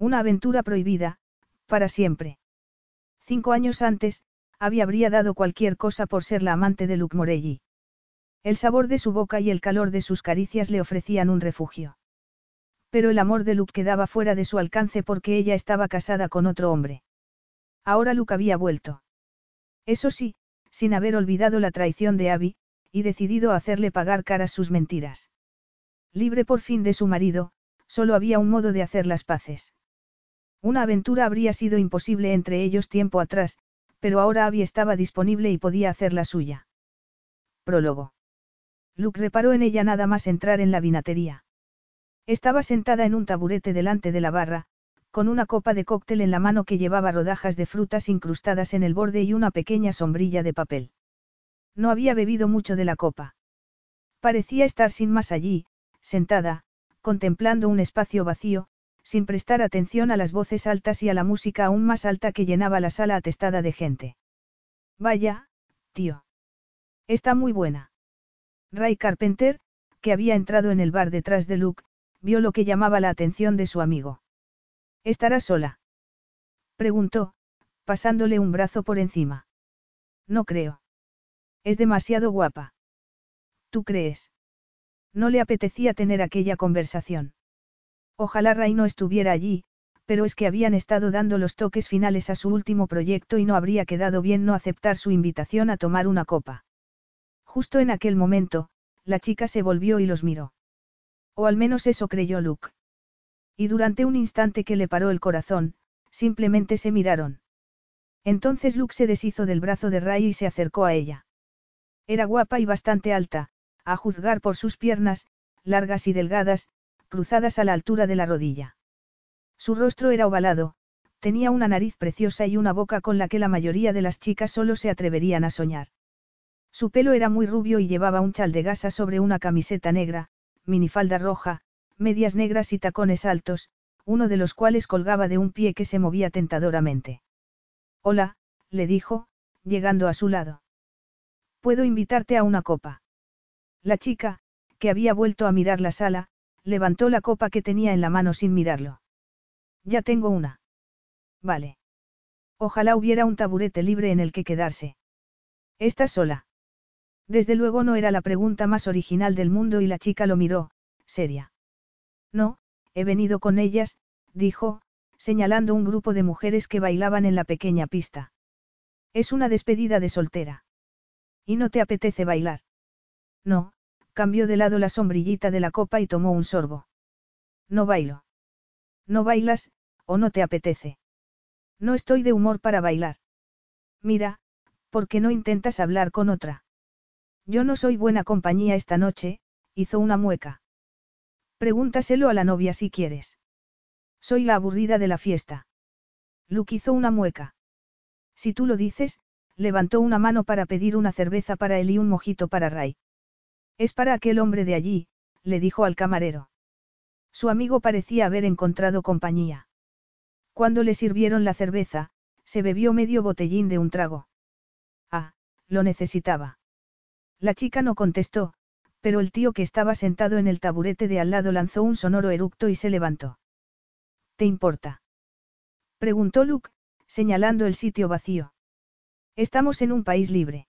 Una aventura prohibida, para siempre. Cinco años antes, Abby habría dado cualquier cosa por ser la amante de Luke Morelli. El sabor de su boca y el calor de sus caricias le ofrecían un refugio. Pero el amor de Luke quedaba fuera de su alcance porque ella estaba casada con otro hombre. Ahora Luke había vuelto. Eso sí, sin haber olvidado la traición de Abby, y decidido hacerle pagar caras sus mentiras. Libre por fin de su marido, solo había un modo de hacer las paces. Una aventura habría sido imposible entre ellos tiempo atrás, pero ahora Abby estaba disponible y podía hacer la suya. Prólogo. Luke reparó en ella nada más entrar en la vinatería. Estaba sentada en un taburete delante de la barra, con una copa de cóctel en la mano que llevaba rodajas de frutas incrustadas en el borde y una pequeña sombrilla de papel. No había bebido mucho de la copa. Parecía estar sin más allí, sentada, contemplando un espacio vacío, sin prestar atención a las voces altas y a la música aún más alta que llenaba la sala atestada de gente. Vaya, tío. Está muy buena. Ray Carpenter, que había entrado en el bar detrás de Luke, vio lo que llamaba la atención de su amigo. ¿Estará sola? Preguntó, pasándole un brazo por encima. No creo. Es demasiado guapa. ¿Tú crees? No le apetecía tener aquella conversación. Ojalá Ray no estuviera allí, pero es que habían estado dando los toques finales a su último proyecto y no habría quedado bien no aceptar su invitación a tomar una copa. Justo en aquel momento, la chica se volvió y los miró. O al menos eso creyó Luke. Y durante un instante que le paró el corazón, simplemente se miraron. Entonces Luke se deshizo del brazo de Ray y se acercó a ella. Era guapa y bastante alta, a juzgar por sus piernas, largas y delgadas, cruzadas a la altura de la rodilla. Su rostro era ovalado, tenía una nariz preciosa y una boca con la que la mayoría de las chicas solo se atreverían a soñar. Su pelo era muy rubio y llevaba un chal de gasa sobre una camiseta negra, minifalda roja, medias negras y tacones altos, uno de los cuales colgaba de un pie que se movía tentadoramente. Hola, le dijo, llegando a su lado. ¿Puedo invitarte a una copa? La chica, que había vuelto a mirar la sala, levantó la copa que tenía en la mano sin mirarlo. Ya tengo una. Vale. Ojalá hubiera un taburete libre en el que quedarse. ¿Estás sola? Desde luego no era la pregunta más original del mundo y la chica lo miró, seria. No, he venido con ellas, dijo, señalando un grupo de mujeres que bailaban en la pequeña pista. Es una despedida de soltera. ¿Y no te apetece bailar? No, cambió de lado la sombrillita de la copa y tomó un sorbo. No bailo. No bailas, o no te apetece. No estoy de humor para bailar. Mira, ¿por qué no intentas hablar con otra? Yo no soy buena compañía esta noche, hizo una mueca. Pregúntaselo a la novia si quieres. Soy la aburrida de la fiesta. Luke hizo una mueca. Si tú lo dices, levantó una mano para pedir una cerveza para él y un mojito para Ray. Es para aquel hombre de allí, le dijo al camarero. Su amigo parecía haber encontrado compañía. Cuando le sirvieron la cerveza, se bebió medio botellín de un trago. Ah, lo necesitaba. La chica no contestó, pero el tío que estaba sentado en el taburete de al lado lanzó un sonoro eructo y se levantó. ¿Te importa? preguntó Luke, señalando el sitio vacío. Estamos en un país libre.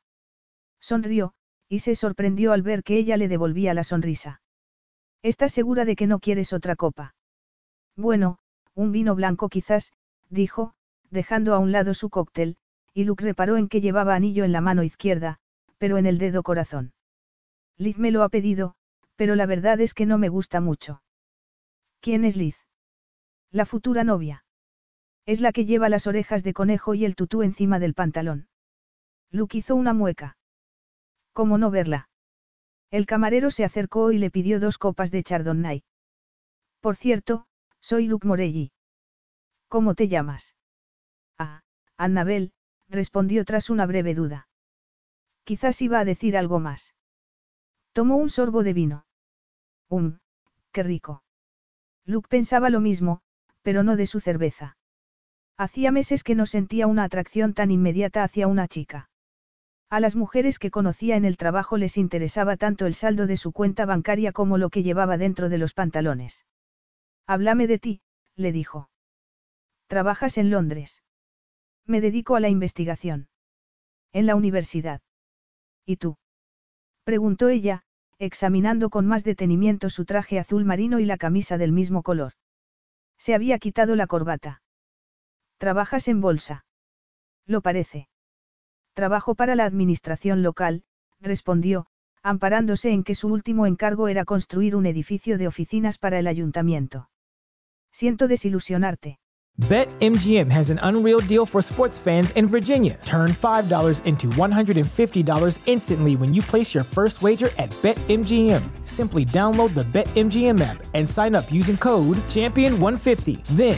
Sonrió, y se sorprendió al ver que ella le devolvía la sonrisa. ¿Estás segura de que no quieres otra copa? Bueno, un vino blanco quizás, dijo, dejando a un lado su cóctel, y Luke reparó en que llevaba anillo en la mano izquierda, pero en el dedo corazón. Liz me lo ha pedido, pero la verdad es que no me gusta mucho. ¿Quién es Liz? La futura novia. Es la que lleva las orejas de conejo y el tutú encima del pantalón. Luke hizo una mueca. ¿Cómo no verla? El camarero se acercó y le pidió dos copas de chardonnay. Por cierto, soy Luke Morelli. ¿Cómo te llamas? Ah, Annabel, respondió tras una breve duda. Quizás iba a decir algo más. Tomó un sorbo de vino. Um, qué rico. Luke pensaba lo mismo, pero no de su cerveza. Hacía meses que no sentía una atracción tan inmediata hacia una chica. A las mujeres que conocía en el trabajo les interesaba tanto el saldo de su cuenta bancaria como lo que llevaba dentro de los pantalones. Háblame de ti, le dijo. Trabajas en Londres. Me dedico a la investigación. En la universidad. ¿Y tú? Preguntó ella, examinando con más detenimiento su traje azul marino y la camisa del mismo color. Se había quitado la corbata. ¿Trabajas en bolsa? Lo parece. Trabajo para la administración local, respondió, amparándose en que su último encargo era construir un edificio de oficinas para el ayuntamiento. Siento desilusionarte. BetMGM has an unreal deal for sports fans in Virginia. Turn $5 into $150 instantly when you place your first wager at BetMGM. Simply download the BetMGM app and sign up using code Champion150. Then,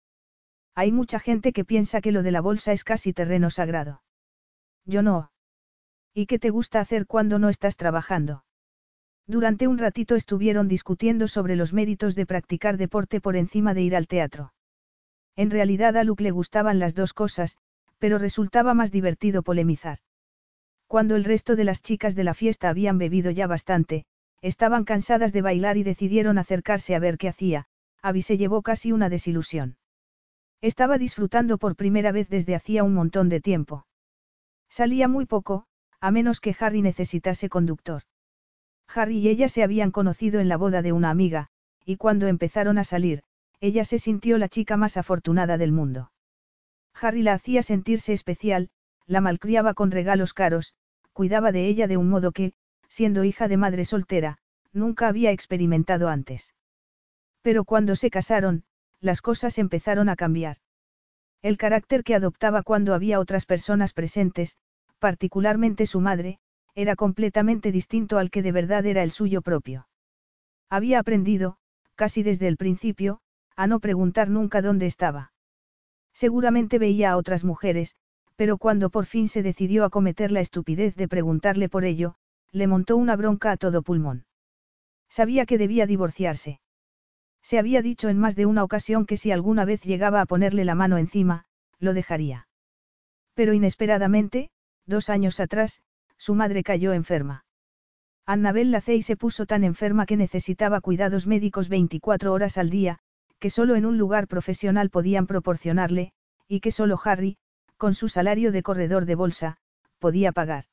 Hay mucha gente que piensa que lo de la bolsa es casi terreno sagrado. Yo no. ¿Y qué te gusta hacer cuando no estás trabajando? Durante un ratito estuvieron discutiendo sobre los méritos de practicar deporte por encima de ir al teatro. En realidad a Luke le gustaban las dos cosas, pero resultaba más divertido polemizar. Cuando el resto de las chicas de la fiesta habían bebido ya bastante, estaban cansadas de bailar y decidieron acercarse a ver qué hacía, Abby se llevó casi una desilusión. Estaba disfrutando por primera vez desde hacía un montón de tiempo. Salía muy poco, a menos que Harry necesitase conductor. Harry y ella se habían conocido en la boda de una amiga, y cuando empezaron a salir, ella se sintió la chica más afortunada del mundo. Harry la hacía sentirse especial, la malcriaba con regalos caros, cuidaba de ella de un modo que, siendo hija de madre soltera, nunca había experimentado antes. Pero cuando se casaron, las cosas empezaron a cambiar. El carácter que adoptaba cuando había otras personas presentes, particularmente su madre, era completamente distinto al que de verdad era el suyo propio. Había aprendido, casi desde el principio, a no preguntar nunca dónde estaba. Seguramente veía a otras mujeres, pero cuando por fin se decidió a cometer la estupidez de preguntarle por ello, le montó una bronca a todo pulmón. Sabía que debía divorciarse. Se había dicho en más de una ocasión que si alguna vez llegaba a ponerle la mano encima, lo dejaría. Pero inesperadamente, dos años atrás, su madre cayó enferma. Annabel Lacey se puso tan enferma que necesitaba cuidados médicos 24 horas al día, que solo en un lugar profesional podían proporcionarle, y que solo Harry, con su salario de corredor de bolsa, podía pagar.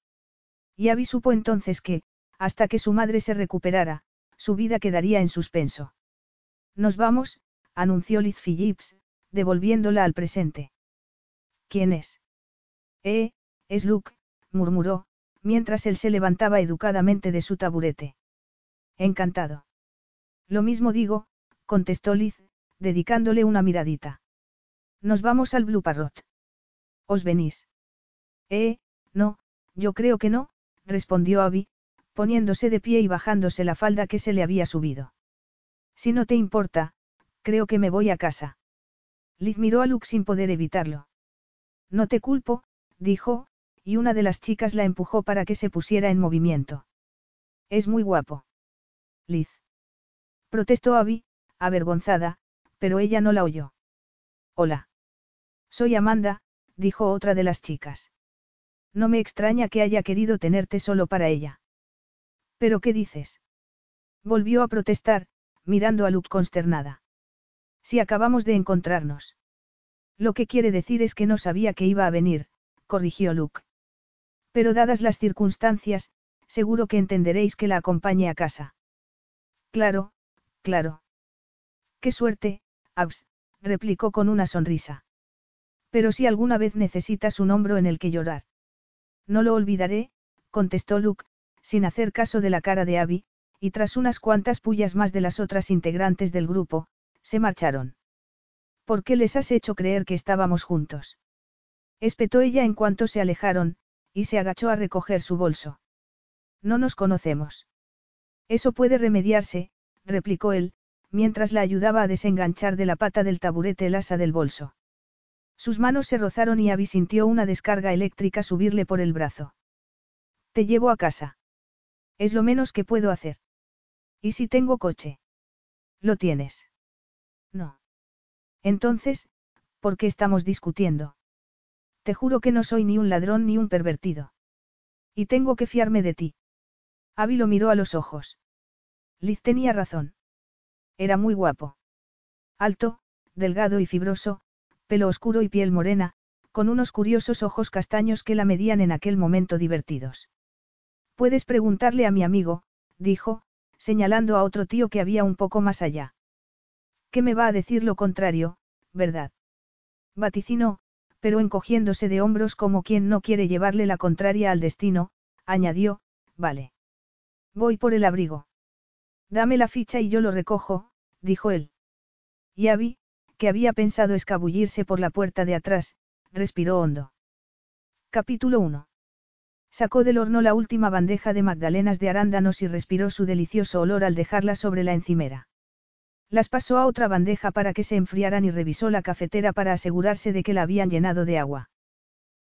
Y Abby supo entonces que, hasta que su madre se recuperara, su vida quedaría en suspenso. Nos vamos, anunció Liz Phillips, devolviéndola al presente. ¿Quién es? Eh, es Luke, murmuró, mientras él se levantaba educadamente de su taburete. Encantado. Lo mismo digo, contestó Liz, dedicándole una miradita. Nos vamos al Blue Parrot. ¿Os venís? Eh, no, yo creo que no, respondió Abby, poniéndose de pie y bajándose la falda que se le había subido. Si no te importa, creo que me voy a casa. Liz miró a Luke sin poder evitarlo. No te culpo, dijo, y una de las chicas la empujó para que se pusiera en movimiento. Es muy guapo. Liz. Protestó Abby, avergonzada, pero ella no la oyó. Hola. Soy Amanda, dijo otra de las chicas. No me extraña que haya querido tenerte solo para ella. ¿Pero qué dices? Volvió a protestar, mirando a Luke consternada. Si acabamos de encontrarnos. Lo que quiere decir es que no sabía que iba a venir, corrigió Luke. Pero dadas las circunstancias, seguro que entenderéis que la acompañe a casa. Claro, claro. Qué suerte, Abs, replicó con una sonrisa. Pero si alguna vez necesitas un hombro en el que llorar. No lo olvidaré, contestó Luke, sin hacer caso de la cara de Abby, y tras unas cuantas pullas más de las otras integrantes del grupo, se marcharon. ¿Por qué les has hecho creer que estábamos juntos? Espetó ella en cuanto se alejaron, y se agachó a recoger su bolso. No nos conocemos. Eso puede remediarse, replicó él, mientras la ayudaba a desenganchar de la pata del taburete el asa del bolso. Sus manos se rozaron y Abby sintió una descarga eléctrica subirle por el brazo. Te llevo a casa. Es lo menos que puedo hacer. ¿Y si tengo coche? Lo tienes. No. Entonces, ¿por qué estamos discutiendo? Te juro que no soy ni un ladrón ni un pervertido. Y tengo que fiarme de ti. Abby lo miró a los ojos. Liz tenía razón. Era muy guapo. Alto, delgado y fibroso, pelo oscuro y piel morena, con unos curiosos ojos castaños que la medían en aquel momento divertidos. Puedes preguntarle a mi amigo, dijo, señalando a otro tío que había un poco más allá. ¿Qué me va a decir lo contrario, verdad? Vaticinó, pero encogiéndose de hombros como quien no quiere llevarle la contraria al destino, añadió, vale. Voy por el abrigo. Dame la ficha y yo lo recojo, dijo él. Y Abby, que había pensado escabullirse por la puerta de atrás, respiró hondo. Capítulo 1. Sacó del horno la última bandeja de magdalenas de arándanos y respiró su delicioso olor al dejarla sobre la encimera. Las pasó a otra bandeja para que se enfriaran y revisó la cafetera para asegurarse de que la habían llenado de agua.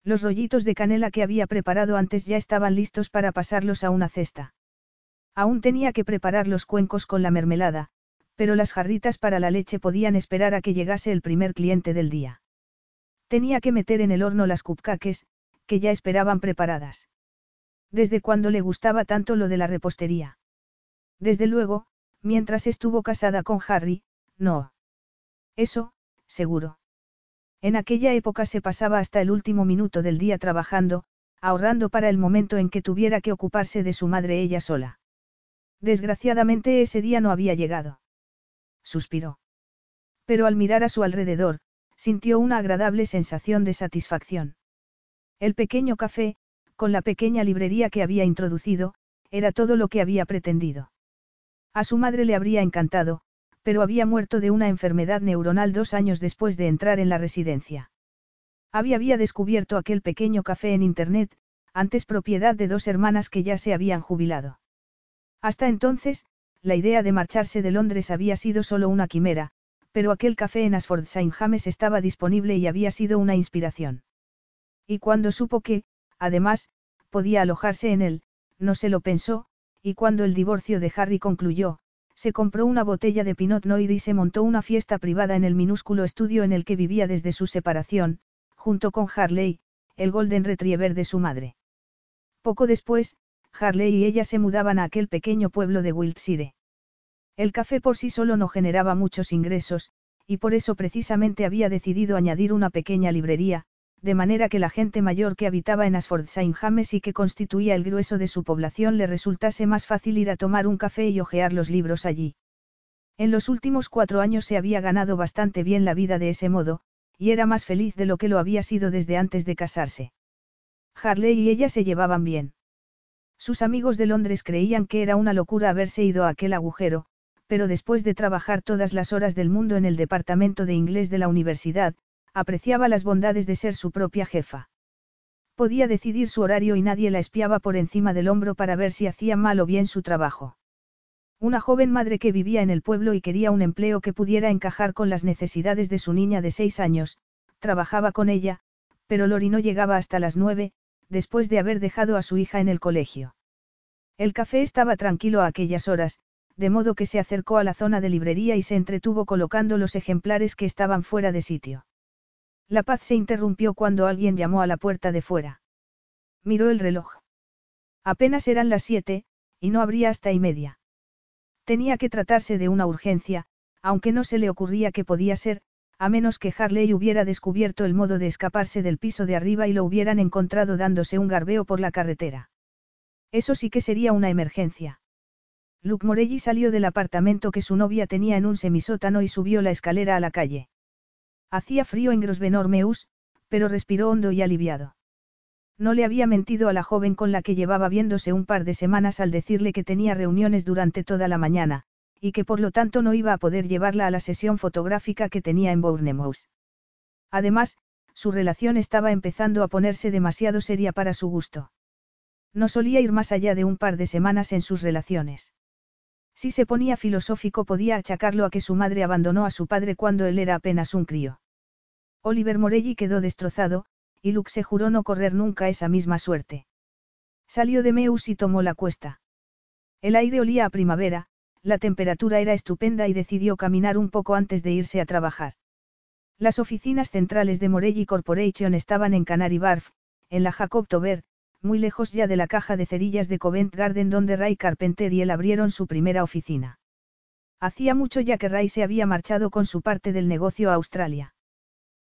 Los rollitos de canela que había preparado antes ya estaban listos para pasarlos a una cesta. Aún tenía que preparar los cuencos con la mermelada, pero las jarritas para la leche podían esperar a que llegase el primer cliente del día. Tenía que meter en el horno las cupcakes, que ya esperaban preparadas. Desde cuando le gustaba tanto lo de la repostería. Desde luego, mientras estuvo casada con Harry, no. Eso, seguro. En aquella época se pasaba hasta el último minuto del día trabajando, ahorrando para el momento en que tuviera que ocuparse de su madre ella sola. Desgraciadamente ese día no había llegado suspiró. Pero al mirar a su alrededor, sintió una agradable sensación de satisfacción. El pequeño café, con la pequeña librería que había introducido, era todo lo que había pretendido. A su madre le habría encantado, pero había muerto de una enfermedad neuronal dos años después de entrar en la residencia. Había había descubierto aquel pequeño café en Internet, antes propiedad de dos hermanas que ya se habían jubilado. Hasta entonces, la idea de marcharse de Londres había sido solo una quimera, pero aquel café en Asford Saint James estaba disponible y había sido una inspiración. Y cuando supo que, además, podía alojarse en él, no se lo pensó, y cuando el divorcio de Harry concluyó, se compró una botella de Pinot Noir y se montó una fiesta privada en el minúsculo estudio en el que vivía desde su separación, junto con Harley, el Golden Retriever de su madre. Poco después, Harley y ella se mudaban a aquel pequeño pueblo de Wiltshire. El café por sí solo no generaba muchos ingresos, y por eso precisamente había decidido añadir una pequeña librería, de manera que la gente mayor que habitaba en Asford Saint James y que constituía el grueso de su población le resultase más fácil ir a tomar un café y hojear los libros allí. En los últimos cuatro años se había ganado bastante bien la vida de ese modo, y era más feliz de lo que lo había sido desde antes de casarse. Harley y ella se llevaban bien. Sus amigos de Londres creían que era una locura haberse ido a aquel agujero, pero después de trabajar todas las horas del mundo en el departamento de inglés de la universidad, apreciaba las bondades de ser su propia jefa. Podía decidir su horario y nadie la espiaba por encima del hombro para ver si hacía mal o bien su trabajo. Una joven madre que vivía en el pueblo y quería un empleo que pudiera encajar con las necesidades de su niña de seis años, trabajaba con ella, pero Lori no llegaba hasta las nueve, después de haber dejado a su hija en el colegio. El café estaba tranquilo a aquellas horas, de modo que se acercó a la zona de librería y se entretuvo colocando los ejemplares que estaban fuera de sitio. La paz se interrumpió cuando alguien llamó a la puerta de fuera. Miró el reloj. Apenas eran las siete, y no habría hasta y media. Tenía que tratarse de una urgencia, aunque no se le ocurría que podía ser, a menos que Harley hubiera descubierto el modo de escaparse del piso de arriba y lo hubieran encontrado dándose un garbeo por la carretera. Eso sí que sería una emergencia. Luke Morelli salió del apartamento que su novia tenía en un semisótano y subió la escalera a la calle. Hacía frío en Grosvenor pero respiró hondo y aliviado. No le había mentido a la joven con la que llevaba viéndose un par de semanas al decirle que tenía reuniones durante toda la mañana, y que por lo tanto no iba a poder llevarla a la sesión fotográfica que tenía en Bournemouth. Además, su relación estaba empezando a ponerse demasiado seria para su gusto. No solía ir más allá de un par de semanas en sus relaciones. Si se ponía filosófico podía achacarlo a que su madre abandonó a su padre cuando él era apenas un crío. Oliver Morelli quedó destrozado, y Luke se juró no correr nunca esa misma suerte. Salió de Meus y tomó la cuesta. El aire olía a primavera, la temperatura era estupenda y decidió caminar un poco antes de irse a trabajar. Las oficinas centrales de Morelli Corporation estaban en Canary Wharf, en la Jacob Tober, muy lejos ya de la caja de cerillas de Covent Garden donde Ray Carpenter y él abrieron su primera oficina. Hacía mucho ya que Ray se había marchado con su parte del negocio a Australia.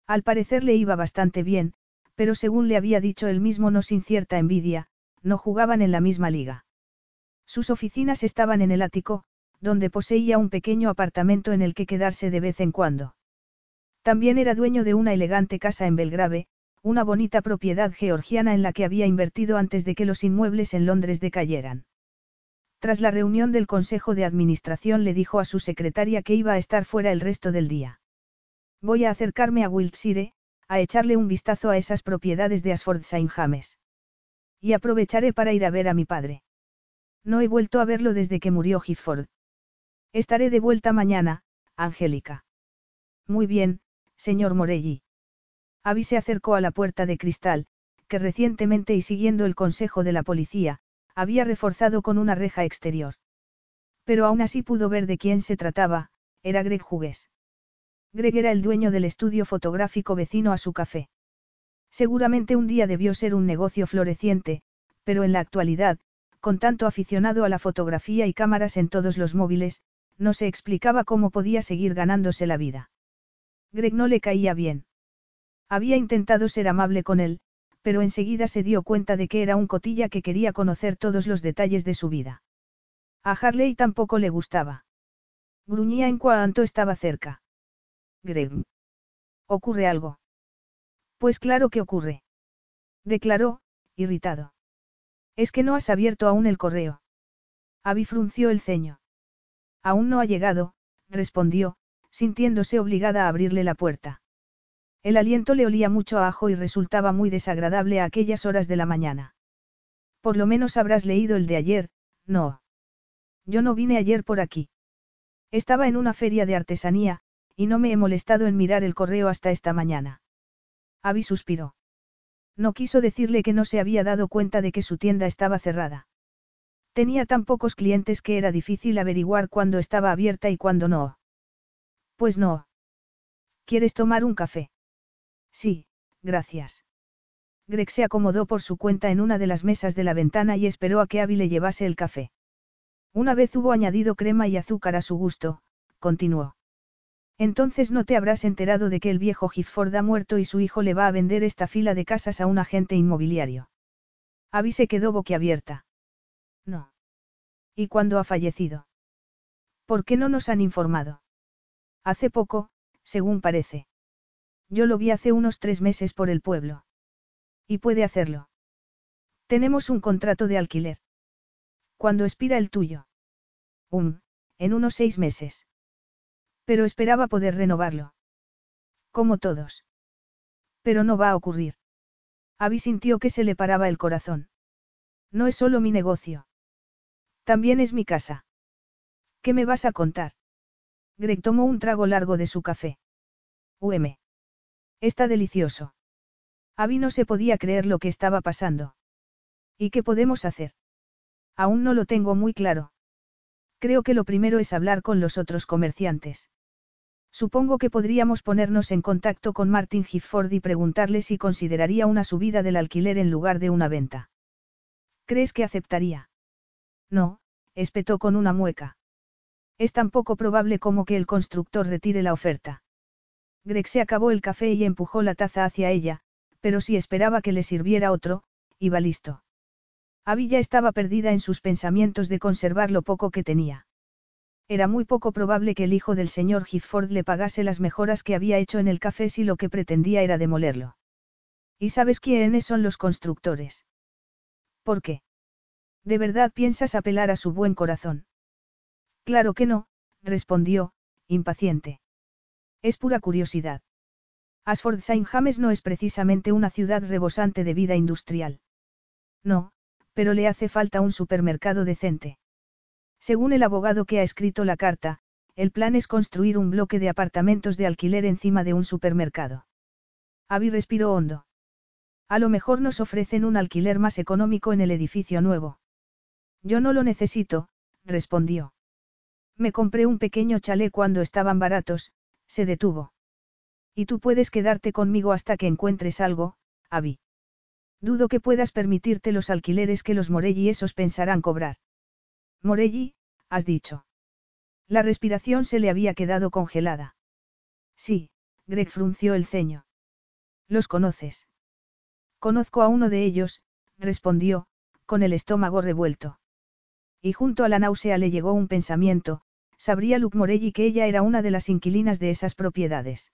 Al parecer le iba bastante bien, pero según le había dicho él mismo no sin cierta envidia, no jugaban en la misma liga. Sus oficinas estaban en el ático, donde poseía un pequeño apartamento en el que quedarse de vez en cuando. También era dueño de una elegante casa en Belgrave, una bonita propiedad georgiana en la que había invertido antes de que los inmuebles en Londres decayeran. Tras la reunión del Consejo de Administración le dijo a su secretaria que iba a estar fuera el resto del día. Voy a acercarme a Wiltshire, a echarle un vistazo a esas propiedades de Asford Saint James. Y aprovecharé para ir a ver a mi padre. No he vuelto a verlo desde que murió Gifford. Estaré de vuelta mañana, Angélica. Muy bien, señor Morelli. Abby se acercó a la puerta de cristal, que recientemente y siguiendo el consejo de la policía, había reforzado con una reja exterior. Pero aún así pudo ver de quién se trataba, era Greg Hughes. Greg era el dueño del estudio fotográfico vecino a su café. Seguramente un día debió ser un negocio floreciente, pero en la actualidad, con tanto aficionado a la fotografía y cámaras en todos los móviles, no se explicaba cómo podía seguir ganándose la vida. Greg no le caía bien. Había intentado ser amable con él, pero enseguida se dio cuenta de que era un cotilla que quería conocer todos los detalles de su vida. A Harley tampoco le gustaba. Gruñía en cuanto estaba cerca. Greg. ¿Ocurre algo? Pues claro que ocurre. Declaró, irritado. Es que no has abierto aún el correo. Abby frunció el ceño. Aún no ha llegado, respondió, sintiéndose obligada a abrirle la puerta. El aliento le olía mucho a ajo y resultaba muy desagradable a aquellas horas de la mañana. Por lo menos habrás leído el de ayer, no. Yo no vine ayer por aquí. Estaba en una feria de artesanía, y no me he molestado en mirar el correo hasta esta mañana. Abby suspiró. No quiso decirle que no se había dado cuenta de que su tienda estaba cerrada. Tenía tan pocos clientes que era difícil averiguar cuándo estaba abierta y cuándo no. Pues no. ¿Quieres tomar un café? Sí, gracias. Greg se acomodó por su cuenta en una de las mesas de la ventana y esperó a que Abby le llevase el café. Una vez hubo añadido crema y azúcar a su gusto, continuó. Entonces no te habrás enterado de que el viejo Gifford ha muerto y su hijo le va a vender esta fila de casas a un agente inmobiliario. Abby se quedó boquiabierta. No. ¿Y cuándo ha fallecido? ¿Por qué no nos han informado? Hace poco, según parece. Yo lo vi hace unos tres meses por el pueblo. Y puede hacerlo. Tenemos un contrato de alquiler. ¿Cuándo expira el tuyo? Um, en unos seis meses. Pero esperaba poder renovarlo. Como todos. Pero no va a ocurrir. Abby sintió que se le paraba el corazón. No es solo mi negocio. También es mi casa. ¿Qué me vas a contar? Greg tomó un trago largo de su café. UM. Está delicioso. Abby no se podía creer lo que estaba pasando. ¿Y qué podemos hacer? Aún no lo tengo muy claro. Creo que lo primero es hablar con los otros comerciantes. Supongo que podríamos ponernos en contacto con Martin Gifford y preguntarle si consideraría una subida del alquiler en lugar de una venta. ¿Crees que aceptaría? No, espetó con una mueca. Es tan poco probable como que el constructor retire la oferta. Greg se acabó el café y empujó la taza hacia ella, pero si esperaba que le sirviera otro, iba listo. Abby ya estaba perdida en sus pensamientos de conservar lo poco que tenía. Era muy poco probable que el hijo del señor Gifford le pagase las mejoras que había hecho en el café si lo que pretendía era demolerlo. ¿Y sabes quiénes son los constructores? ¿Por qué? ¿De verdad piensas apelar a su buen corazón? Claro que no, respondió, impaciente. Es pura curiosidad. Asford Saint James no es precisamente una ciudad rebosante de vida industrial. No, pero le hace falta un supermercado decente. Según el abogado que ha escrito la carta, el plan es construir un bloque de apartamentos de alquiler encima de un supermercado. Abby respiró hondo. A lo mejor nos ofrecen un alquiler más económico en el edificio nuevo. Yo no lo necesito, respondió. Me compré un pequeño chalet cuando estaban baratos, se detuvo. Y tú puedes quedarte conmigo hasta que encuentres algo, Abby. Dudo que puedas permitirte los alquileres que los Morelli esos pensarán cobrar. Morelli, has dicho. La respiración se le había quedado congelada. Sí, Greg frunció el ceño. ¿Los conoces? Conozco a uno de ellos, respondió, con el estómago revuelto. Y junto a la náusea le llegó un pensamiento, sabría Luke Morelli que ella era una de las inquilinas de esas propiedades.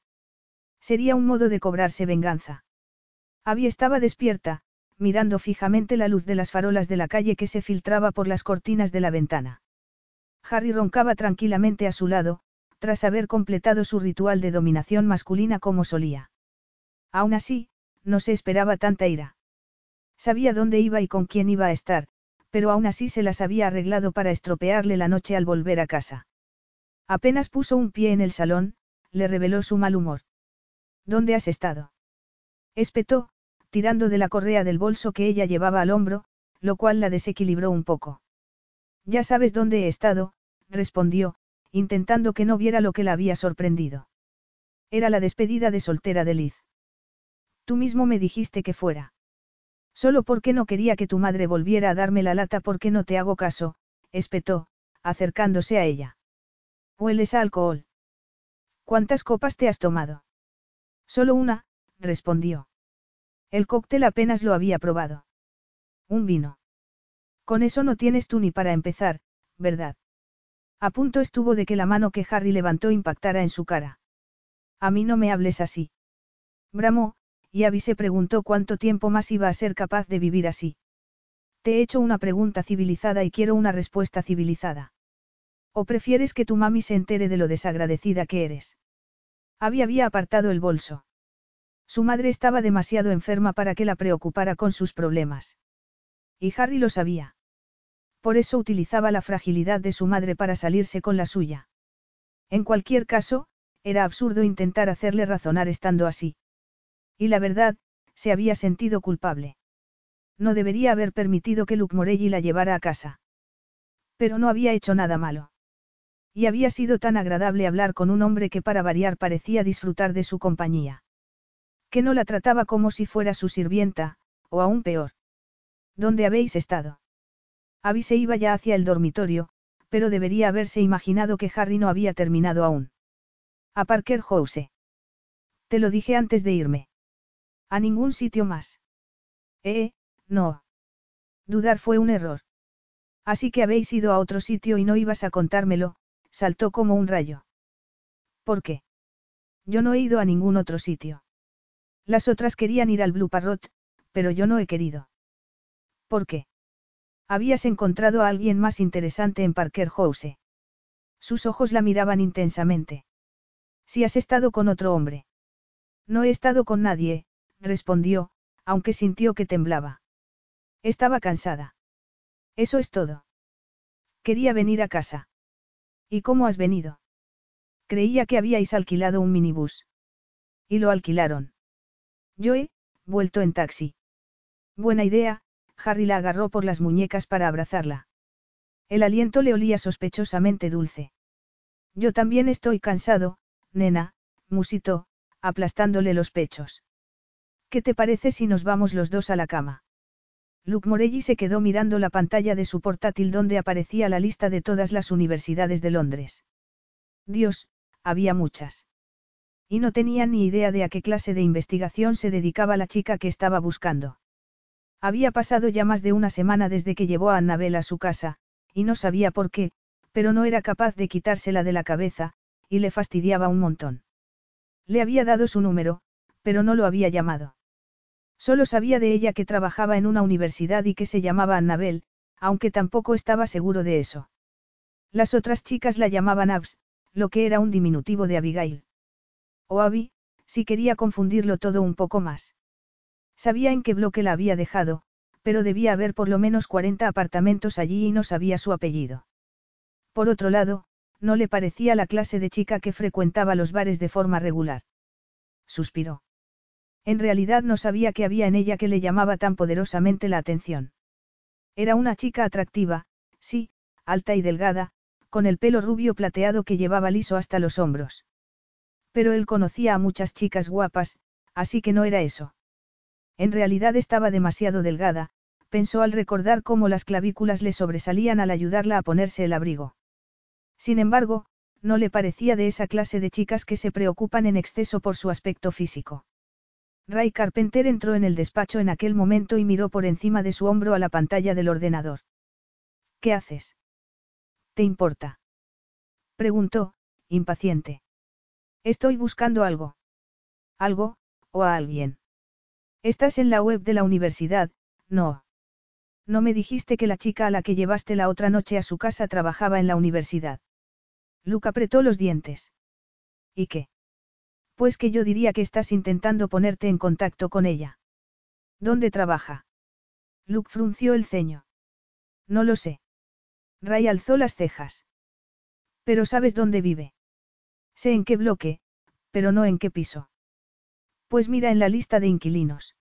Sería un modo de cobrarse venganza. Abby estaba despierta, mirando fijamente la luz de las farolas de la calle que se filtraba por las cortinas de la ventana. Harry roncaba tranquilamente a su lado, tras haber completado su ritual de dominación masculina como solía. Aún así, no se esperaba tanta ira. Sabía dónde iba y con quién iba a estar, pero aún así se las había arreglado para estropearle la noche al volver a casa. Apenas puso un pie en el salón, le reveló su mal humor. ¿Dónde has estado? Espetó, tirando de la correa del bolso que ella llevaba al hombro, lo cual la desequilibró un poco. Ya sabes dónde he estado, respondió, intentando que no viera lo que la había sorprendido. Era la despedida de soltera de Liz. Tú mismo me dijiste que fuera. Solo porque no quería que tu madre volviera a darme la lata porque no te hago caso, espetó, acercándose a ella. Hueles alcohol. ¿Cuántas copas te has tomado? Solo una, respondió. El cóctel apenas lo había probado. Un vino. Con eso no tienes tú ni para empezar, ¿verdad? A punto estuvo de que la mano que Harry levantó impactara en su cara. A mí no me hables así. Bramó, y Abby se preguntó cuánto tiempo más iba a ser capaz de vivir así. Te he hecho una pregunta civilizada y quiero una respuesta civilizada. ¿O prefieres que tu mami se entere de lo desagradecida que eres? Abby había apartado el bolso. Su madre estaba demasiado enferma para que la preocupara con sus problemas. Y Harry lo sabía. Por eso utilizaba la fragilidad de su madre para salirse con la suya. En cualquier caso, era absurdo intentar hacerle razonar estando así. Y la verdad, se había sentido culpable. No debería haber permitido que Luke Morelli la llevara a casa. Pero no había hecho nada malo. Y había sido tan agradable hablar con un hombre que para variar parecía disfrutar de su compañía. Que no la trataba como si fuera su sirvienta, o aún peor. ¿Dónde habéis estado? Abby se iba ya hacia el dormitorio, pero debería haberse imaginado que Harry no había terminado aún. A Parker House. Te lo dije antes de irme. A ningún sitio más. Eh, no. Dudar fue un error. Así que habéis ido a otro sitio y no ibas a contármelo, saltó como un rayo. ¿Por qué? Yo no he ido a ningún otro sitio. Las otras querían ir al Blue Parrot, pero yo no he querido. ¿Por qué? Habías encontrado a alguien más interesante en Parker House. Sus ojos la miraban intensamente. Si has estado con otro hombre. No he estado con nadie, respondió, aunque sintió que temblaba. Estaba cansada. Eso es todo. Quería venir a casa. ¿Y cómo has venido? Creía que habíais alquilado un minibús. Y lo alquilaron. Yo he, vuelto en taxi. Buena idea, Harry la agarró por las muñecas para abrazarla. El aliento le olía sospechosamente dulce. Yo también estoy cansado, nena, musitó, aplastándole los pechos. ¿Qué te parece si nos vamos los dos a la cama? Luke Morelli se quedó mirando la pantalla de su portátil donde aparecía la lista de todas las universidades de Londres. Dios, había muchas. Y no tenía ni idea de a qué clase de investigación se dedicaba la chica que estaba buscando. Había pasado ya más de una semana desde que llevó a Annabel a su casa, y no sabía por qué, pero no era capaz de quitársela de la cabeza, y le fastidiaba un montón. Le había dado su número, pero no lo había llamado. Solo sabía de ella que trabajaba en una universidad y que se llamaba Annabel, aunque tampoco estaba seguro de eso. Las otras chicas la llamaban Abs, lo que era un diminutivo de Abigail. O Abby, si quería confundirlo todo un poco más. Sabía en qué bloque la había dejado, pero debía haber por lo menos 40 apartamentos allí y no sabía su apellido. Por otro lado, no le parecía la clase de chica que frecuentaba los bares de forma regular. Suspiró. En realidad no sabía qué había en ella que le llamaba tan poderosamente la atención. Era una chica atractiva, sí, alta y delgada, con el pelo rubio plateado que llevaba liso hasta los hombros. Pero él conocía a muchas chicas guapas, así que no era eso. En realidad estaba demasiado delgada, pensó al recordar cómo las clavículas le sobresalían al ayudarla a ponerse el abrigo. Sin embargo, no le parecía de esa clase de chicas que se preocupan en exceso por su aspecto físico. Ray Carpenter entró en el despacho en aquel momento y miró por encima de su hombro a la pantalla del ordenador. ¿Qué haces? ¿Te importa? Preguntó, impaciente. Estoy buscando algo. ¿Algo, o a alguien? Estás en la web de la universidad, no. No me dijiste que la chica a la que llevaste la otra noche a su casa trabajaba en la universidad. Luke apretó los dientes. ¿Y qué? Pues que yo diría que estás intentando ponerte en contacto con ella. ¿Dónde trabaja? Luke frunció el ceño. No lo sé. Ray alzó las cejas. Pero sabes dónde vive. Sé en qué bloque, pero no en qué piso. Pues mira en la lista de inquilinos.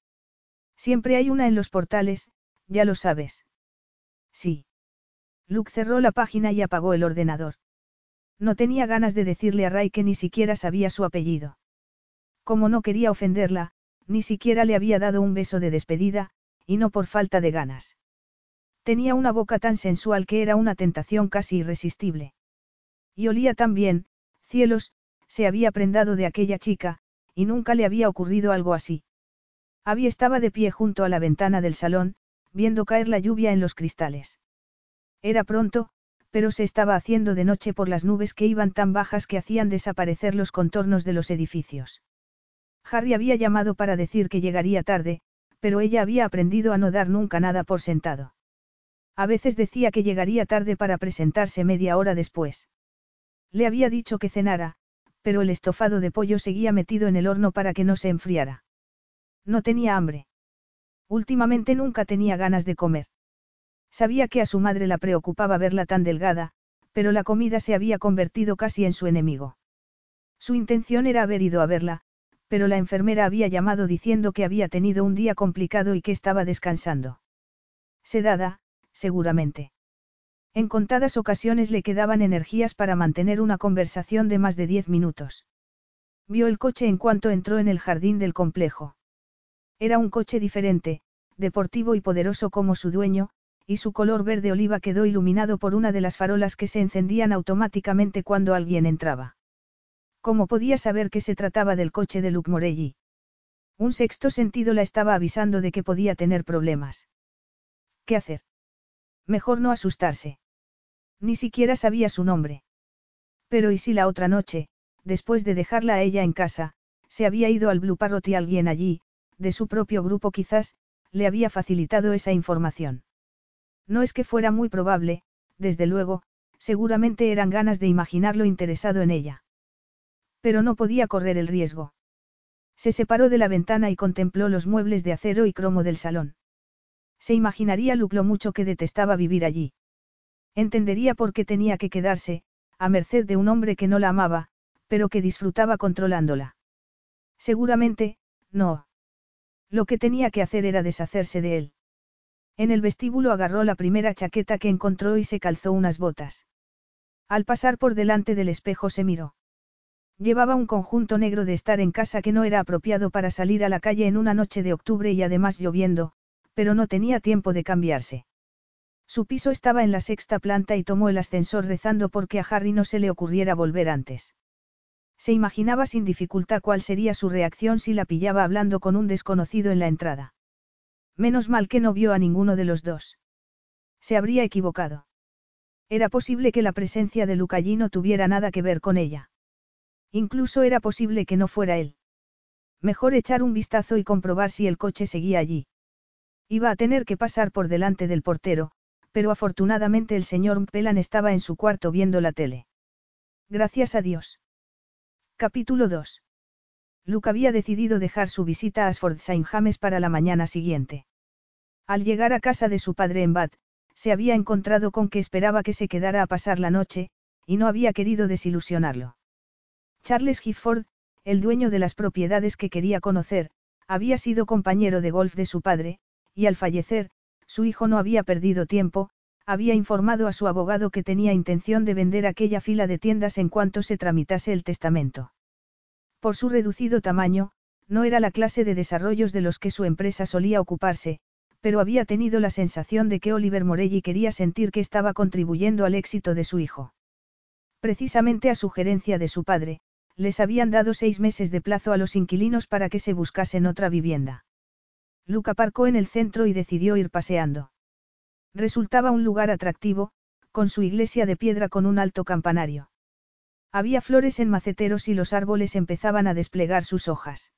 Siempre hay una en los portales, ya lo sabes. Sí. Luke cerró la página y apagó el ordenador. No tenía ganas de decirle a Ray que ni siquiera sabía su apellido. Como no quería ofenderla, ni siquiera le había dado un beso de despedida, y no por falta de ganas. Tenía una boca tan sensual que era una tentación casi irresistible. Y olía tan bien, cielos, se había prendado de aquella chica, y nunca le había ocurrido algo así. Abby estaba de pie junto a la ventana del salón, viendo caer la lluvia en los cristales. Era pronto, pero se estaba haciendo de noche por las nubes que iban tan bajas que hacían desaparecer los contornos de los edificios. Harry había llamado para decir que llegaría tarde, pero ella había aprendido a no dar nunca nada por sentado. A veces decía que llegaría tarde para presentarse media hora después. Le había dicho que cenara, pero el estofado de pollo seguía metido en el horno para que no se enfriara. No tenía hambre. Últimamente nunca tenía ganas de comer. Sabía que a su madre la preocupaba verla tan delgada, pero la comida se había convertido casi en su enemigo. Su intención era haber ido a verla, pero la enfermera había llamado diciendo que había tenido un día complicado y que estaba descansando. Sedada, seguramente. En contadas ocasiones le quedaban energías para mantener una conversación de más de diez minutos. Vio el coche en cuanto entró en el jardín del complejo. Era un coche diferente, deportivo y poderoso como su dueño, y su color verde oliva quedó iluminado por una de las farolas que se encendían automáticamente cuando alguien entraba. ¿Cómo podía saber que se trataba del coche de Luke Morelli? Un sexto sentido la estaba avisando de que podía tener problemas. ¿Qué hacer? Mejor no asustarse. Ni siquiera sabía su nombre. Pero ¿y si la otra noche, después de dejarla a ella en casa, se había ido al Blue Parrot y alguien allí, de su propio grupo quizás, le había facilitado esa información? No es que fuera muy probable, desde luego, seguramente eran ganas de imaginarlo interesado en ella. Pero no podía correr el riesgo. Se separó de la ventana y contempló los muebles de acero y cromo del salón. Se imaginaría Luke mucho que detestaba vivir allí. Entendería por qué tenía que quedarse, a merced de un hombre que no la amaba, pero que disfrutaba controlándola. Seguramente, no. Lo que tenía que hacer era deshacerse de él. En el vestíbulo agarró la primera chaqueta que encontró y se calzó unas botas. Al pasar por delante del espejo se miró. Llevaba un conjunto negro de estar en casa que no era apropiado para salir a la calle en una noche de octubre y además lloviendo, pero no tenía tiempo de cambiarse. Su piso estaba en la sexta planta y tomó el ascensor rezando porque a Harry no se le ocurriera volver antes. Se imaginaba sin dificultad cuál sería su reacción si la pillaba hablando con un desconocido en la entrada. Menos mal que no vio a ninguno de los dos. Se habría equivocado. Era posible que la presencia de Luca allí no tuviera nada que ver con ella. Incluso era posible que no fuera él. Mejor echar un vistazo y comprobar si el coche seguía allí. Iba a tener que pasar por delante del portero, pero afortunadamente el señor Mpelan estaba en su cuarto viendo la tele. Gracias a Dios. Capítulo 2. Luke había decidido dejar su visita a Asford St. James para la mañana siguiente. Al llegar a casa de su padre en Bath, se había encontrado con que esperaba que se quedara a pasar la noche, y no había querido desilusionarlo. Charles Gifford, el dueño de las propiedades que quería conocer, había sido compañero de golf de su padre, y al fallecer, su hijo no había perdido tiempo, había informado a su abogado que tenía intención de vender aquella fila de tiendas en cuanto se tramitase el testamento. Por su reducido tamaño, no era la clase de desarrollos de los que su empresa solía ocuparse, pero había tenido la sensación de que Oliver Morelli quería sentir que estaba contribuyendo al éxito de su hijo. Precisamente a sugerencia de su padre, les habían dado seis meses de plazo a los inquilinos para que se buscasen otra vivienda. Luca aparcó en el centro y decidió ir paseando. Resultaba un lugar atractivo, con su iglesia de piedra con un alto campanario. Había flores en maceteros y los árboles empezaban a desplegar sus hojas.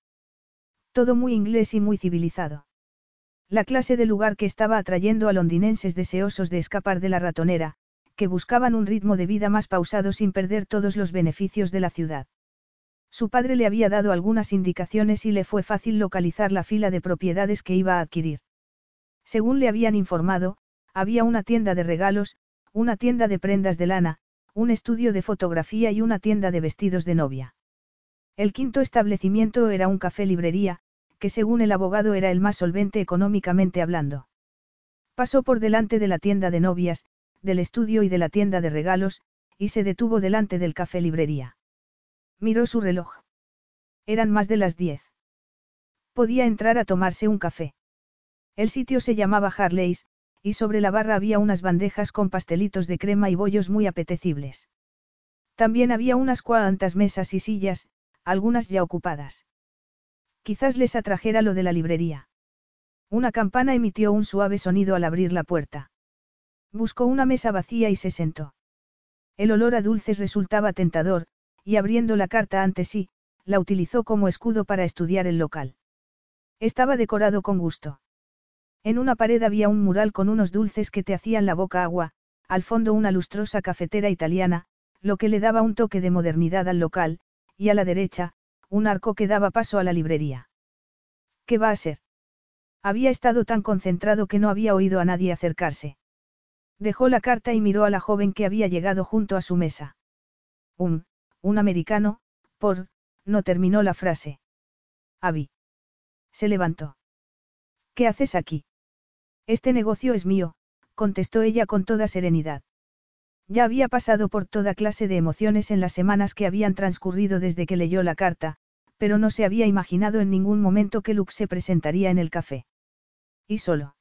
Todo muy inglés y muy civilizado. La clase de lugar que estaba atrayendo a londinenses deseosos de escapar de la ratonera, que buscaban un ritmo de vida más pausado sin perder todos los beneficios de la ciudad. Su padre le había dado algunas indicaciones y le fue fácil localizar la fila de propiedades que iba a adquirir. Según le habían informado, había una tienda de regalos, una tienda de prendas de lana, un estudio de fotografía y una tienda de vestidos de novia. El quinto establecimiento era un café librería, que según el abogado era el más solvente económicamente hablando. Pasó por delante de la tienda de novias, del estudio y de la tienda de regalos, y se detuvo delante del café librería. Miró su reloj. Eran más de las diez. Podía entrar a tomarse un café. El sitio se llamaba Harley's, y sobre la barra había unas bandejas con pastelitos de crema y bollos muy apetecibles. También había unas cuantas mesas y sillas, algunas ya ocupadas. Quizás les atrajera lo de la librería. Una campana emitió un suave sonido al abrir la puerta. Buscó una mesa vacía y se sentó. El olor a dulces resultaba tentador, y abriendo la carta ante sí, la utilizó como escudo para estudiar el local. Estaba decorado con gusto. En una pared había un mural con unos dulces que te hacían la boca agua, al fondo una lustrosa cafetera italiana, lo que le daba un toque de modernidad al local, y a la derecha, un arco que daba paso a la librería. ¿Qué va a ser? Había estado tan concentrado que no había oído a nadie acercarse. Dejó la carta y miró a la joven que había llegado junto a su mesa. Un, un americano, por, no terminó la frase. Abby. Se levantó. ¿Qué haces aquí? Este negocio es mío, contestó ella con toda serenidad. Ya había pasado por toda clase de emociones en las semanas que habían transcurrido desde que leyó la carta, pero no se había imaginado en ningún momento que Luke se presentaría en el café. Y solo.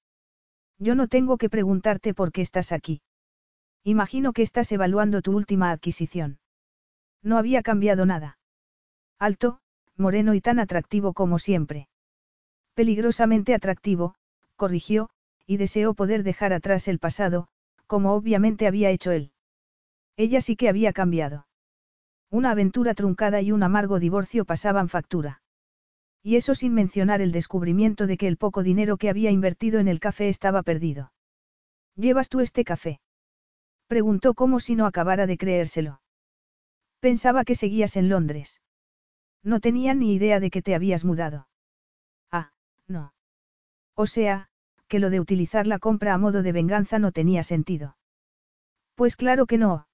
Yo no tengo que preguntarte por qué estás aquí. Imagino que estás evaluando tu última adquisición. No había cambiado nada. Alto, moreno y tan atractivo como siempre. Peligrosamente atractivo, corrigió, y deseó poder dejar atrás el pasado, como obviamente había hecho él. Ella sí que había cambiado. Una aventura truncada y un amargo divorcio pasaban factura. Y eso sin mencionar el descubrimiento de que el poco dinero que había invertido en el café estaba perdido. ¿Llevas tú este café? Preguntó como si no acabara de creérselo. Pensaba que seguías en Londres. No tenía ni idea de que te habías mudado. Ah, no. O sea, que lo de utilizar la compra a modo de venganza no tenía sentido. Pues claro que no.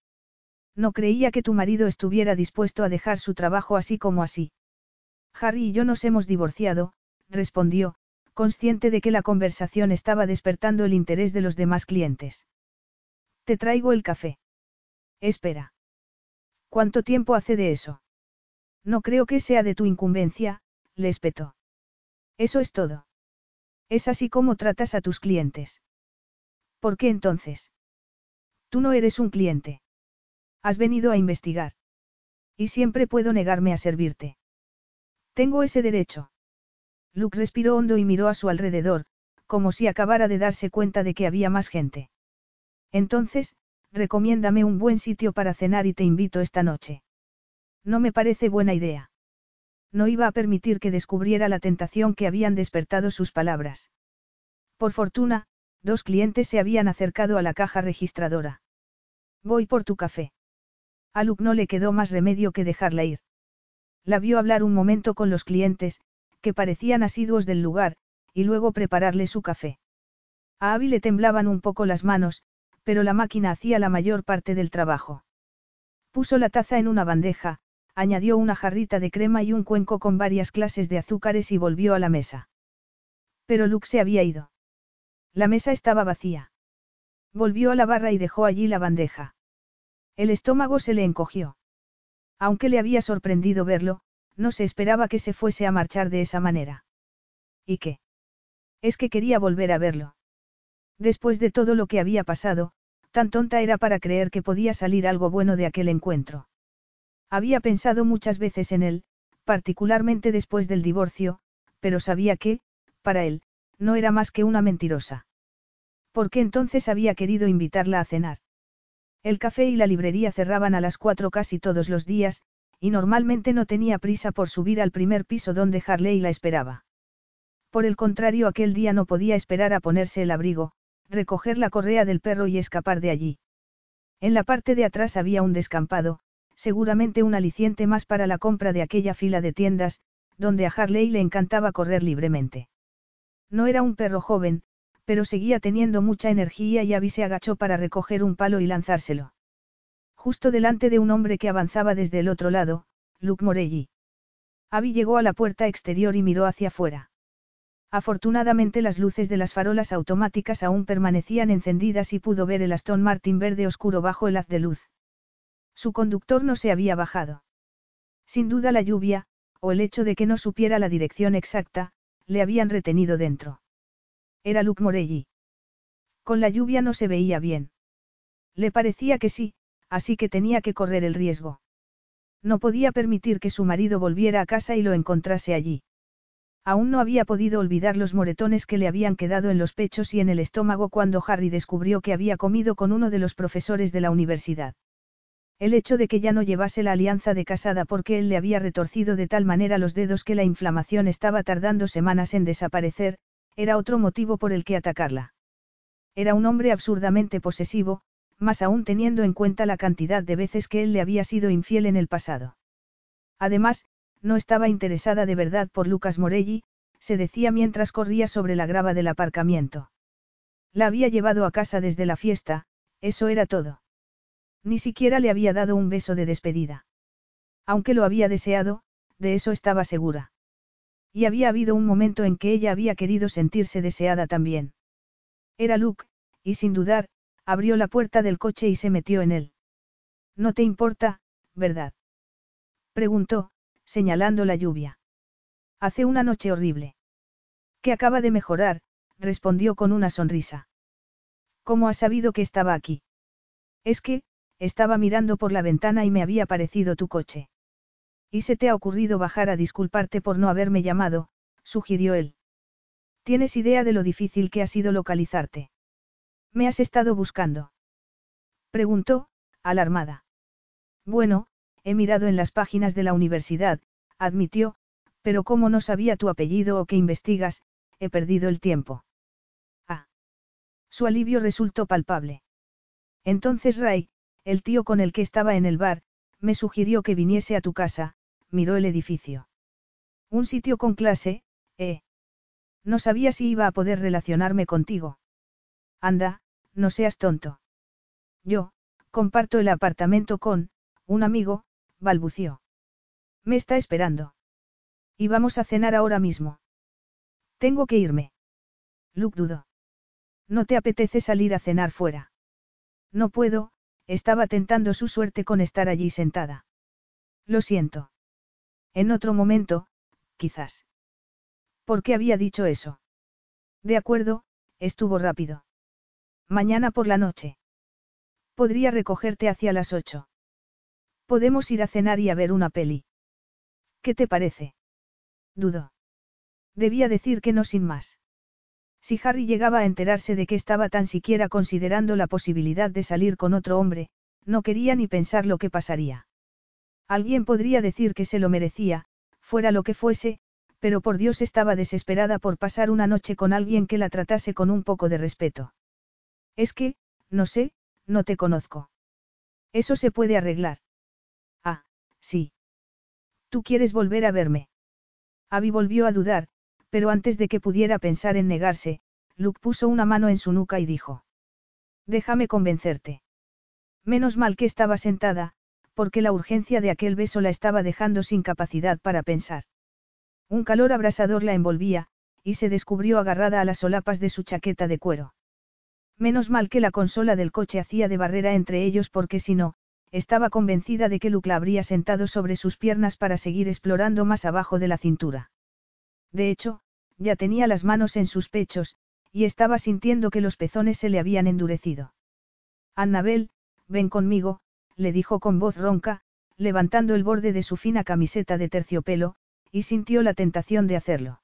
No creía que tu marido estuviera dispuesto a dejar su trabajo así como así. Harry y yo nos hemos divorciado, respondió, consciente de que la conversación estaba despertando el interés de los demás clientes. Te traigo el café. Espera. ¿Cuánto tiempo hace de eso? No creo que sea de tu incumbencia, le espetó. Eso es todo. Es así como tratas a tus clientes. ¿Por qué entonces? Tú no eres un cliente. Has venido a investigar. Y siempre puedo negarme a servirte. Tengo ese derecho. Luke respiró hondo y miró a su alrededor, como si acabara de darse cuenta de que había más gente. Entonces, recomiéndame un buen sitio para cenar y te invito esta noche. No me parece buena idea. No iba a permitir que descubriera la tentación que habían despertado sus palabras. Por fortuna, dos clientes se habían acercado a la caja registradora. Voy por tu café. A Luke no le quedó más remedio que dejarla ir. La vio hablar un momento con los clientes, que parecían asiduos del lugar, y luego prepararle su café. A Abby le temblaban un poco las manos, pero la máquina hacía la mayor parte del trabajo. Puso la taza en una bandeja, añadió una jarrita de crema y un cuenco con varias clases de azúcares y volvió a la mesa. Pero Luke se había ido. La mesa estaba vacía. Volvió a la barra y dejó allí la bandeja. El estómago se le encogió. Aunque le había sorprendido verlo, no se esperaba que se fuese a marchar de esa manera. ¿Y qué? Es que quería volver a verlo. Después de todo lo que había pasado, tan tonta era para creer que podía salir algo bueno de aquel encuentro. Había pensado muchas veces en él, particularmente después del divorcio, pero sabía que, para él, no era más que una mentirosa. ¿Por qué entonces había querido invitarla a cenar? El café y la librería cerraban a las cuatro casi todos los días, y normalmente no tenía prisa por subir al primer piso donde Harley la esperaba. Por el contrario, aquel día no podía esperar a ponerse el abrigo, recoger la correa del perro y escapar de allí. En la parte de atrás había un descampado, seguramente un aliciente más para la compra de aquella fila de tiendas, donde a Harley le encantaba correr libremente. No era un perro joven, pero seguía teniendo mucha energía y Abby se agachó para recoger un palo y lanzárselo. Justo delante de un hombre que avanzaba desde el otro lado, Luke Morelli. Abby llegó a la puerta exterior y miró hacia afuera. Afortunadamente las luces de las farolas automáticas aún permanecían encendidas y pudo ver el Aston Martin verde oscuro bajo el haz de luz. Su conductor no se había bajado. Sin duda la lluvia, o el hecho de que no supiera la dirección exacta, le habían retenido dentro. Era Luke Morelli. Con la lluvia no se veía bien. Le parecía que sí, así que tenía que correr el riesgo. No podía permitir que su marido volviera a casa y lo encontrase allí. Aún no había podido olvidar los moretones que le habían quedado en los pechos y en el estómago cuando Harry descubrió que había comido con uno de los profesores de la universidad. El hecho de que ya no llevase la alianza de casada porque él le había retorcido de tal manera los dedos que la inflamación estaba tardando semanas en desaparecer, era otro motivo por el que atacarla. Era un hombre absurdamente posesivo, más aún teniendo en cuenta la cantidad de veces que él le había sido infiel en el pasado. Además, no estaba interesada de verdad por Lucas Morelli, se decía mientras corría sobre la grava del aparcamiento. La había llevado a casa desde la fiesta, eso era todo. Ni siquiera le había dado un beso de despedida. Aunque lo había deseado, de eso estaba segura. Y había habido un momento en que ella había querido sentirse deseada también. Era Luke, y sin dudar, abrió la puerta del coche y se metió en él. No te importa, ¿verdad? Preguntó, señalando la lluvia. Hace una noche horrible. Que acaba de mejorar, respondió con una sonrisa. ¿Cómo has sabido que estaba aquí? Es que, estaba mirando por la ventana y me había parecido tu coche. ¿Y se te ha ocurrido bajar a disculparte por no haberme llamado? sugirió él. ¿Tienes idea de lo difícil que ha sido localizarte? ¿Me has estado buscando? Preguntó, alarmada. Bueno, he mirado en las páginas de la universidad, admitió, pero como no sabía tu apellido o que investigas, he perdido el tiempo. Ah. Su alivio resultó palpable. Entonces Ray, el tío con el que estaba en el bar, me sugirió que viniese a tu casa, miró el edificio. Un sitio con clase, eh. No sabía si iba a poder relacionarme contigo. Anda, no seas tonto. Yo, comparto el apartamento con, un amigo, balbució. Me está esperando. Y vamos a cenar ahora mismo. Tengo que irme. Luke dudó. ¿No te apetece salir a cenar fuera? No puedo, estaba tentando su suerte con estar allí sentada. Lo siento. En otro momento, quizás. ¿Por qué había dicho eso? De acuerdo, estuvo rápido. Mañana por la noche. Podría recogerte hacia las ocho. Podemos ir a cenar y a ver una peli. ¿Qué te parece? Dudó. Debía decir que no sin más. Si Harry llegaba a enterarse de que estaba tan siquiera considerando la posibilidad de salir con otro hombre, no quería ni pensar lo que pasaría. Alguien podría decir que se lo merecía, fuera lo que fuese, pero por Dios estaba desesperada por pasar una noche con alguien que la tratase con un poco de respeto. Es que, no sé, no te conozco. Eso se puede arreglar. Sí. ¿Tú quieres volver a verme? Abby volvió a dudar, pero antes de que pudiera pensar en negarse, Luke puso una mano en su nuca y dijo. Déjame convencerte. Menos mal que estaba sentada, porque la urgencia de aquel beso la estaba dejando sin capacidad para pensar. Un calor abrasador la envolvía, y se descubrió agarrada a las solapas de su chaqueta de cuero. Menos mal que la consola del coche hacía de barrera entre ellos porque si no, estaba convencida de que Luke la habría sentado sobre sus piernas para seguir explorando más abajo de la cintura. De hecho, ya tenía las manos en sus pechos, y estaba sintiendo que los pezones se le habían endurecido. Annabel, ven conmigo, le dijo con voz ronca, levantando el borde de su fina camiseta de terciopelo, y sintió la tentación de hacerlo.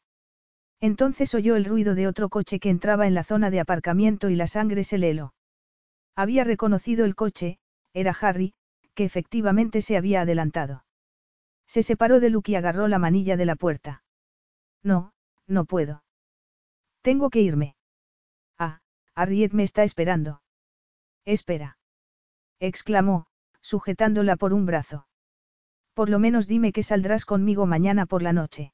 Entonces oyó el ruido de otro coche que entraba en la zona de aparcamiento y la sangre se le heló. Había reconocido el coche, era Harry, que efectivamente se había adelantado. Se separó de Luke y agarró la manilla de la puerta. No, no puedo. Tengo que irme. Ah, Harriet me está esperando. Espera. exclamó, sujetándola por un brazo. Por lo menos dime que saldrás conmigo mañana por la noche.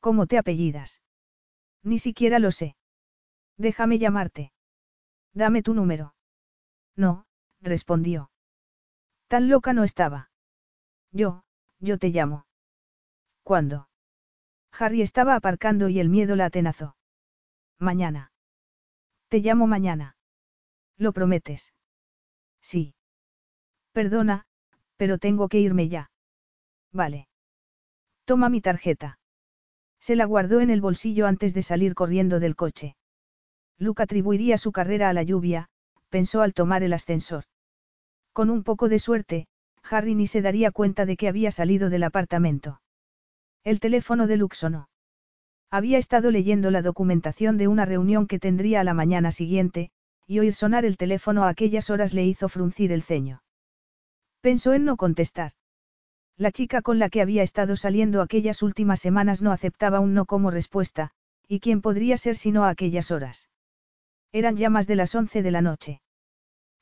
¿Cómo te apellidas? Ni siquiera lo sé. Déjame llamarte. Dame tu número. No, respondió. Tan loca no estaba. Yo, yo te llamo. ¿Cuándo? Harry estaba aparcando y el miedo la atenazó. Mañana. Te llamo mañana. ¿Lo prometes? Sí. Perdona, pero tengo que irme ya. Vale. Toma mi tarjeta. Se la guardó en el bolsillo antes de salir corriendo del coche. Luke atribuiría su carrera a la lluvia, pensó al tomar el ascensor. Con un poco de suerte, Harry ni se daría cuenta de que había salido del apartamento. El teléfono de Luke sonó. Había estado leyendo la documentación de una reunión que tendría a la mañana siguiente, y oír sonar el teléfono a aquellas horas le hizo fruncir el ceño. Pensó en no contestar. La chica con la que había estado saliendo aquellas últimas semanas no aceptaba un no como respuesta, y quién podría ser sino a aquellas horas. Eran ya más de las once de la noche.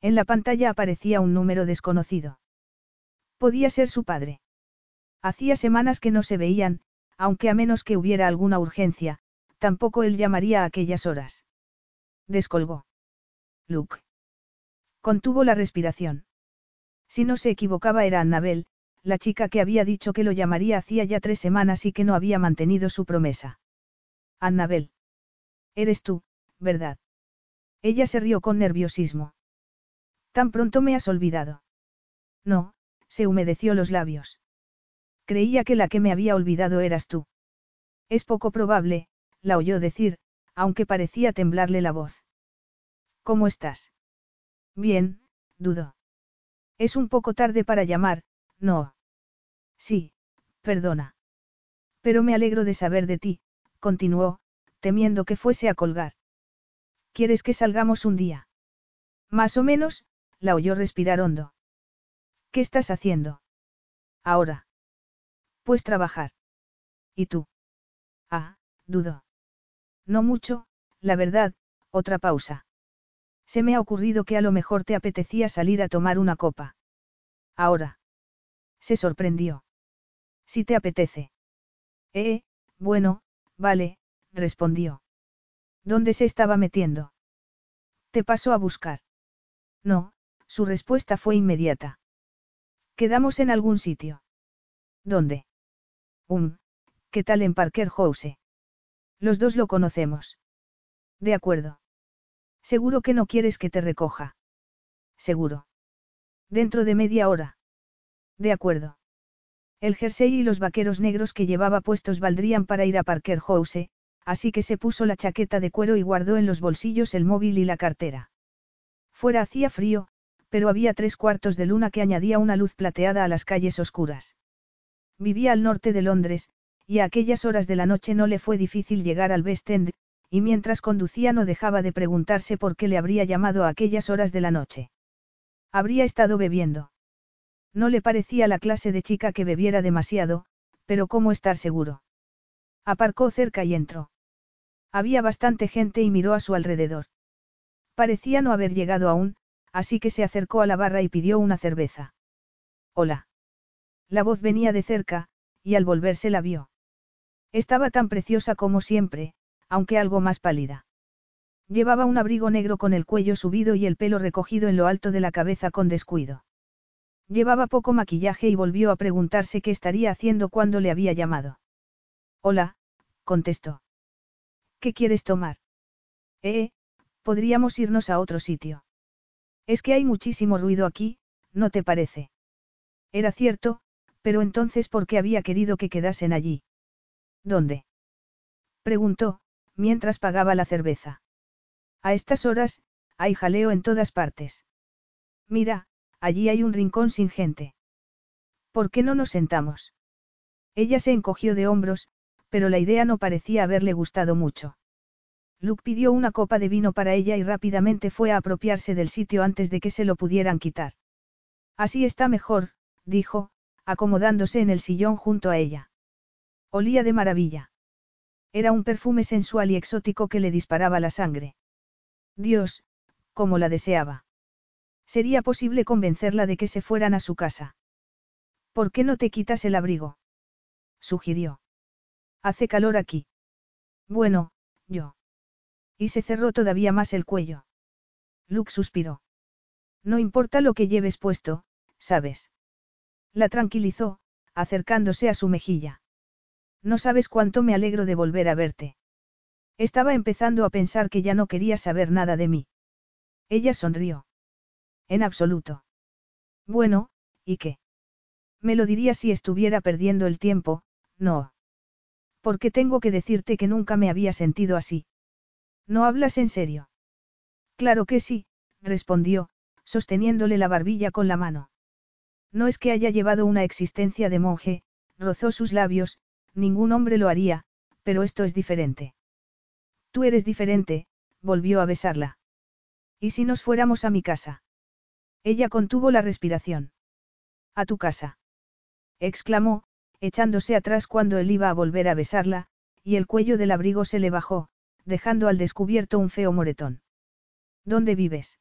En la pantalla aparecía un número desconocido. Podía ser su padre. Hacía semanas que no se veían, aunque a menos que hubiera alguna urgencia, tampoco él llamaría a aquellas horas. Descolgó. Luke. Contuvo la respiración. Si no se equivocaba era Annabel, la chica que había dicho que lo llamaría hacía ya tres semanas y que no había mantenido su promesa. Annabel. Eres tú, ¿verdad? Ella se rió con nerviosismo. Tan pronto me has olvidado. No, se humedeció los labios. Creía que la que me había olvidado eras tú. Es poco probable, la oyó decir, aunque parecía temblarle la voz. ¿Cómo estás? Bien, dudó. Es un poco tarde para llamar, no. Sí, perdona. Pero me alegro de saber de ti, continuó, temiendo que fuese a colgar. ¿Quieres que salgamos un día? Más o menos, la oyó respirar hondo. ¿Qué estás haciendo? Ahora. Pues trabajar. ¿Y tú? Ah, dudo. No mucho, la verdad, otra pausa. Se me ha ocurrido que a lo mejor te apetecía salir a tomar una copa. Ahora. Se sorprendió. Si te apetece. Eh, bueno, vale, respondió. ¿Dónde se estaba metiendo? Te pasó a buscar. No, su respuesta fue inmediata. Quedamos en algún sitio. ¿Dónde? Um, ¿qué tal en Parker House? Los dos lo conocemos. De acuerdo. Seguro que no quieres que te recoja. Seguro. Dentro de media hora. De acuerdo. El jersey y los vaqueros negros que llevaba puestos valdrían para ir a Parker House, así que se puso la chaqueta de cuero y guardó en los bolsillos el móvil y la cartera. Fuera hacía frío, pero había tres cuartos de luna que añadía una luz plateada a las calles oscuras. Vivía al norte de Londres, y a aquellas horas de la noche no le fue difícil llegar al West End, y mientras conducía no dejaba de preguntarse por qué le habría llamado a aquellas horas de la noche. Habría estado bebiendo. No le parecía la clase de chica que bebiera demasiado, pero ¿cómo estar seguro? Aparcó cerca y entró. Había bastante gente y miró a su alrededor. Parecía no haber llegado aún, así que se acercó a la barra y pidió una cerveza. Hola. La voz venía de cerca, y al volverse la vio. Estaba tan preciosa como siempre, aunque algo más pálida. Llevaba un abrigo negro con el cuello subido y el pelo recogido en lo alto de la cabeza con descuido. Llevaba poco maquillaje y volvió a preguntarse qué estaría haciendo cuando le había llamado. Hola, contestó. ¿Qué quieres tomar? Eh, podríamos irnos a otro sitio. Es que hay muchísimo ruido aquí, ¿no te parece? Era cierto, pero entonces ¿por qué había querido que quedasen allí? ¿Dónde? Preguntó, mientras pagaba la cerveza. A estas horas, hay jaleo en todas partes. Mira, allí hay un rincón sin gente. ¿Por qué no nos sentamos? Ella se encogió de hombros, pero la idea no parecía haberle gustado mucho. Luke pidió una copa de vino para ella y rápidamente fue a apropiarse del sitio antes de que se lo pudieran quitar. Así está mejor, dijo, acomodándose en el sillón junto a ella. Olía de maravilla. Era un perfume sensual y exótico que le disparaba la sangre. Dios, cómo la deseaba. Sería posible convencerla de que se fueran a su casa. ¿Por qué no te quitas el abrigo? sugirió. Hace calor aquí. Bueno, yo. Y se cerró todavía más el cuello. Luke suspiró. No importa lo que lleves puesto, sabes. La tranquilizó, acercándose a su mejilla. No sabes cuánto me alegro de volver a verte. Estaba empezando a pensar que ya no quería saber nada de mí. Ella sonrió. En absoluto. Bueno, ¿y qué? Me lo diría si estuviera perdiendo el tiempo, no. Porque tengo que decirte que nunca me había sentido así. ¿No hablas en serio? Claro que sí, respondió, sosteniéndole la barbilla con la mano. No es que haya llevado una existencia de monje, rozó sus labios, ningún hombre lo haría, pero esto es diferente. Tú eres diferente, volvió a besarla. ¿Y si nos fuéramos a mi casa? Ella contuvo la respiración. A tu casa. exclamó, echándose atrás cuando él iba a volver a besarla, y el cuello del abrigo se le bajó, dejando al descubierto un feo moretón. ¿Dónde vives?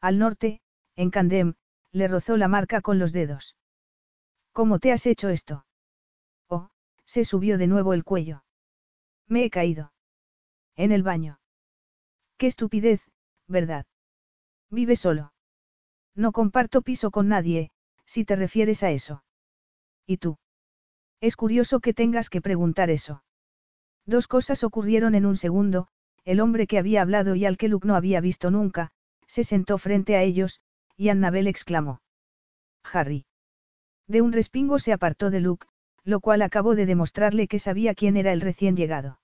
Al norte, en Candem, le rozó la marca con los dedos. ¿Cómo te has hecho esto? Oh, se subió de nuevo el cuello. Me he caído. En el baño. Qué estupidez, ¿verdad? Vive solo. No comparto piso con nadie, si te refieres a eso. ¿Y tú? Es curioso que tengas que preguntar eso. Dos cosas ocurrieron en un segundo, el hombre que había hablado y al que Luke no había visto nunca, se sentó frente a ellos, y Annabel exclamó. Harry. De un respingo se apartó de Luke, lo cual acabó de demostrarle que sabía quién era el recién llegado.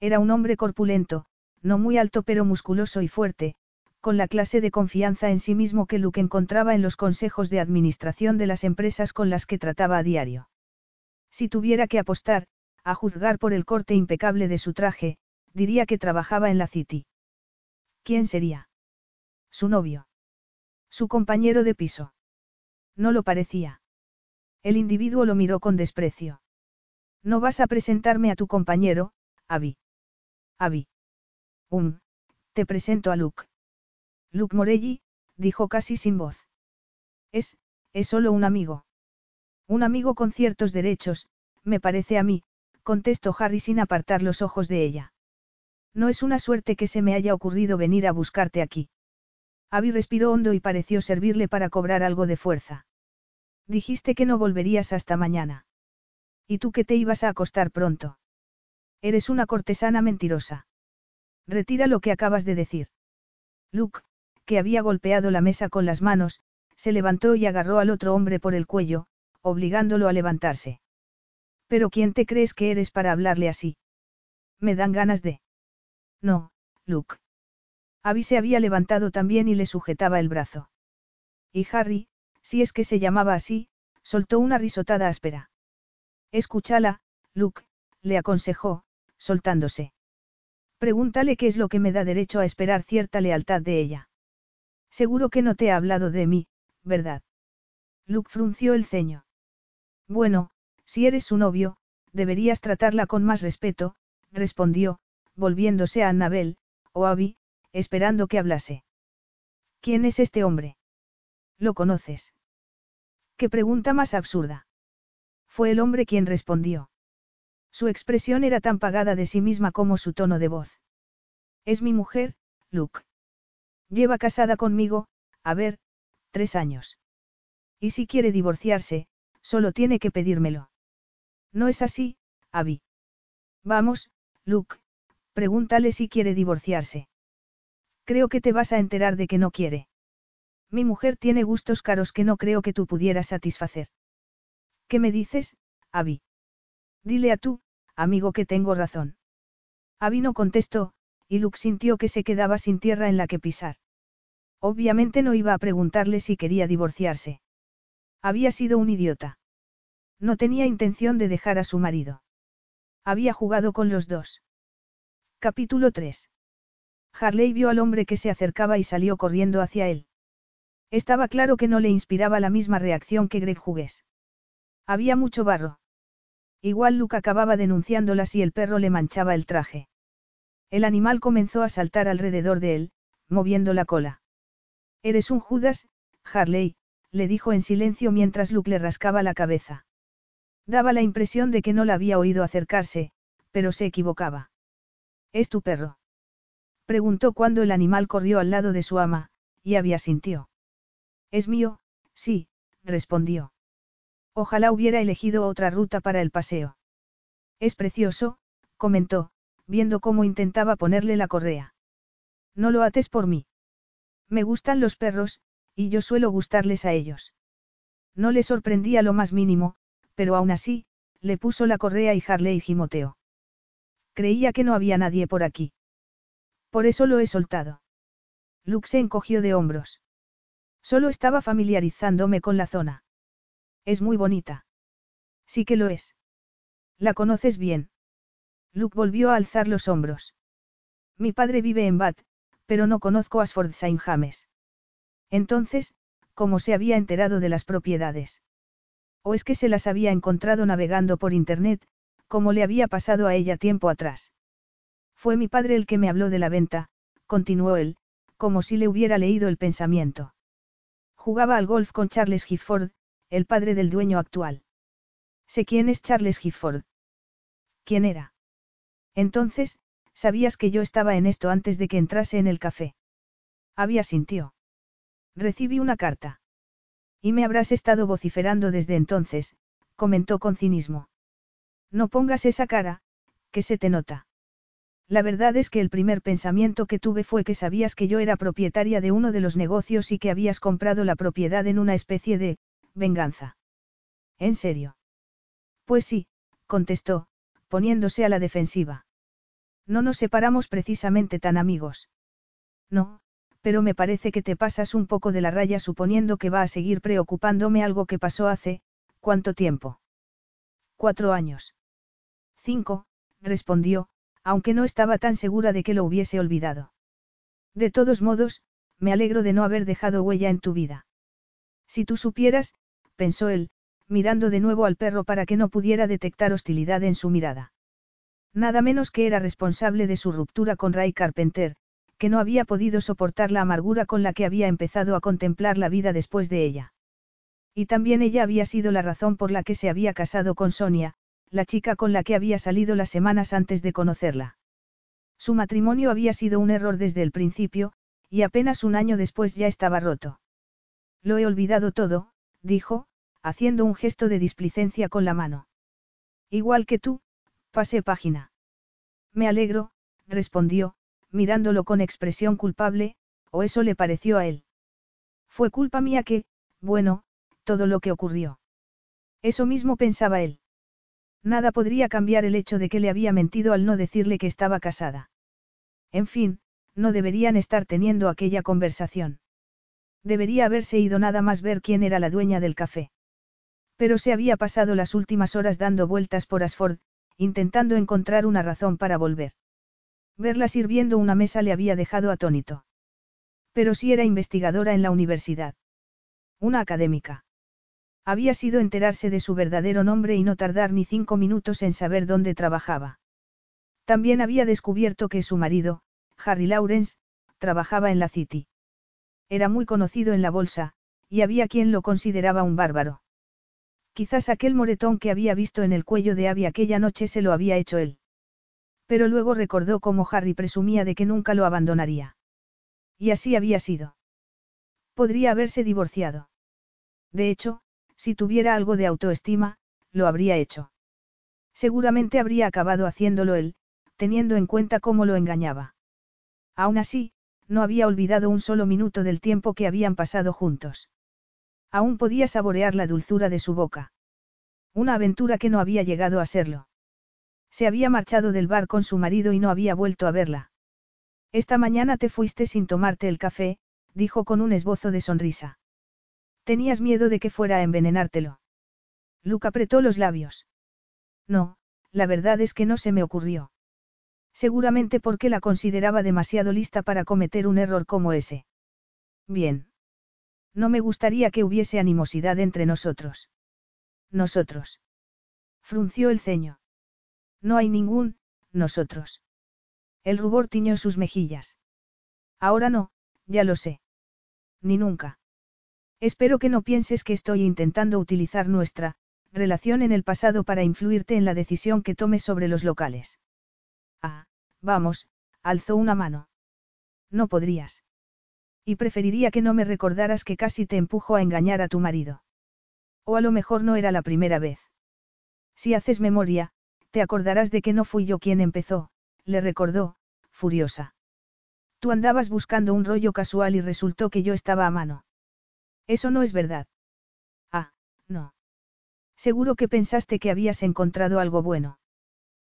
Era un hombre corpulento, no muy alto pero musculoso y fuerte, con la clase de confianza en sí mismo que Luke encontraba en los consejos de administración de las empresas con las que trataba a diario. Si tuviera que apostar, a juzgar por el corte impecable de su traje, diría que trabajaba en la City. ¿Quién sería? Su novio. Su compañero de piso. No lo parecía. El individuo lo miró con desprecio. No vas a presentarme a tu compañero, Abby. Abby. Um, te presento a Luke. Luke Morelli, dijo casi sin voz. Es, es solo un amigo. Un amigo con ciertos derechos, me parece a mí, contestó Harry sin apartar los ojos de ella. No es una suerte que se me haya ocurrido venir a buscarte aquí. Abby respiró hondo y pareció servirle para cobrar algo de fuerza. Dijiste que no volverías hasta mañana. ¿Y tú que te ibas a acostar pronto? Eres una cortesana mentirosa. Retira lo que acabas de decir. Luke, que había golpeado la mesa con las manos, se levantó y agarró al otro hombre por el cuello, obligándolo a levantarse. Pero ¿quién te crees que eres para hablarle así? Me dan ganas de... No, Luke. Abby se había levantado también y le sujetaba el brazo. Y Harry, si es que se llamaba así, soltó una risotada áspera. Escúchala, Luke, le aconsejó, soltándose. Pregúntale qué es lo que me da derecho a esperar cierta lealtad de ella. Seguro que no te ha hablado de mí, ¿verdad? Luke frunció el ceño. Bueno, si eres su novio, deberías tratarla con más respeto, respondió, volviéndose a Annabel, o Abby, esperando que hablase. ¿Quién es este hombre? ¿Lo conoces? ¿Qué pregunta más absurda? Fue el hombre quien respondió. Su expresión era tan pagada de sí misma como su tono de voz. Es mi mujer, Luke. Lleva casada conmigo, a ver, tres años. Y si quiere divorciarse, solo tiene que pedírmelo. No es así, Abby. Vamos, Luke, pregúntale si quiere divorciarse. Creo que te vas a enterar de que no quiere. Mi mujer tiene gustos caros que no creo que tú pudieras satisfacer. ¿Qué me dices, Abby? Dile a tú, amigo que tengo razón. Abby no contestó, y Luke sintió que se quedaba sin tierra en la que pisar. Obviamente no iba a preguntarle si quería divorciarse. Había sido un idiota. No tenía intención de dejar a su marido. Había jugado con los dos. Capítulo 3. Harley vio al hombre que se acercaba y salió corriendo hacia él. Estaba claro que no le inspiraba la misma reacción que Greg Hughes. Había mucho barro. Igual Luke acababa denunciándola si el perro le manchaba el traje. El animal comenzó a saltar alrededor de él, moviendo la cola. Eres un Judas, Harley, le dijo en silencio mientras Luke le rascaba la cabeza. Daba la impresión de que no la había oído acercarse, pero se equivocaba. ¿Es tu perro? Preguntó cuando el animal corrió al lado de su ama, y había sintió. Es mío, sí, respondió. Ojalá hubiera elegido otra ruta para el paseo. Es precioso, comentó, viendo cómo intentaba ponerle la correa. No lo ates por mí. Me gustan los perros, y yo suelo gustarles a ellos. No le sorprendía lo más mínimo, pero aún así, le puso la correa y Harley gimoteó. Creía que no había nadie por aquí. Por eso lo he soltado. Luke se encogió de hombros. Solo estaba familiarizándome con la zona. Es muy bonita. Sí que lo es. ¿La conoces bien? Luke volvió a alzar los hombros. Mi padre vive en Bath, pero no conozco Asford Saint James. Entonces, ¿cómo se había enterado de las propiedades? ¿O es que se las había encontrado navegando por Internet, como le había pasado a ella tiempo atrás? Fue mi padre el que me habló de la venta, continuó él, como si le hubiera leído el pensamiento. Jugaba al golf con Charles Gifford, el padre del dueño actual. Sé quién es Charles Gifford. ¿Quién era? Entonces, Sabías que yo estaba en esto antes de que entrase en el café. Había sintió. Recibí una carta. Y me habrás estado vociferando desde entonces, comentó con cinismo. No pongas esa cara, que se te nota. La verdad es que el primer pensamiento que tuve fue que sabías que yo era propietaria de uno de los negocios y que habías comprado la propiedad en una especie de venganza. ¿En serio? Pues sí, contestó, poniéndose a la defensiva. No nos separamos precisamente tan amigos. No, pero me parece que te pasas un poco de la raya suponiendo que va a seguir preocupándome algo que pasó hace, ¿cuánto tiempo? Cuatro años. Cinco, respondió, aunque no estaba tan segura de que lo hubiese olvidado. De todos modos, me alegro de no haber dejado huella en tu vida. Si tú supieras, pensó él, mirando de nuevo al perro para que no pudiera detectar hostilidad en su mirada. Nada menos que era responsable de su ruptura con Ray Carpenter, que no había podido soportar la amargura con la que había empezado a contemplar la vida después de ella. Y también ella había sido la razón por la que se había casado con Sonia, la chica con la que había salido las semanas antes de conocerla. Su matrimonio había sido un error desde el principio, y apenas un año después ya estaba roto. Lo he olvidado todo, dijo, haciendo un gesto de displicencia con la mano. Igual que tú, Pasé página. Me alegro, respondió, mirándolo con expresión culpable, o eso le pareció a él. Fue culpa mía que, bueno, todo lo que ocurrió. Eso mismo pensaba él. Nada podría cambiar el hecho de que le había mentido al no decirle que estaba casada. En fin, no deberían estar teniendo aquella conversación. Debería haberse ido nada más ver quién era la dueña del café. Pero se había pasado las últimas horas dando vueltas por Asford, intentando encontrar una razón para volver. Verla sirviendo una mesa le había dejado atónito. Pero si era investigadora en la universidad. Una académica. Había sido enterarse de su verdadero nombre y no tardar ni cinco minutos en saber dónde trabajaba. También había descubierto que su marido, Harry Lawrence, trabajaba en la City. Era muy conocido en la bolsa, y había quien lo consideraba un bárbaro. Quizás aquel moretón que había visto en el cuello de Abby aquella noche se lo había hecho él. Pero luego recordó cómo Harry presumía de que nunca lo abandonaría. Y así había sido. Podría haberse divorciado. De hecho, si tuviera algo de autoestima, lo habría hecho. Seguramente habría acabado haciéndolo él, teniendo en cuenta cómo lo engañaba. Aún así, no había olvidado un solo minuto del tiempo que habían pasado juntos. Aún podía saborear la dulzura de su boca. Una aventura que no había llegado a serlo. Se había marchado del bar con su marido y no había vuelto a verla. Esta mañana te fuiste sin tomarte el café, dijo con un esbozo de sonrisa. Tenías miedo de que fuera a envenenártelo. Luke apretó los labios. No, la verdad es que no se me ocurrió. Seguramente porque la consideraba demasiado lista para cometer un error como ese. Bien. No me gustaría que hubiese animosidad entre nosotros. Nosotros. Frunció el ceño. No hay ningún, nosotros. El rubor tiñó sus mejillas. Ahora no, ya lo sé. Ni nunca. Espero que no pienses que estoy intentando utilizar nuestra relación en el pasado para influirte en la decisión que tomes sobre los locales. Ah, vamos, alzó una mano. No podrías. Y preferiría que no me recordaras que casi te empujo a engañar a tu marido. O a lo mejor no era la primera vez. Si haces memoria, te acordarás de que no fui yo quien empezó, le recordó, furiosa. Tú andabas buscando un rollo casual y resultó que yo estaba a mano. Eso no es verdad. Ah, no. Seguro que pensaste que habías encontrado algo bueno.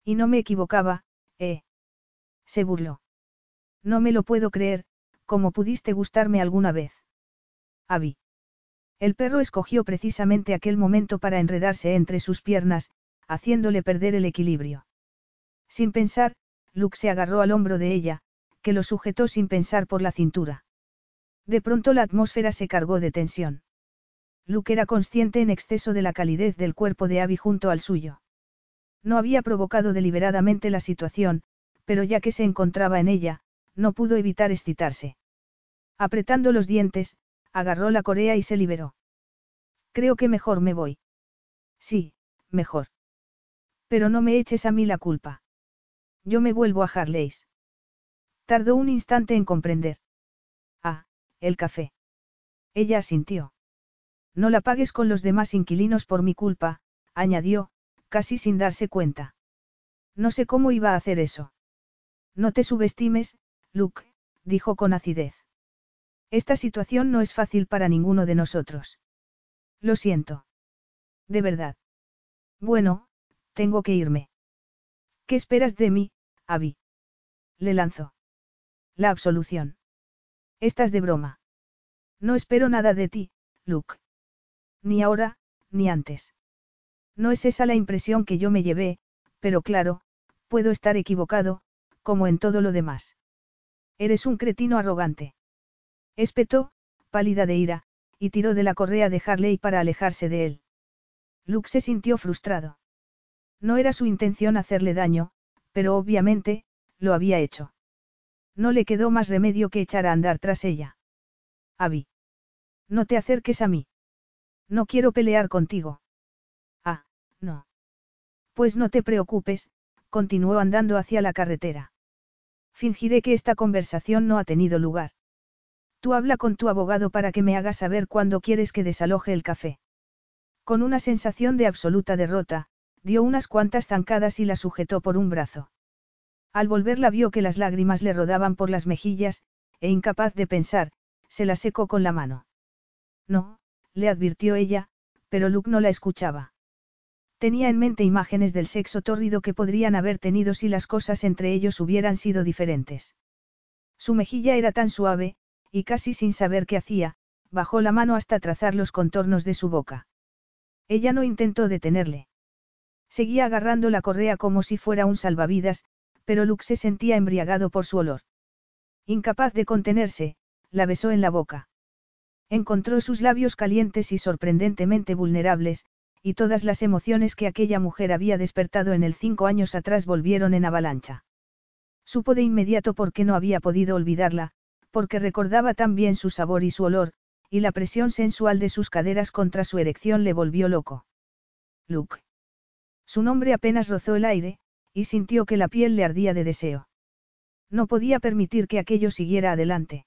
Y no me equivocaba, ¿eh? Se burló. No me lo puedo creer, como pudiste gustarme alguna vez. Abby. El perro escogió precisamente aquel momento para enredarse entre sus piernas, haciéndole perder el equilibrio. Sin pensar, Luke se agarró al hombro de ella, que lo sujetó sin pensar por la cintura. De pronto la atmósfera se cargó de tensión. Luke era consciente en exceso de la calidez del cuerpo de Abby junto al suyo. No había provocado deliberadamente la situación, pero ya que se encontraba en ella, no pudo evitar excitarse. Apretando los dientes, agarró la corea y se liberó. Creo que mejor me voy. Sí, mejor. Pero no me eches a mí la culpa. Yo me vuelvo a Harley's. Tardó un instante en comprender. Ah, el café. Ella asintió. No la pagues con los demás inquilinos por mi culpa, añadió, casi sin darse cuenta. No sé cómo iba a hacer eso. No te subestimes, Luke, dijo con acidez. Esta situación no es fácil para ninguno de nosotros. Lo siento. De verdad. Bueno, tengo que irme. ¿Qué esperas de mí, Abby? Le lanzó. La absolución. Estás de broma. No espero nada de ti, Luke. Ni ahora, ni antes. No es esa la impresión que yo me llevé, pero claro, puedo estar equivocado, como en todo lo demás. Eres un cretino arrogante. Espetó, pálida de ira, y tiró de la correa de Harley para alejarse de él. Luke se sintió frustrado. No era su intención hacerle daño, pero obviamente, lo había hecho. No le quedó más remedio que echar a andar tras ella. Abby. No te acerques a mí. No quiero pelear contigo. Ah, no. Pues no te preocupes, continuó andando hacia la carretera. Fingiré que esta conversación no ha tenido lugar. Tú habla con tu abogado para que me haga saber cuándo quieres que desaloje el café. Con una sensación de absoluta derrota, dio unas cuantas zancadas y la sujetó por un brazo. Al volverla vio que las lágrimas le rodaban por las mejillas, e incapaz de pensar, se la secó con la mano. No, le advirtió ella, pero Luke no la escuchaba. Tenía en mente imágenes del sexo tórrido que podrían haber tenido si las cosas entre ellos hubieran sido diferentes. Su mejilla era tan suave, y casi sin saber qué hacía, bajó la mano hasta trazar los contornos de su boca. Ella no intentó detenerle. Seguía agarrando la correa como si fuera un salvavidas, pero Luke se sentía embriagado por su olor. Incapaz de contenerse, la besó en la boca. Encontró sus labios calientes y sorprendentemente vulnerables, y todas las emociones que aquella mujer había despertado en él cinco años atrás volvieron en avalancha. Supo de inmediato por qué no había podido olvidarla, porque recordaba tan bien su sabor y su olor, y la presión sensual de sus caderas contra su erección le volvió loco. Luke. Su nombre apenas rozó el aire, y sintió que la piel le ardía de deseo. No podía permitir que aquello siguiera adelante.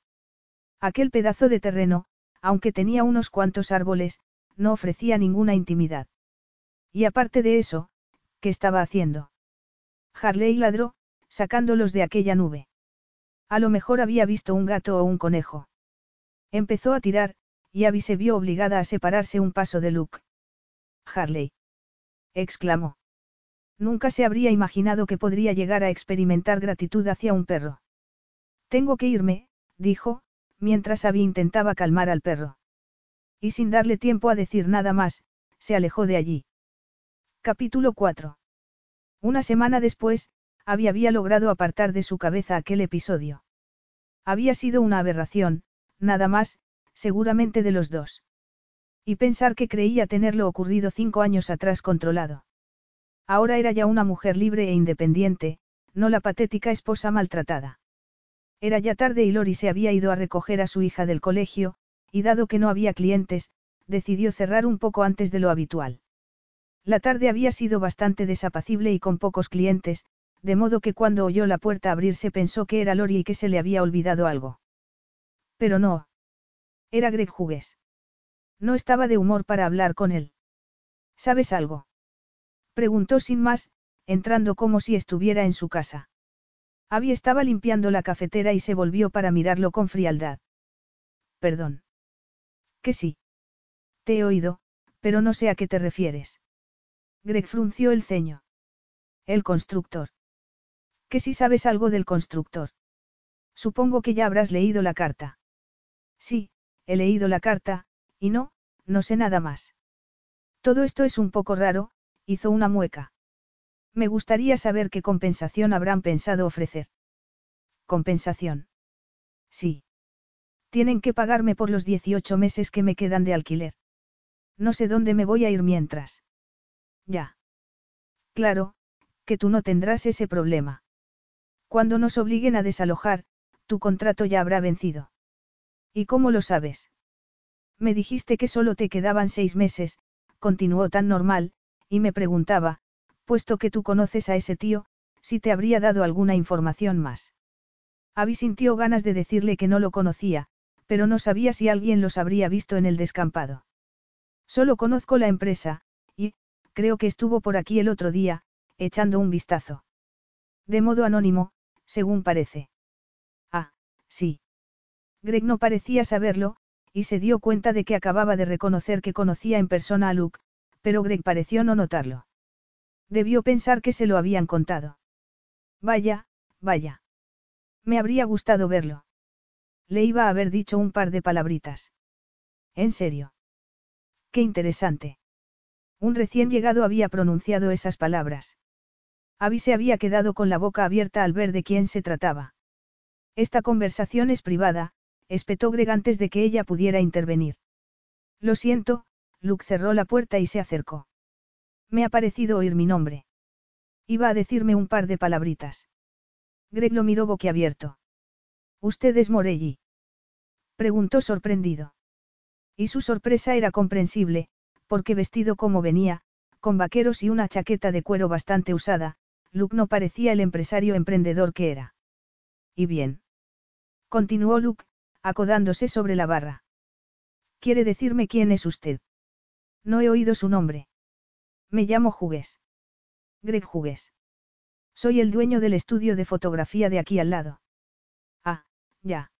Aquel pedazo de terreno, aunque tenía unos cuantos árboles, no ofrecía ninguna intimidad. Y aparte de eso, ¿qué estaba haciendo? Harley ladró, sacándolos de aquella nube. A lo mejor había visto un gato o un conejo. Empezó a tirar, y Abby se vio obligada a separarse un paso de Luke. Harley. Exclamó. Nunca se habría imaginado que podría llegar a experimentar gratitud hacia un perro. Tengo que irme, dijo, mientras Abby intentaba calmar al perro. Y sin darle tiempo a decir nada más, se alejó de allí. Capítulo 4. Una semana después, Abby había logrado apartar de su cabeza aquel episodio. Había sido una aberración, nada más, seguramente de los dos. Y pensar que creía tenerlo ocurrido cinco años atrás controlado. Ahora era ya una mujer libre e independiente, no la patética esposa maltratada. Era ya tarde y Lori se había ido a recoger a su hija del colegio, y dado que no había clientes, decidió cerrar un poco antes de lo habitual. La tarde había sido bastante desapacible y con pocos clientes, de modo que cuando oyó la puerta abrirse pensó que era Lori y que se le había olvidado algo. Pero no. Era Greg Hughes. No estaba de humor para hablar con él. ¿Sabes algo? Preguntó sin más, entrando como si estuviera en su casa. Abby estaba limpiando la cafetera y se volvió para mirarlo con frialdad. Perdón. Que sí. Te he oído, pero no sé a qué te refieres. Greg frunció el ceño. El constructor. Que si sabes algo del constructor. Supongo que ya habrás leído la carta. Sí, he leído la carta, y no, no sé nada más. Todo esto es un poco raro, hizo una mueca. Me gustaría saber qué compensación habrán pensado ofrecer. ¿Compensación? Sí. Tienen que pagarme por los 18 meses que me quedan de alquiler. No sé dónde me voy a ir mientras. Ya. Claro, que tú no tendrás ese problema. Cuando nos obliguen a desalojar, tu contrato ya habrá vencido. ¿Y cómo lo sabes? Me dijiste que solo te quedaban seis meses, continuó tan normal, y me preguntaba, puesto que tú conoces a ese tío, si te habría dado alguna información más. Abby sintió ganas de decirle que no lo conocía, pero no sabía si alguien los habría visto en el descampado. Solo conozco la empresa, y, creo que estuvo por aquí el otro día, echando un vistazo. De modo anónimo, según parece. Ah, sí. Greg no parecía saberlo, y se dio cuenta de que acababa de reconocer que conocía en persona a Luke, pero Greg pareció no notarlo. Debió pensar que se lo habían contado. Vaya, vaya. Me habría gustado verlo. Le iba a haber dicho un par de palabritas. ¿En serio? Qué interesante. Un recién llegado había pronunciado esas palabras. Abby se había quedado con la boca abierta al ver de quién se trataba. Esta conversación es privada, espetó Greg antes de que ella pudiera intervenir. Lo siento, Luke cerró la puerta y se acercó. Me ha parecido oír mi nombre. Iba a decirme un par de palabritas. Greg lo miró boquiabierto. ¿Usted es Morelli? Preguntó sorprendido. Y su sorpresa era comprensible, porque vestido como venía, con vaqueros y una chaqueta de cuero bastante usada, Luke no parecía el empresario emprendedor que era. ¿Y bien? Continuó Luke, acodándose sobre la barra. ¿Quiere decirme quién es usted? No he oído su nombre. Me llamo Jugues. Greg Jugues. Soy el dueño del estudio de fotografía de aquí al lado. Ah, ya.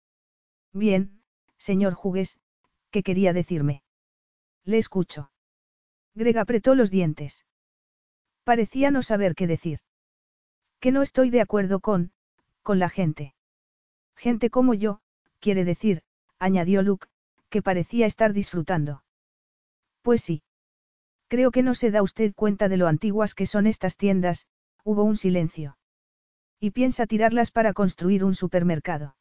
Bien, señor Jugues, ¿qué quería decirme? Le escucho. Greg apretó los dientes. Parecía no saber qué decir. Que no estoy de acuerdo con, con la gente. Gente como yo, quiere decir, añadió Luke, que parecía estar disfrutando. Pues sí. Creo que no se da usted cuenta de lo antiguas que son estas tiendas, hubo un silencio. Y piensa tirarlas para construir un supermercado.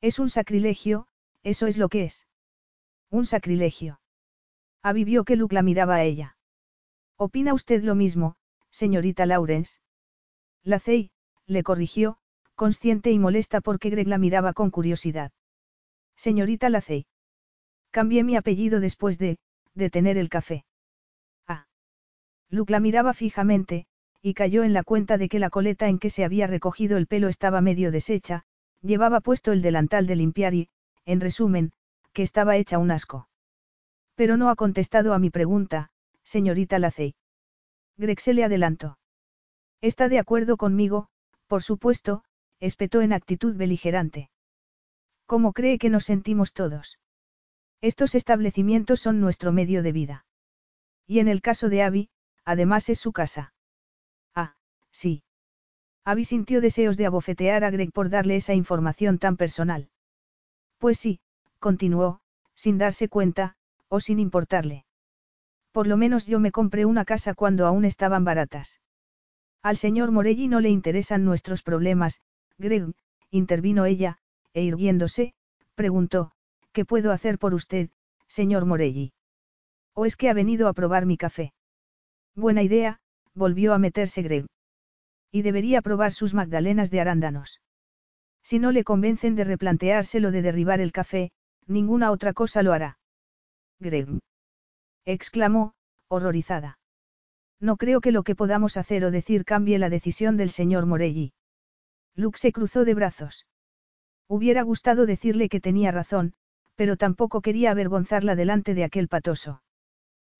Es un sacrilegio, eso es lo que es. Un sacrilegio. Avivió que Luke la miraba a ella. ¿Opina usted lo mismo, señorita Lawrence? Lacey, le corrigió, consciente y molesta porque Greg la miraba con curiosidad. Señorita Lacey. Cambié mi apellido después de, de tener el café. Ah. Luke la miraba fijamente, y cayó en la cuenta de que la coleta en que se había recogido el pelo estaba medio deshecha, llevaba puesto el delantal de limpiar y, en resumen, que estaba hecha un asco. Pero no ha contestado a mi pregunta, señorita Lacey. Greg se le adelantó. Está de acuerdo conmigo, por supuesto, espetó en actitud beligerante. ¿Cómo cree que nos sentimos todos? Estos establecimientos son nuestro medio de vida. Y en el caso de Abby, además es su casa. Ah, sí. Abby sintió deseos de abofetear a Greg por darle esa información tan personal. Pues sí, continuó, sin darse cuenta, o sin importarle. Por lo menos yo me compré una casa cuando aún estaban baratas. Al señor Morelli no le interesan nuestros problemas, Greg, intervino ella, e irguiéndose, preguntó, ¿qué puedo hacer por usted, señor Morelli? ¿O es que ha venido a probar mi café? Buena idea, volvió a meterse Greg. Y debería probar sus magdalenas de arándanos. Si no le convencen de replanteárselo de derribar el café, ninguna otra cosa lo hará. Greg. exclamó, horrorizada. No creo que lo que podamos hacer o decir cambie la decisión del señor Morelli. Luke se cruzó de brazos. Hubiera gustado decirle que tenía razón, pero tampoco quería avergonzarla delante de aquel patoso.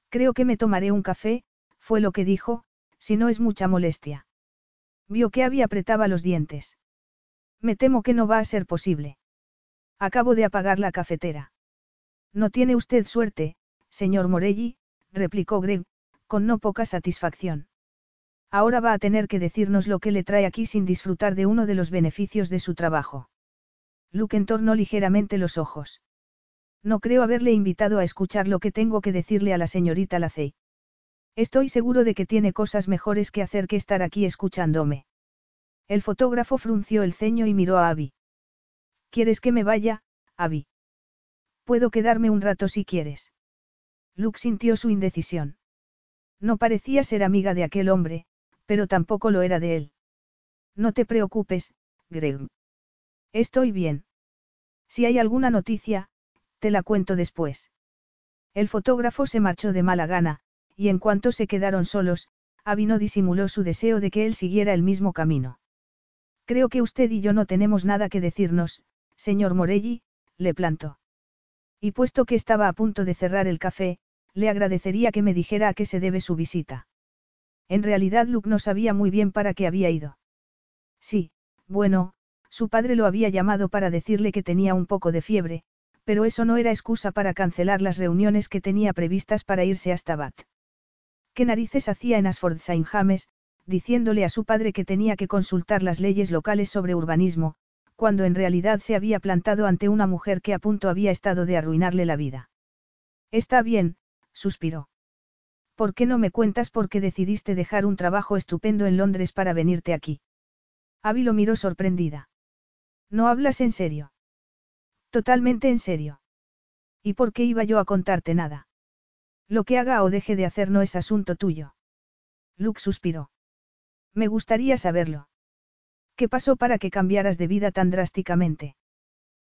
Creo que me tomaré un café, fue lo que dijo, si no es mucha molestia. Vio que había apretaba los dientes. Me temo que no va a ser posible. Acabo de apagar la cafetera. No tiene usted suerte, señor Morelli, replicó Greg, con no poca satisfacción. Ahora va a tener que decirnos lo que le trae aquí sin disfrutar de uno de los beneficios de su trabajo. Luke entornó ligeramente los ojos. No creo haberle invitado a escuchar lo que tengo que decirle a la señorita Lacey. Estoy seguro de que tiene cosas mejores que hacer que estar aquí escuchándome. El fotógrafo frunció el ceño y miró a Abby. ¿Quieres que me vaya, Abby? Puedo quedarme un rato si quieres. Luke sintió su indecisión. No parecía ser amiga de aquel hombre, pero tampoco lo era de él. No te preocupes, Greg. Estoy bien. Si hay alguna noticia, te la cuento después. El fotógrafo se marchó de mala gana, y en cuanto se quedaron solos, Abby disimuló su deseo de que él siguiera el mismo camino. Creo que usted y yo no tenemos nada que decirnos, señor Morelli, le plantó. Y puesto que estaba a punto de cerrar el café, le agradecería que me dijera a qué se debe su visita. En realidad Luke no sabía muy bien para qué había ido. Sí, bueno, su padre lo había llamado para decirle que tenía un poco de fiebre, pero eso no era excusa para cancelar las reuniones que tenía previstas para irse hasta Bath. ¿Qué narices hacía en Asford Saint James, diciéndole a su padre que tenía que consultar las leyes locales sobre urbanismo, cuando en realidad se había plantado ante una mujer que a punto había estado de arruinarle la vida? Está bien, suspiró. ¿Por qué no me cuentas por qué decidiste dejar un trabajo estupendo en Londres para venirte aquí? Abby lo miró sorprendida. ¿No hablas en serio? Totalmente en serio. ¿Y por qué iba yo a contarte nada? Lo que haga o deje de hacer no es asunto tuyo. Luke suspiró. Me gustaría saberlo. ¿Qué pasó para que cambiaras de vida tan drásticamente?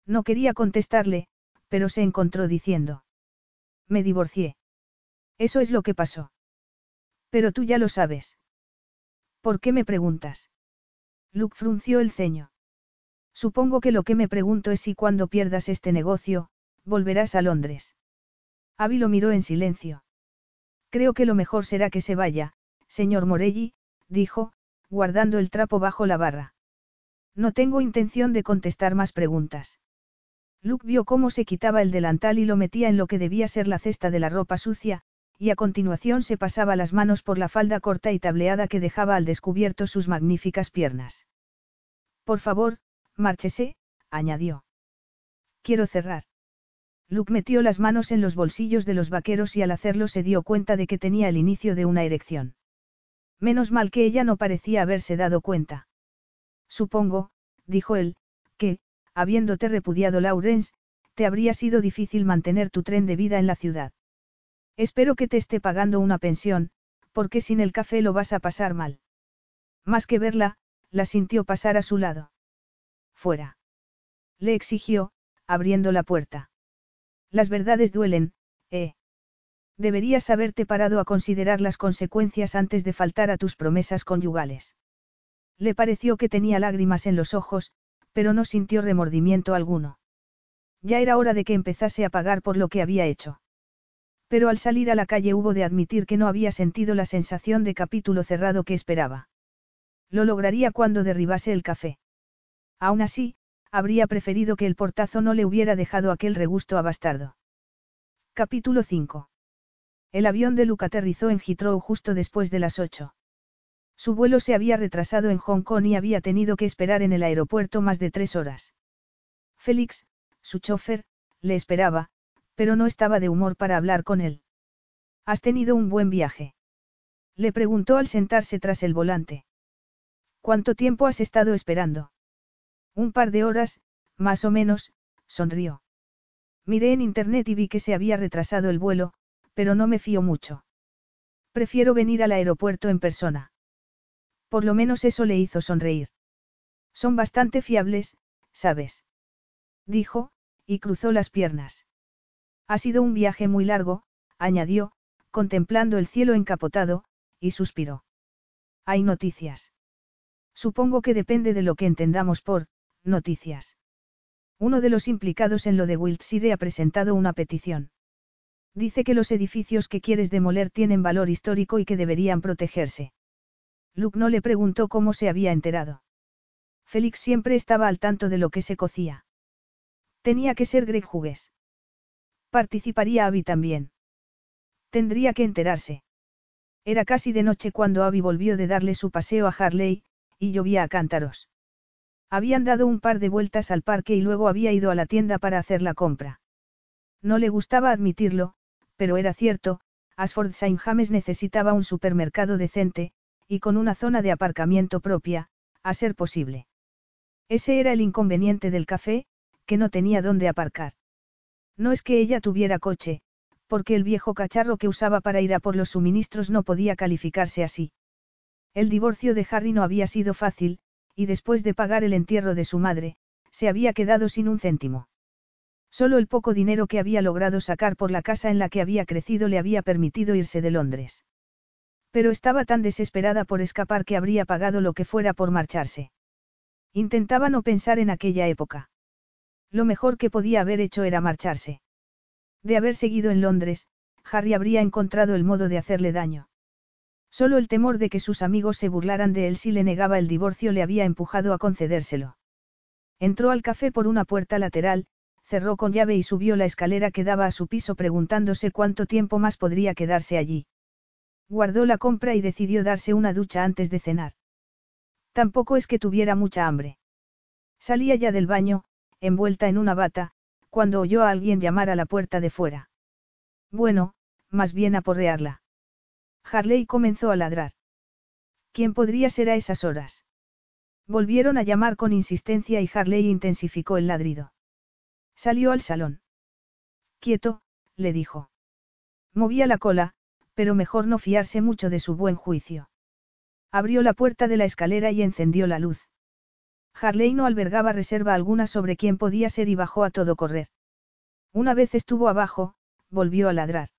No quería contestarle, pero se encontró diciendo. Me divorcié. Eso es lo que pasó. Pero tú ya lo sabes. ¿Por qué me preguntas? Luke frunció el ceño. Supongo que lo que me pregunto es si cuando pierdas este negocio, volverás a Londres. Abby lo miró en silencio. Creo que lo mejor será que se vaya, señor Morelli, dijo, guardando el trapo bajo la barra. No tengo intención de contestar más preguntas. Luke vio cómo se quitaba el delantal y lo metía en lo que debía ser la cesta de la ropa sucia, y a continuación se pasaba las manos por la falda corta y tableada que dejaba al descubierto sus magníficas piernas. Por favor, márchese, añadió. Quiero cerrar. Luke metió las manos en los bolsillos de los vaqueros y al hacerlo se dio cuenta de que tenía el inicio de una erección. Menos mal que ella no parecía haberse dado cuenta. Supongo, dijo él, que, habiéndote repudiado Laurence, te habría sido difícil mantener tu tren de vida en la ciudad. Espero que te esté pagando una pensión, porque sin el café lo vas a pasar mal. Más que verla, la sintió pasar a su lado. Fuera. Le exigió, abriendo la puerta. Las verdades duelen, ¿eh? Deberías haberte parado a considerar las consecuencias antes de faltar a tus promesas conyugales. Le pareció que tenía lágrimas en los ojos, pero no sintió remordimiento alguno. Ya era hora de que empezase a pagar por lo que había hecho. Pero al salir a la calle hubo de admitir que no había sentido la sensación de capítulo cerrado que esperaba. Lo lograría cuando derribase el café. Aún así, habría preferido que el portazo no le hubiera dejado aquel regusto a bastardo. Capítulo 5. El avión de Luke aterrizó en Heathrow justo después de las 8. Su vuelo se había retrasado en Hong Kong y había tenido que esperar en el aeropuerto más de tres horas. Félix, su chofer, le esperaba, pero no estaba de humor para hablar con él. ¿Has tenido un buen viaje? Le preguntó al sentarse tras el volante. ¿Cuánto tiempo has estado esperando? Un par de horas, más o menos, sonrió. Miré en internet y vi que se había retrasado el vuelo, pero no me fío mucho. Prefiero venir al aeropuerto en persona. Por lo menos eso le hizo sonreír. Son bastante fiables, ¿sabes? Dijo, y cruzó las piernas. Ha sido un viaje muy largo, añadió, contemplando el cielo encapotado, y suspiró. Hay noticias. Supongo que depende de lo que entendamos por, Noticias. Uno de los implicados en lo de Wiltshire ha presentado una petición. Dice que los edificios que quieres demoler tienen valor histórico y que deberían protegerse. Luke no le preguntó cómo se había enterado. Félix siempre estaba al tanto de lo que se cocía. Tenía que ser Greg Hughes. Participaría Abby también. Tendría que enterarse. Era casi de noche cuando Abby volvió de darle su paseo a Harley, y llovía a cántaros. Habían dado un par de vueltas al parque y luego había ido a la tienda para hacer la compra. No le gustaba admitirlo, pero era cierto, Asford Saint James necesitaba un supermercado decente, y con una zona de aparcamiento propia, a ser posible. Ese era el inconveniente del café, que no tenía dónde aparcar. No es que ella tuviera coche, porque el viejo cacharro que usaba para ir a por los suministros no podía calificarse así. El divorcio de Harry no había sido fácil, y después de pagar el entierro de su madre, se había quedado sin un céntimo. Solo el poco dinero que había logrado sacar por la casa en la que había crecido le había permitido irse de Londres. Pero estaba tan desesperada por escapar que habría pagado lo que fuera por marcharse. Intentaba no pensar en aquella época. Lo mejor que podía haber hecho era marcharse. De haber seguido en Londres, Harry habría encontrado el modo de hacerle daño. Solo el temor de que sus amigos se burlaran de él si le negaba el divorcio le había empujado a concedérselo. Entró al café por una puerta lateral, cerró con llave y subió la escalera que daba a su piso preguntándose cuánto tiempo más podría quedarse allí. Guardó la compra y decidió darse una ducha antes de cenar. Tampoco es que tuviera mucha hambre. Salía ya del baño, envuelta en una bata, cuando oyó a alguien llamar a la puerta de fuera. Bueno, más bien aporrearla. Harley comenzó a ladrar. ¿Quién podría ser a esas horas? Volvieron a llamar con insistencia y Harley intensificó el ladrido. Salió al salón. Quieto, le dijo. Movía la cola, pero mejor no fiarse mucho de su buen juicio. Abrió la puerta de la escalera y encendió la luz. Harley no albergaba reserva alguna sobre quién podía ser y bajó a todo correr. Una vez estuvo abajo, volvió a ladrar.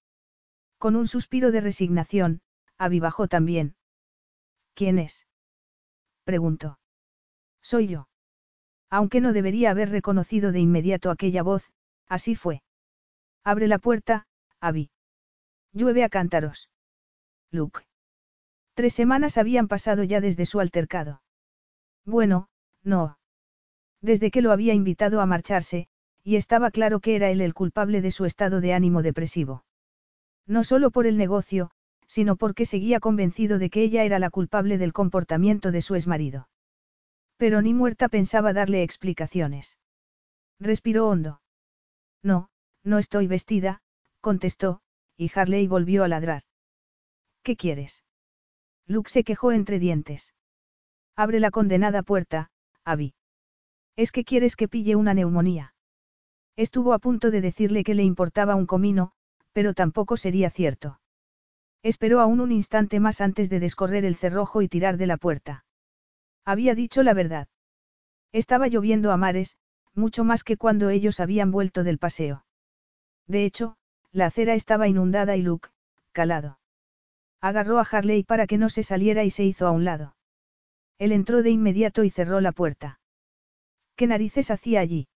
Con un suspiro de resignación, avivajó también. ¿Quién es? preguntó. Soy yo. Aunque no debería haber reconocido de inmediato aquella voz, así fue. Abre la puerta, Abby. Llueve a cántaros. Luke. Tres semanas habían pasado ya desde su altercado. Bueno, no. Desde que lo había invitado a marcharse, y estaba claro que era él el culpable de su estado de ánimo depresivo. No solo por el negocio, sino porque seguía convencido de que ella era la culpable del comportamiento de su exmarido. Pero ni muerta pensaba darle explicaciones. Respiró hondo. No, no estoy vestida, contestó, y Harley volvió a ladrar. ¿Qué quieres? Luke se quejó entre dientes. Abre la condenada puerta, Abby. ¿Es que quieres que pille una neumonía? Estuvo a punto de decirle que le importaba un comino, pero tampoco sería cierto. Esperó aún un instante más antes de descorrer el cerrojo y tirar de la puerta. Había dicho la verdad. Estaba lloviendo a mares, mucho más que cuando ellos habían vuelto del paseo. De hecho, la acera estaba inundada y Luke, calado. Agarró a Harley para que no se saliera y se hizo a un lado. Él entró de inmediato y cerró la puerta. ¿Qué narices hacía allí?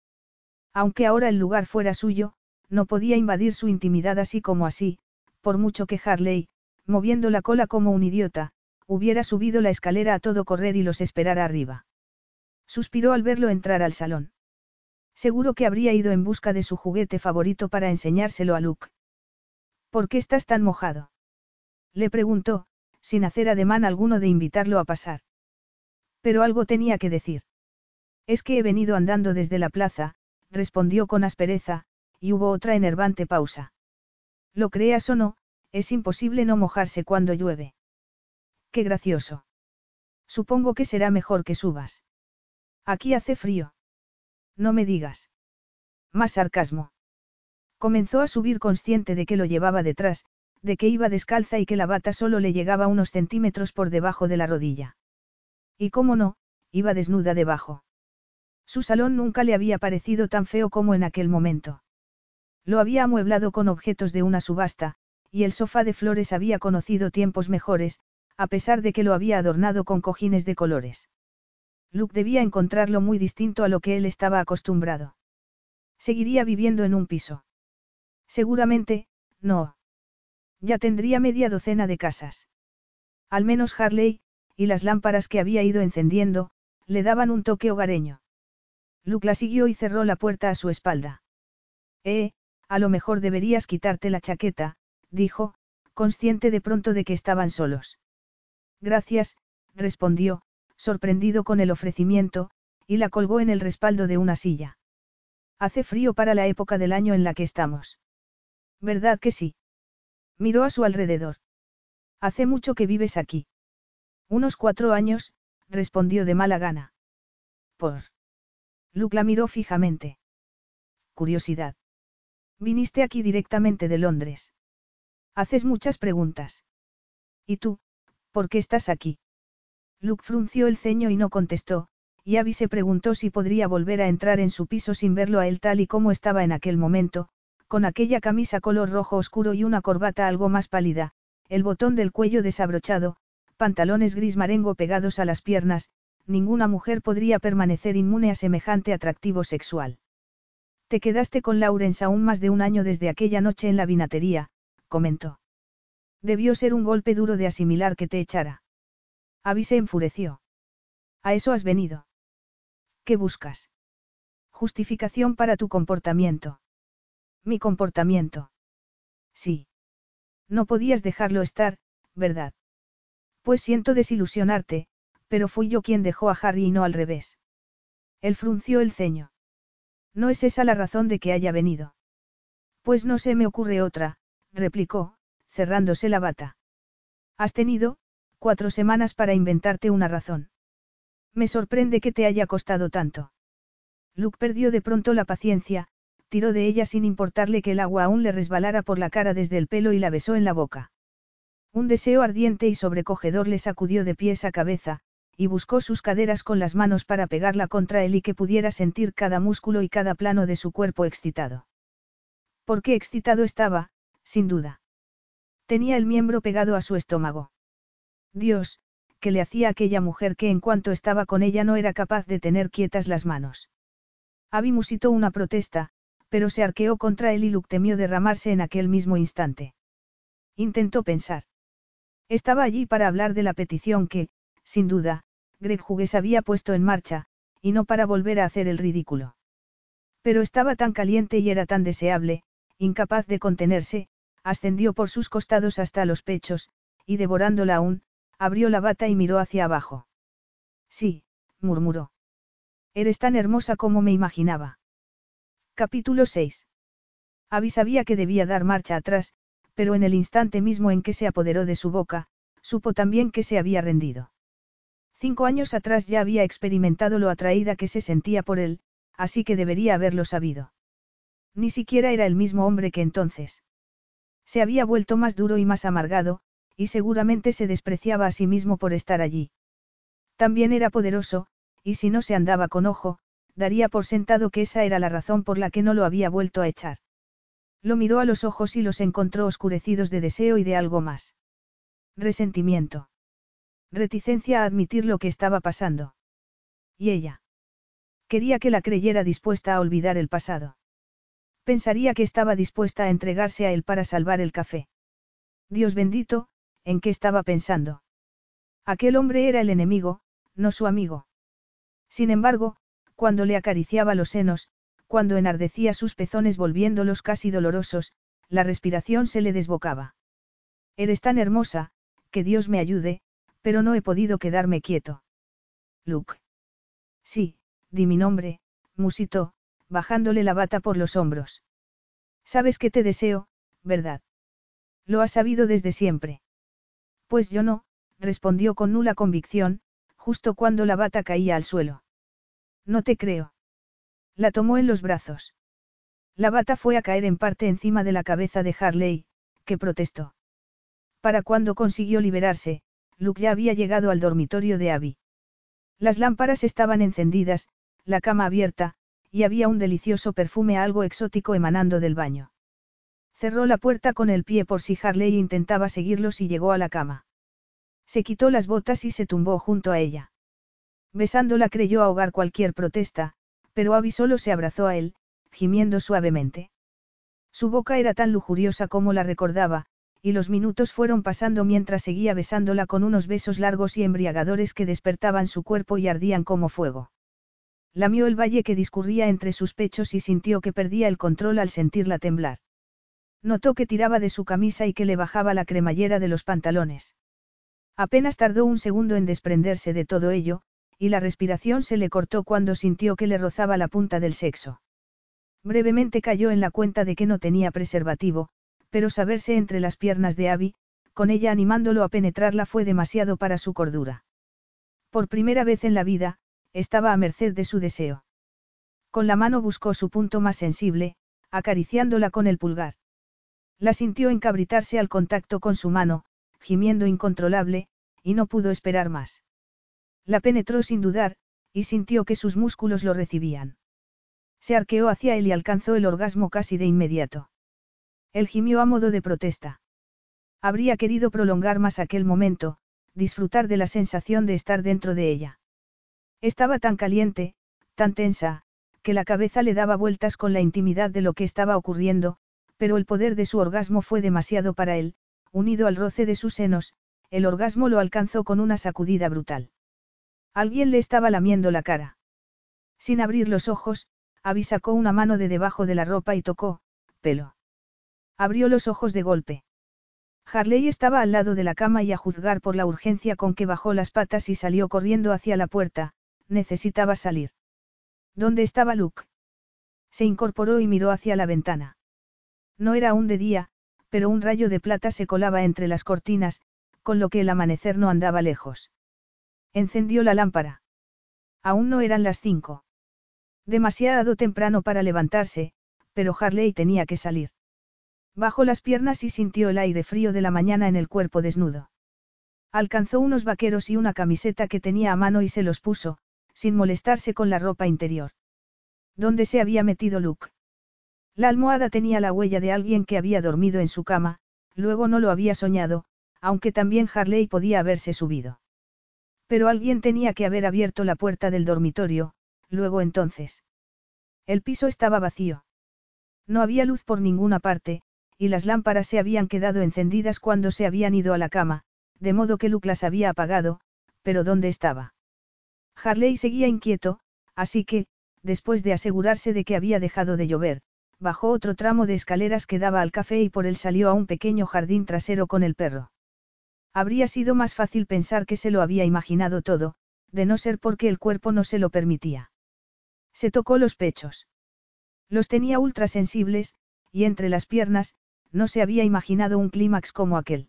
Aunque ahora el lugar fuera suyo, no podía invadir su intimidad así como así, por mucho que Harley, moviendo la cola como un idiota, hubiera subido la escalera a todo correr y los esperara arriba. Suspiró al verlo entrar al salón. Seguro que habría ido en busca de su juguete favorito para enseñárselo a Luke. ¿Por qué estás tan mojado? Le preguntó, sin hacer ademán alguno de invitarlo a pasar. Pero algo tenía que decir. Es que he venido andando desde la plaza, respondió con aspereza, y hubo otra enervante pausa. Lo creas o no, es imposible no mojarse cuando llueve. Qué gracioso. Supongo que será mejor que subas. Aquí hace frío. No me digas. Más sarcasmo. Comenzó a subir consciente de que lo llevaba detrás, de que iba descalza y que la bata solo le llegaba unos centímetros por debajo de la rodilla. Y cómo no, iba desnuda debajo. Su salón nunca le había parecido tan feo como en aquel momento. Lo había amueblado con objetos de una subasta, y el sofá de flores había conocido tiempos mejores, a pesar de que lo había adornado con cojines de colores. Luke debía encontrarlo muy distinto a lo que él estaba acostumbrado. Seguiría viviendo en un piso. Seguramente, no. Ya tendría media docena de casas. Al menos Harley, y las lámparas que había ido encendiendo, le daban un toque hogareño. Luke la siguió y cerró la puerta a su espalda. Eh, a lo mejor deberías quitarte la chaqueta, dijo, consciente de pronto de que estaban solos. Gracias, respondió, sorprendido con el ofrecimiento, y la colgó en el respaldo de una silla. Hace frío para la época del año en la que estamos. ¿Verdad que sí? Miró a su alrededor. Hace mucho que vives aquí. Unos cuatro años, respondió de mala gana. Por. Luke la miró fijamente. Curiosidad. Viniste aquí directamente de Londres. Haces muchas preguntas. ¿Y tú, por qué estás aquí? Luke frunció el ceño y no contestó, y Abby se preguntó si podría volver a entrar en su piso sin verlo a él tal y como estaba en aquel momento, con aquella camisa color rojo oscuro y una corbata algo más pálida, el botón del cuello desabrochado, pantalones gris marengo pegados a las piernas, ninguna mujer podría permanecer inmune a semejante atractivo sexual. Te quedaste con Laurence aún más de un año desde aquella noche en la vinatería, comentó. Debió ser un golpe duro de asimilar que te echara. Abby se enfureció. A eso has venido. ¿Qué buscas? Justificación para tu comportamiento. Mi comportamiento. Sí. No podías dejarlo estar, ¿verdad? Pues siento desilusionarte, pero fui yo quien dejó a Harry y no al revés. Él frunció el ceño. No es esa la razón de que haya venido. Pues no se me ocurre otra, replicó, cerrándose la bata. Has tenido, cuatro semanas para inventarte una razón. Me sorprende que te haya costado tanto. Luke perdió de pronto la paciencia, tiró de ella sin importarle que el agua aún le resbalara por la cara desde el pelo y la besó en la boca. Un deseo ardiente y sobrecogedor le sacudió de pies a cabeza, y buscó sus caderas con las manos para pegarla contra él y que pudiera sentir cada músculo y cada plano de su cuerpo excitado. ¿Por qué excitado estaba, sin duda. Tenía el miembro pegado a su estómago. Dios, que le hacía aquella mujer que en cuanto estaba con ella no era capaz de tener quietas las manos. Abby musitó una protesta, pero se arqueó contra él y Luke temió derramarse en aquel mismo instante. Intentó pensar. Estaba allí para hablar de la petición que, sin duda, Greg Hughes había puesto en marcha, y no para volver a hacer el ridículo. Pero estaba tan caliente y era tan deseable, incapaz de contenerse, ascendió por sus costados hasta los pechos, y devorándola aún, abrió la bata y miró hacia abajo. Sí, murmuró. Eres tan hermosa como me imaginaba. Capítulo 6. Abby sabía que debía dar marcha atrás, pero en el instante mismo en que se apoderó de su boca, supo también que se había rendido. Cinco años atrás ya había experimentado lo atraída que se sentía por él, así que debería haberlo sabido. Ni siquiera era el mismo hombre que entonces. Se había vuelto más duro y más amargado, y seguramente se despreciaba a sí mismo por estar allí. También era poderoso, y si no se andaba con ojo, daría por sentado que esa era la razón por la que no lo había vuelto a echar. Lo miró a los ojos y los encontró oscurecidos de deseo y de algo más. Resentimiento. Reticencia a admitir lo que estaba pasando. Y ella. Quería que la creyera dispuesta a olvidar el pasado. Pensaría que estaba dispuesta a entregarse a él para salvar el café. Dios bendito, ¿en qué estaba pensando? Aquel hombre era el enemigo, no su amigo. Sin embargo, cuando le acariciaba los senos, cuando enardecía sus pezones volviéndolos casi dolorosos, la respiración se le desbocaba. Eres tan hermosa, que Dios me ayude, pero no he podido quedarme quieto. Luke. Sí, di mi nombre, musitó, bajándole la bata por los hombros. Sabes que te deseo, ¿verdad? Lo has sabido desde siempre. Pues yo no, respondió con nula convicción, justo cuando la bata caía al suelo. No te creo. La tomó en los brazos. La bata fue a caer en parte encima de la cabeza de Harley, que protestó. Para cuando consiguió liberarse, Luke ya había llegado al dormitorio de Abby. Las lámparas estaban encendidas, la cama abierta, y había un delicioso perfume algo exótico emanando del baño. Cerró la puerta con el pie por si Harley intentaba seguirlos y llegó a la cama. Se quitó las botas y se tumbó junto a ella. Besándola creyó ahogar cualquier protesta, pero Abby solo se abrazó a él, gimiendo suavemente. Su boca era tan lujuriosa como la recordaba, y los minutos fueron pasando mientras seguía besándola con unos besos largos y embriagadores que despertaban su cuerpo y ardían como fuego. Lamió el valle que discurría entre sus pechos y sintió que perdía el control al sentirla temblar. Notó que tiraba de su camisa y que le bajaba la cremallera de los pantalones. Apenas tardó un segundo en desprenderse de todo ello, y la respiración se le cortó cuando sintió que le rozaba la punta del sexo. Brevemente cayó en la cuenta de que no tenía preservativo, pero saberse entre las piernas de Abby, con ella animándolo a penetrarla fue demasiado para su cordura. Por primera vez en la vida, estaba a merced de su deseo. Con la mano buscó su punto más sensible, acariciándola con el pulgar. La sintió encabritarse al contacto con su mano, gimiendo incontrolable, y no pudo esperar más. La penetró sin dudar, y sintió que sus músculos lo recibían. Se arqueó hacia él y alcanzó el orgasmo casi de inmediato. Él gimió a modo de protesta. Habría querido prolongar más aquel momento, disfrutar de la sensación de estar dentro de ella. Estaba tan caliente, tan tensa, que la cabeza le daba vueltas con la intimidad de lo que estaba ocurriendo, pero el poder de su orgasmo fue demasiado para él, unido al roce de sus senos, el orgasmo lo alcanzó con una sacudida brutal. Alguien le estaba lamiendo la cara. Sin abrir los ojos, Abby sacó una mano de debajo de la ropa y tocó, pelo. Abrió los ojos de golpe. Harley estaba al lado de la cama y a juzgar por la urgencia con que bajó las patas y salió corriendo hacia la puerta, necesitaba salir. ¿Dónde estaba Luke? Se incorporó y miró hacia la ventana. No era aún de día, pero un rayo de plata se colaba entre las cortinas, con lo que el amanecer no andaba lejos. Encendió la lámpara. Aún no eran las cinco. Demasiado temprano para levantarse, pero Harley tenía que salir. Bajó las piernas y sintió el aire frío de la mañana en el cuerpo desnudo. Alcanzó unos vaqueros y una camiseta que tenía a mano y se los puso, sin molestarse con la ropa interior. ¿Dónde se había metido Luke? La almohada tenía la huella de alguien que había dormido en su cama, luego no lo había soñado, aunque también Harley podía haberse subido. Pero alguien tenía que haber abierto la puerta del dormitorio, luego entonces. El piso estaba vacío. No había luz por ninguna parte, y las lámparas se habían quedado encendidas cuando se habían ido a la cama, de modo que Luke las había apagado, pero ¿dónde estaba? Harley seguía inquieto, así que, después de asegurarse de que había dejado de llover, bajó otro tramo de escaleras que daba al café y por él salió a un pequeño jardín trasero con el perro. Habría sido más fácil pensar que se lo había imaginado todo, de no ser porque el cuerpo no se lo permitía. Se tocó los pechos. Los tenía ultrasensibles, y entre las piernas, no se había imaginado un clímax como aquel.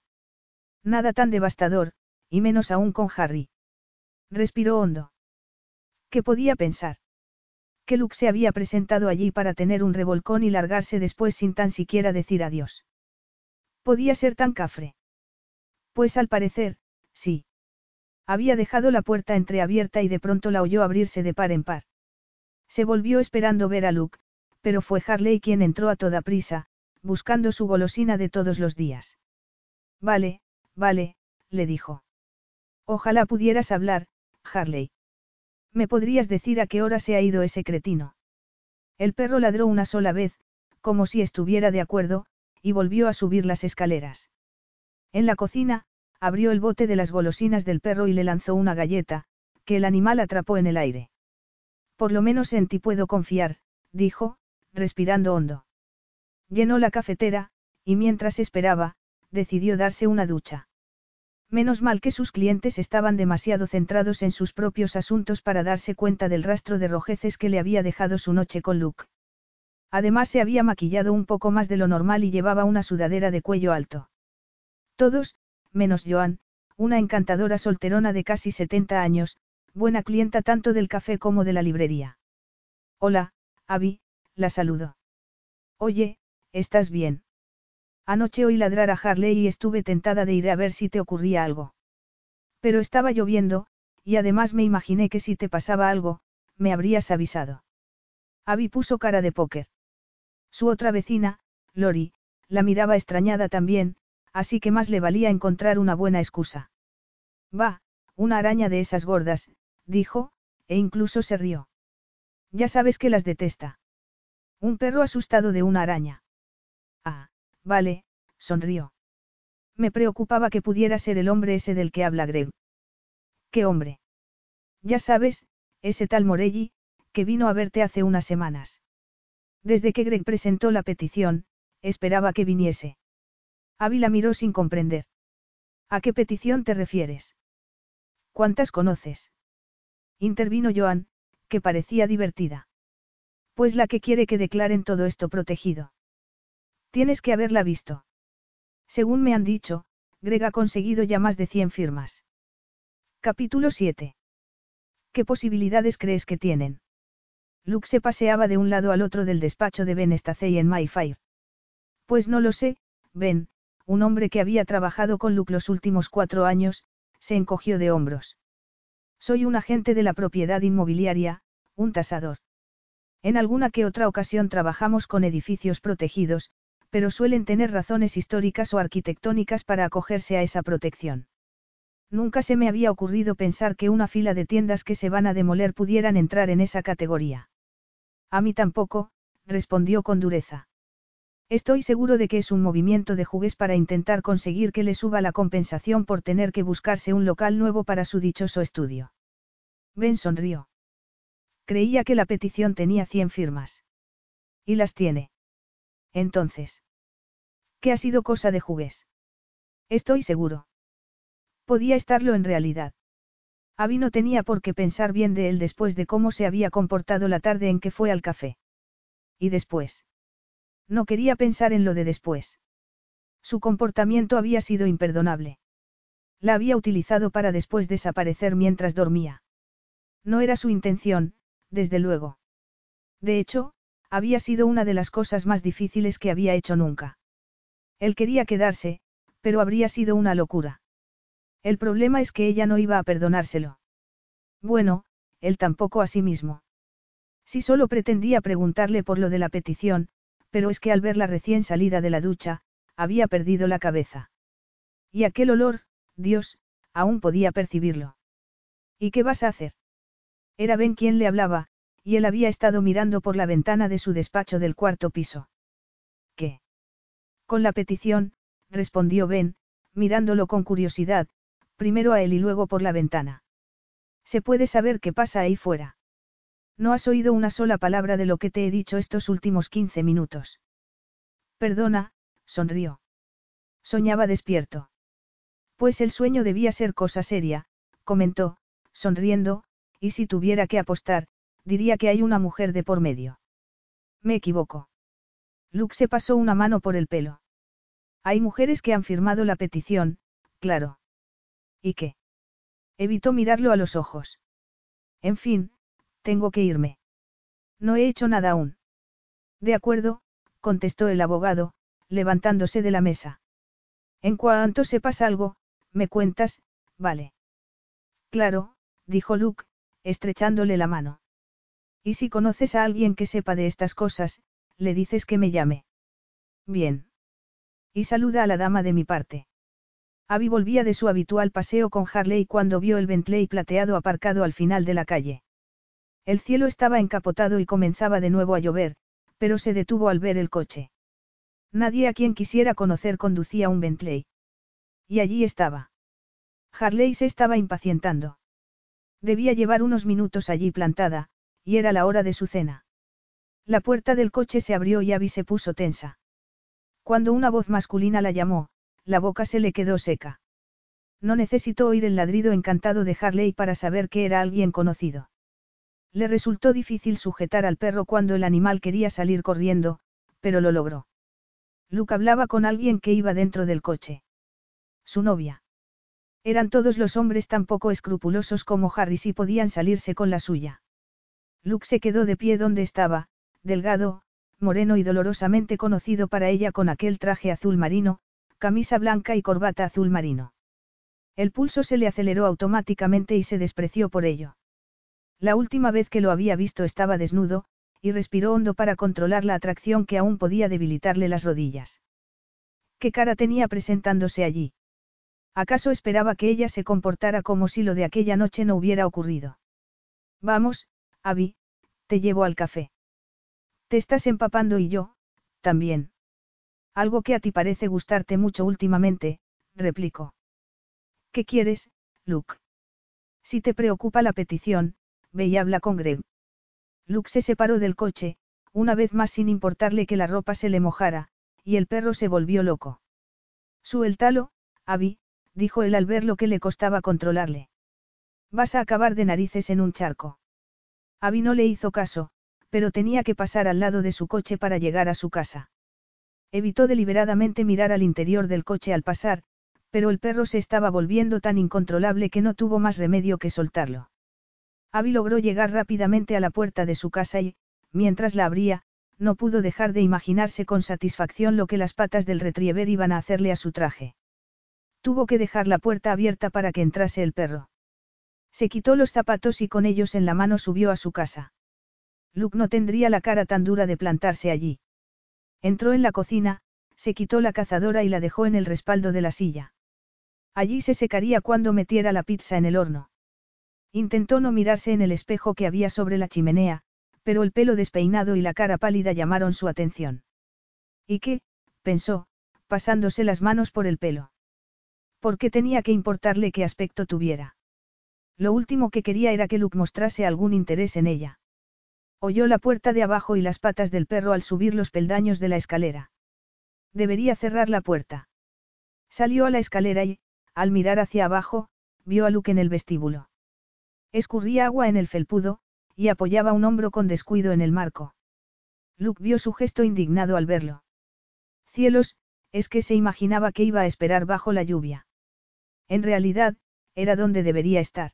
Nada tan devastador, y menos aún con Harry. Respiró hondo. ¿Qué podía pensar? Que Luke se había presentado allí para tener un revolcón y largarse después sin tan siquiera decir adiós. Podía ser tan cafre. Pues al parecer, sí. Había dejado la puerta entreabierta y de pronto la oyó abrirse de par en par. Se volvió esperando ver a Luke, pero fue Harley quien entró a toda prisa, buscando su golosina de todos los días. Vale, vale, le dijo. Ojalá pudieras hablar, Harley. ¿Me podrías decir a qué hora se ha ido ese cretino? El perro ladró una sola vez, como si estuviera de acuerdo, y volvió a subir las escaleras. En la cocina, abrió el bote de las golosinas del perro y le lanzó una galleta, que el animal atrapó en el aire. Por lo menos en ti puedo confiar, dijo, respirando hondo. Llenó la cafetera, y mientras esperaba, decidió darse una ducha. Menos mal que sus clientes estaban demasiado centrados en sus propios asuntos para darse cuenta del rastro de rojeces que le había dejado su noche con Luke. Además se había maquillado un poco más de lo normal y llevaba una sudadera de cuello alto. Todos, menos Joan, una encantadora solterona de casi 70 años, buena clienta tanto del café como de la librería. Hola, Abby, la saludó. Oye, ¿estás bien? Anoche oí ladrar a Harley y estuve tentada de ir a ver si te ocurría algo. Pero estaba lloviendo, y además me imaginé que si te pasaba algo, me habrías avisado. Abby puso cara de póker. Su otra vecina, Lori, la miraba extrañada también, así que más le valía encontrar una buena excusa. Va, una araña de esas gordas, dijo, e incluso se rió. Ya sabes que las detesta. Un perro asustado de una araña. Ah, vale, sonrió. Me preocupaba que pudiera ser el hombre ese del que habla Greg. ¿Qué hombre? Ya sabes, ese tal Morelli, que vino a verte hace unas semanas. Desde que Greg presentó la petición, esperaba que viniese. Ávila miró sin comprender. ¿A qué petición te refieres? ¿Cuántas conoces? Intervino Joan, que parecía divertida. Pues la que quiere que declaren todo esto protegido. Tienes que haberla visto. Según me han dicho, Greg ha conseguido ya más de 100 firmas. Capítulo 7. ¿Qué posibilidades crees que tienen? Luke se paseaba de un lado al otro del despacho de Ben Stacey en Mayfair. Pues no lo sé, Ben, un hombre que había trabajado con Luke los últimos cuatro años, se encogió de hombros. Soy un agente de la propiedad inmobiliaria, un tasador. En alguna que otra ocasión trabajamos con edificios protegidos, pero suelen tener razones históricas o arquitectónicas para acogerse a esa protección. Nunca se me había ocurrido pensar que una fila de tiendas que se van a demoler pudieran entrar en esa categoría. A mí tampoco, respondió con dureza. Estoy seguro de que es un movimiento de jugues para intentar conseguir que le suba la compensación por tener que buscarse un local nuevo para su dichoso estudio. Ben sonrió. Creía que la petición tenía 100 firmas. Y las tiene. Entonces. ¿Qué ha sido cosa de jugués? Estoy seguro. Podía estarlo en realidad. Abby no tenía por qué pensar bien de él después de cómo se había comportado la tarde en que fue al café. Y después. No quería pensar en lo de después. Su comportamiento había sido imperdonable. La había utilizado para después desaparecer mientras dormía. No era su intención, desde luego. De hecho, había sido una de las cosas más difíciles que había hecho nunca. Él quería quedarse, pero habría sido una locura. El problema es que ella no iba a perdonárselo. Bueno, él tampoco a sí mismo. Si solo pretendía preguntarle por lo de la petición, pero es que al verla recién salida de la ducha, había perdido la cabeza. Y aquel olor, Dios, aún podía percibirlo. ¿Y qué vas a hacer? Era Ben quien le hablaba, y él había estado mirando por la ventana de su despacho del cuarto piso. ¿Qué? Con la petición, respondió Ben, mirándolo con curiosidad, primero a él y luego por la ventana. ¿Se puede saber qué pasa ahí fuera? No has oído una sola palabra de lo que te he dicho estos últimos 15 minutos. Perdona, sonrió. Soñaba despierto. Pues el sueño debía ser cosa seria, comentó, sonriendo, y si tuviera que apostar, diría que hay una mujer de por medio. Me equivoco. Luke se pasó una mano por el pelo. Hay mujeres que han firmado la petición, claro. ¿Y qué? Evitó mirarlo a los ojos. En fin, tengo que irme. No he hecho nada aún. De acuerdo, contestó el abogado, levantándose de la mesa. En cuanto sepas algo, me cuentas, vale. Claro, dijo Luke, estrechándole la mano. Y si conoces a alguien que sepa de estas cosas, le dices que me llame. Bien. Y saluda a la dama de mi parte. Abby volvía de su habitual paseo con Harley cuando vio el Bentley plateado aparcado al final de la calle. El cielo estaba encapotado y comenzaba de nuevo a llover, pero se detuvo al ver el coche. Nadie a quien quisiera conocer conducía un Bentley. Y allí estaba. Harley se estaba impacientando. Debía llevar unos minutos allí plantada, y era la hora de su cena. La puerta del coche se abrió y Abby se puso tensa. Cuando una voz masculina la llamó, la boca se le quedó seca. No necesitó oír el ladrido encantado de Harley para saber que era alguien conocido. Le resultó difícil sujetar al perro cuando el animal quería salir corriendo, pero lo logró. Luke hablaba con alguien que iba dentro del coche. Su novia. Eran todos los hombres tan poco escrupulosos como Harry si podían salirse con la suya. Luke se quedó de pie donde estaba, delgado, moreno y dolorosamente conocido para ella con aquel traje azul marino, camisa blanca y corbata azul marino. El pulso se le aceleró automáticamente y se despreció por ello. La última vez que lo había visto estaba desnudo, y respiró hondo para controlar la atracción que aún podía debilitarle las rodillas. ¿Qué cara tenía presentándose allí? ¿Acaso esperaba que ella se comportara como si lo de aquella noche no hubiera ocurrido? Vamos, Abby, te llevo al café. Te estás empapando y yo, también. Algo que a ti parece gustarte mucho últimamente, replicó. ¿Qué quieres, Luke? Si te preocupa la petición, ve y habla con Greg. Luke se separó del coche, una vez más sin importarle que la ropa se le mojara, y el perro se volvió loco. Suéltalo, Abby, dijo él al ver lo que le costaba controlarle. Vas a acabar de narices en un charco. Abby no le hizo caso, pero tenía que pasar al lado de su coche para llegar a su casa. Evitó deliberadamente mirar al interior del coche al pasar, pero el perro se estaba volviendo tan incontrolable que no tuvo más remedio que soltarlo. Abby logró llegar rápidamente a la puerta de su casa y, mientras la abría, no pudo dejar de imaginarse con satisfacción lo que las patas del retriever iban a hacerle a su traje. Tuvo que dejar la puerta abierta para que entrase el perro. Se quitó los zapatos y con ellos en la mano subió a su casa. Luke no tendría la cara tan dura de plantarse allí. Entró en la cocina, se quitó la cazadora y la dejó en el respaldo de la silla. Allí se secaría cuando metiera la pizza en el horno. Intentó no mirarse en el espejo que había sobre la chimenea, pero el pelo despeinado y la cara pálida llamaron su atención. ¿Y qué? pensó, pasándose las manos por el pelo. ¿Por qué tenía que importarle qué aspecto tuviera? Lo último que quería era que Luke mostrase algún interés en ella. Oyó la puerta de abajo y las patas del perro al subir los peldaños de la escalera. Debería cerrar la puerta. Salió a la escalera y, al mirar hacia abajo, vio a Luke en el vestíbulo. Escurría agua en el felpudo, y apoyaba un hombro con descuido en el marco. Luke vio su gesto indignado al verlo. Cielos, es que se imaginaba que iba a esperar bajo la lluvia. En realidad, era donde debería estar.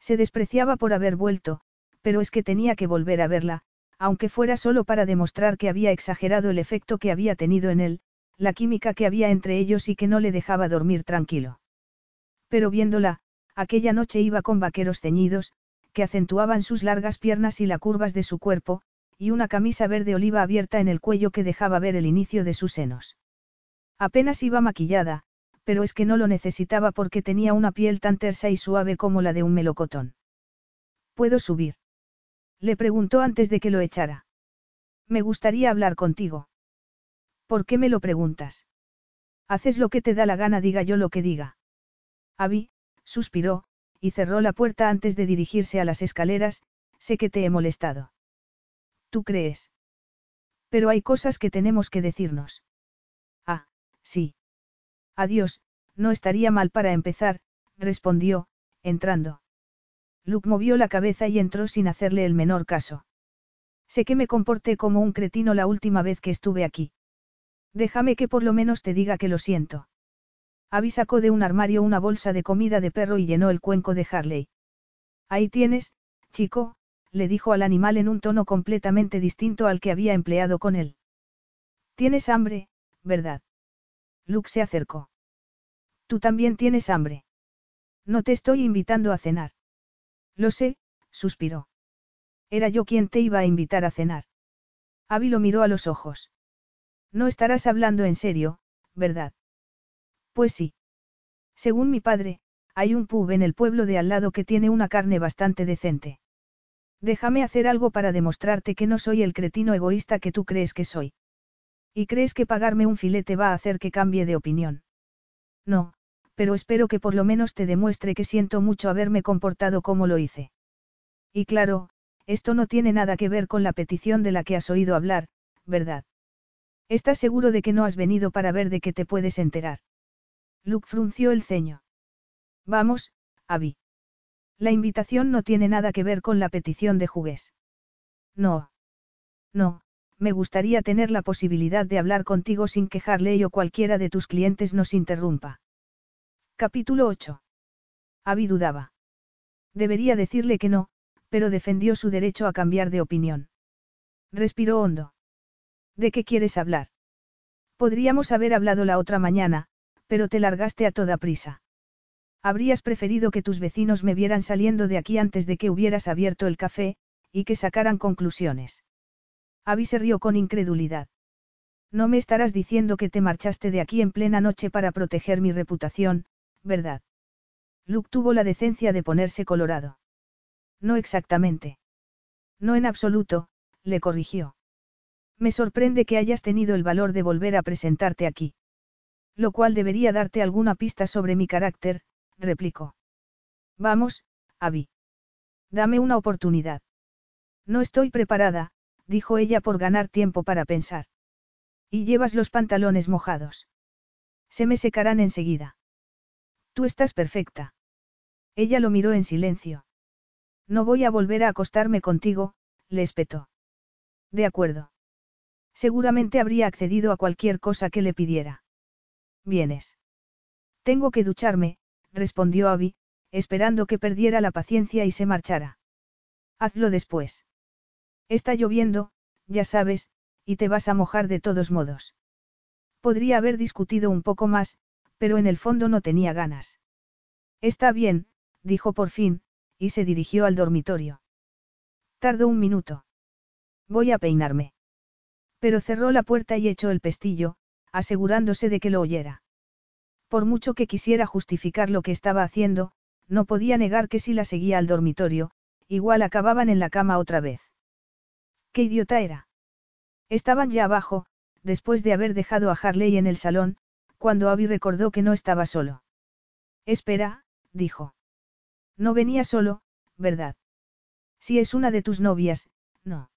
Se despreciaba por haber vuelto, pero es que tenía que volver a verla, aunque fuera solo para demostrar que había exagerado el efecto que había tenido en él, la química que había entre ellos y que no le dejaba dormir tranquilo. Pero viéndola, aquella noche iba con vaqueros ceñidos, que acentuaban sus largas piernas y las curvas de su cuerpo, y una camisa verde oliva abierta en el cuello que dejaba ver el inicio de sus senos. Apenas iba maquillada, pero es que no lo necesitaba porque tenía una piel tan tersa y suave como la de un melocotón. ¿Puedo subir? Le preguntó antes de que lo echara. Me gustaría hablar contigo. ¿Por qué me lo preguntas? Haces lo que te da la gana, diga yo lo que diga. Abby, suspiró, y cerró la puerta antes de dirigirse a las escaleras, sé que te he molestado. ¿Tú crees? Pero hay cosas que tenemos que decirnos. Ah, sí. Adiós, no estaría mal para empezar, respondió, entrando. Luke movió la cabeza y entró sin hacerle el menor caso. Sé que me comporté como un cretino la última vez que estuve aquí. Déjame que por lo menos te diga que lo siento. Abby sacó de un armario una bolsa de comida de perro y llenó el cuenco de Harley. Ahí tienes, chico, le dijo al animal en un tono completamente distinto al que había empleado con él. Tienes hambre, ¿verdad? Luke se acercó. Tú también tienes hambre. No te estoy invitando a cenar. Lo sé, suspiró. Era yo quien te iba a invitar a cenar. Abby lo miró a los ojos. No estarás hablando en serio, ¿verdad? Pues sí. Según mi padre, hay un pub en el pueblo de al lado que tiene una carne bastante decente. Déjame hacer algo para demostrarte que no soy el cretino egoísta que tú crees que soy. ¿Y crees que pagarme un filete va a hacer que cambie de opinión? No, pero espero que por lo menos te demuestre que siento mucho haberme comportado como lo hice. Y claro, esto no tiene nada que ver con la petición de la que has oído hablar, ¿verdad? ¿Estás seguro de que no has venido para ver de qué te puedes enterar? Luke frunció el ceño. Vamos, Abby. La invitación no tiene nada que ver con la petición de jugués. No. No, me gustaría tener la posibilidad de hablar contigo sin que Harley o cualquiera de tus clientes nos interrumpa. Capítulo 8. Abby dudaba. Debería decirle que no, pero defendió su derecho a cambiar de opinión. Respiró hondo. ¿De qué quieres hablar? Podríamos haber hablado la otra mañana, pero te largaste a toda prisa. Habrías preferido que tus vecinos me vieran saliendo de aquí antes de que hubieras abierto el café, y que sacaran conclusiones. Abby se rió con incredulidad. No me estarás diciendo que te marchaste de aquí en plena noche para proteger mi reputación, ¿verdad? Luke tuvo la decencia de ponerse colorado. No exactamente. No en absoluto, le corrigió. Me sorprende que hayas tenido el valor de volver a presentarte aquí. Lo cual debería darte alguna pista sobre mi carácter, replicó. Vamos, Abby. Dame una oportunidad. No estoy preparada, dijo ella por ganar tiempo para pensar. Y llevas los pantalones mojados. Se me secarán enseguida. Tú estás perfecta. Ella lo miró en silencio. No voy a volver a acostarme contigo, le espetó. De acuerdo. Seguramente habría accedido a cualquier cosa que le pidiera. Vienes. Tengo que ducharme, respondió Abby, esperando que perdiera la paciencia y se marchara. Hazlo después. Está lloviendo, ya sabes, y te vas a mojar de todos modos. Podría haber discutido un poco más, pero en el fondo no tenía ganas. Está bien, dijo por fin, y se dirigió al dormitorio. Tardó un minuto. Voy a peinarme. Pero cerró la puerta y echó el pestillo, asegurándose de que lo oyera. Por mucho que quisiera justificar lo que estaba haciendo, no podía negar que si la seguía al dormitorio, igual acababan en la cama otra vez. ¿Qué idiota era? Estaban ya abajo, después de haber dejado a Harley en el salón, cuando Abby recordó que no estaba solo. Espera, dijo. No venía solo, ¿verdad? Si es una de tus novias, no.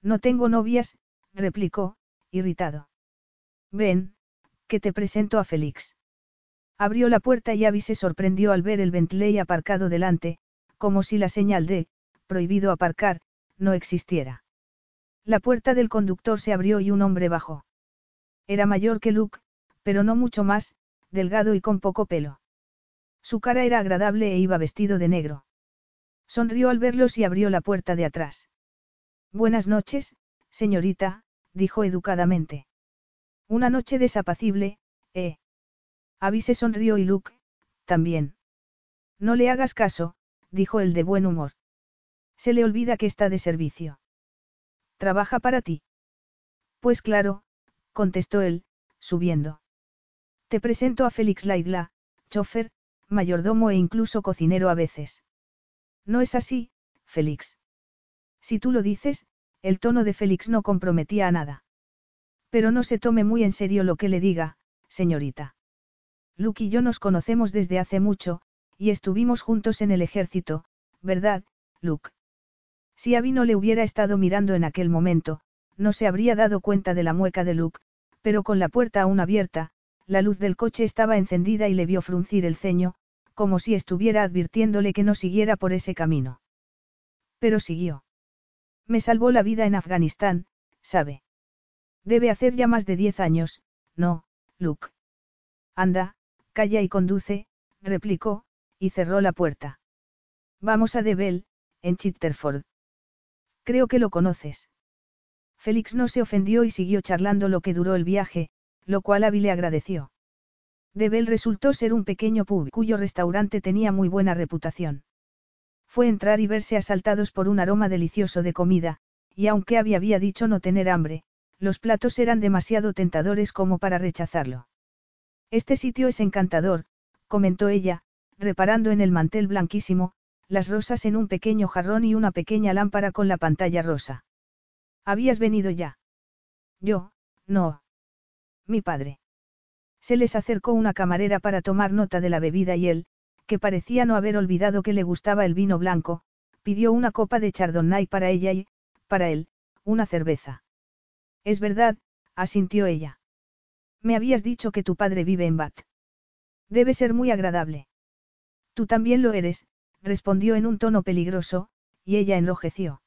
No tengo novias, replicó, irritado. Ven, que te presento a Félix. Abrió la puerta y Abby se sorprendió al ver el Bentley aparcado delante, como si la señal de, prohibido aparcar, no existiera. La puerta del conductor se abrió y un hombre bajó. Era mayor que Luke, pero no mucho más, delgado y con poco pelo. Su cara era agradable e iba vestido de negro. Sonrió al verlos y abrió la puerta de atrás. Buenas noches, señorita, dijo educadamente. Una noche desapacible, ¿eh? Abby se sonrió y Luke, también. No le hagas caso, dijo el de buen humor. Se le olvida que está de servicio. ¿Trabaja para ti? Pues claro, contestó él, subiendo. Te presento a Félix Laidla, chofer, mayordomo e incluso cocinero a veces. No es así, Félix. Si tú lo dices, el tono de Félix no comprometía a nada. Pero no se tome muy en serio lo que le diga, señorita. Luke y yo nos conocemos desde hace mucho, y estuvimos juntos en el ejército, ¿verdad, Luke? Si Abby no le hubiera estado mirando en aquel momento, no se habría dado cuenta de la mueca de Luke, pero con la puerta aún abierta, la luz del coche estaba encendida y le vio fruncir el ceño, como si estuviera advirtiéndole que no siguiera por ese camino. Pero siguió. Me salvó la vida en Afganistán, sabe. Debe hacer ya más de diez años, no, Luke. Anda, calla y conduce, replicó, y cerró la puerta. Vamos a Debel, en Chitterford. Creo que lo conoces. Félix no se ofendió y siguió charlando lo que duró el viaje, lo cual Abby le agradeció. Debel resultó ser un pequeño pub cuyo restaurante tenía muy buena reputación. Fue entrar y verse asaltados por un aroma delicioso de comida, y aunque Abby había dicho no tener hambre, los platos eran demasiado tentadores como para rechazarlo. Este sitio es encantador, comentó ella, reparando en el mantel blanquísimo, las rosas en un pequeño jarrón y una pequeña lámpara con la pantalla rosa. ¿Habías venido ya? Yo, no. Mi padre. Se les acercó una camarera para tomar nota de la bebida y él, que parecía no haber olvidado que le gustaba el vino blanco, pidió una copa de chardonnay para ella y, para él, una cerveza. Es verdad, asintió ella. Me habías dicho que tu padre vive en Bath. Debe ser muy agradable. Tú también lo eres, respondió en un tono peligroso, y ella enrojeció.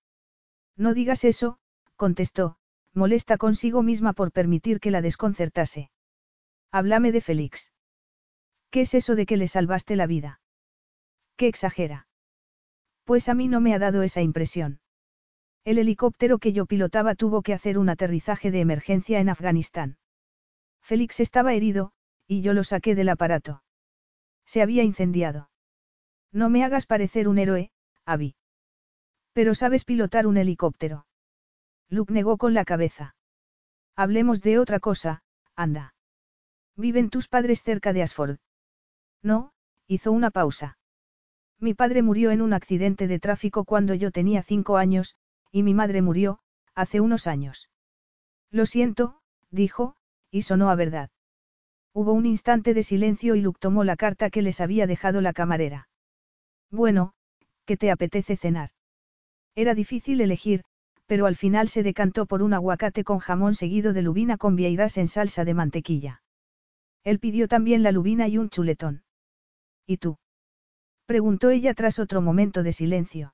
No digas eso, contestó, molesta consigo misma por permitir que la desconcertase. Háblame de Félix. ¿Qué es eso de que le salvaste la vida? ¿Qué exagera? Pues a mí no me ha dado esa impresión. El helicóptero que yo pilotaba tuvo que hacer un aterrizaje de emergencia en Afganistán. Félix estaba herido, y yo lo saqué del aparato. Se había incendiado. No me hagas parecer un héroe, Abby. Pero sabes pilotar un helicóptero. Luke negó con la cabeza. Hablemos de otra cosa, anda. ¿Viven tus padres cerca de Asford? No, hizo una pausa. Mi padre murió en un accidente de tráfico cuando yo tenía cinco años, y mi madre murió, hace unos años. Lo siento, dijo, y sonó a verdad. Hubo un instante de silencio y Luke tomó la carta que les había dejado la camarera. Bueno, ¿qué te apetece cenar? Era difícil elegir, pero al final se decantó por un aguacate con jamón seguido de lubina con vieiras en salsa de mantequilla. Él pidió también la lubina y un chuletón. ¿Y tú? preguntó ella tras otro momento de silencio.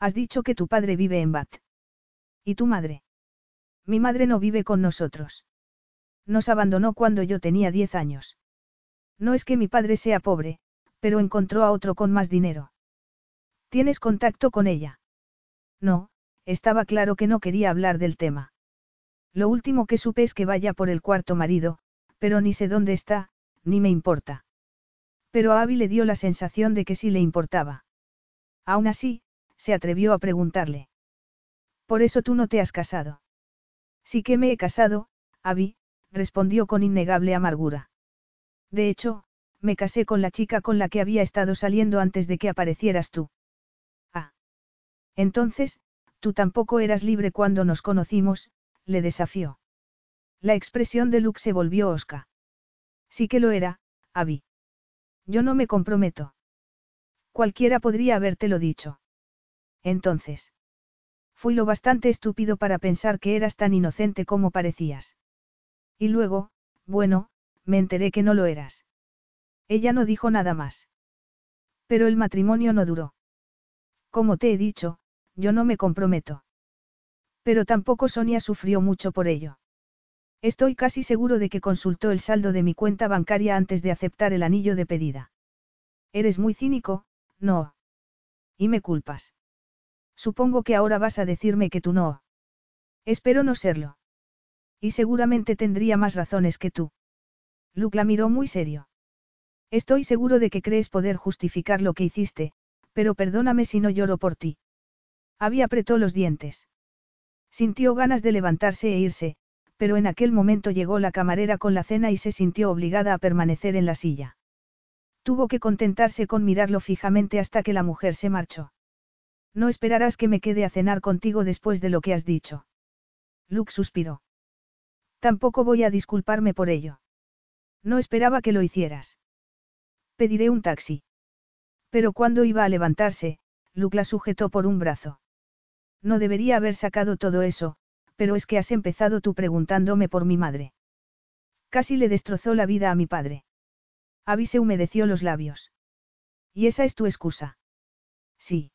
Has dicho que tu padre vive en Bath. ¿Y tu madre? Mi madre no vive con nosotros. Nos abandonó cuando yo tenía diez años. No es que mi padre sea pobre, pero encontró a otro con más dinero. ¿Tienes contacto con ella? No, estaba claro que no quería hablar del tema. Lo último que supe es que vaya por el cuarto marido, pero ni sé dónde está, ni me importa. Pero a Abby le dio la sensación de que sí le importaba. Aún así, se atrevió a preguntarle. Por eso tú no te has casado. Sí que me he casado, Abby, respondió con innegable amargura. De hecho, me casé con la chica con la que había estado saliendo antes de que aparecieras tú. Ah. Entonces, Tú tampoco eras libre cuando nos conocimos, le desafió. La expresión de Luke se volvió osca. Sí que lo era, Abby. Yo no me comprometo. Cualquiera podría habértelo dicho. Entonces. Fui lo bastante estúpido para pensar que eras tan inocente como parecías. Y luego, bueno, me enteré que no lo eras. Ella no dijo nada más. Pero el matrimonio no duró. Como te he dicho, yo no me comprometo. Pero tampoco Sonia sufrió mucho por ello. Estoy casi seguro de que consultó el saldo de mi cuenta bancaria antes de aceptar el anillo de pedida. Eres muy cínico, no. Y me culpas. Supongo que ahora vas a decirme que tú no. Espero no serlo. Y seguramente tendría más razones que tú. Luke la miró muy serio. Estoy seguro de que crees poder justificar lo que hiciste, pero perdóname si no lloro por ti. Había apretó los dientes. Sintió ganas de levantarse e irse, pero en aquel momento llegó la camarera con la cena y se sintió obligada a permanecer en la silla. Tuvo que contentarse con mirarlo fijamente hasta que la mujer se marchó. No esperarás que me quede a cenar contigo después de lo que has dicho. Luke suspiró. Tampoco voy a disculparme por ello. No esperaba que lo hicieras. Pediré un taxi. Pero cuando iba a levantarse, Luke la sujetó por un brazo. No debería haber sacado todo eso, pero es que has empezado tú preguntándome por mi madre. Casi le destrozó la vida a mi padre. Abby se humedeció los labios. ¿Y esa es tu excusa? Sí.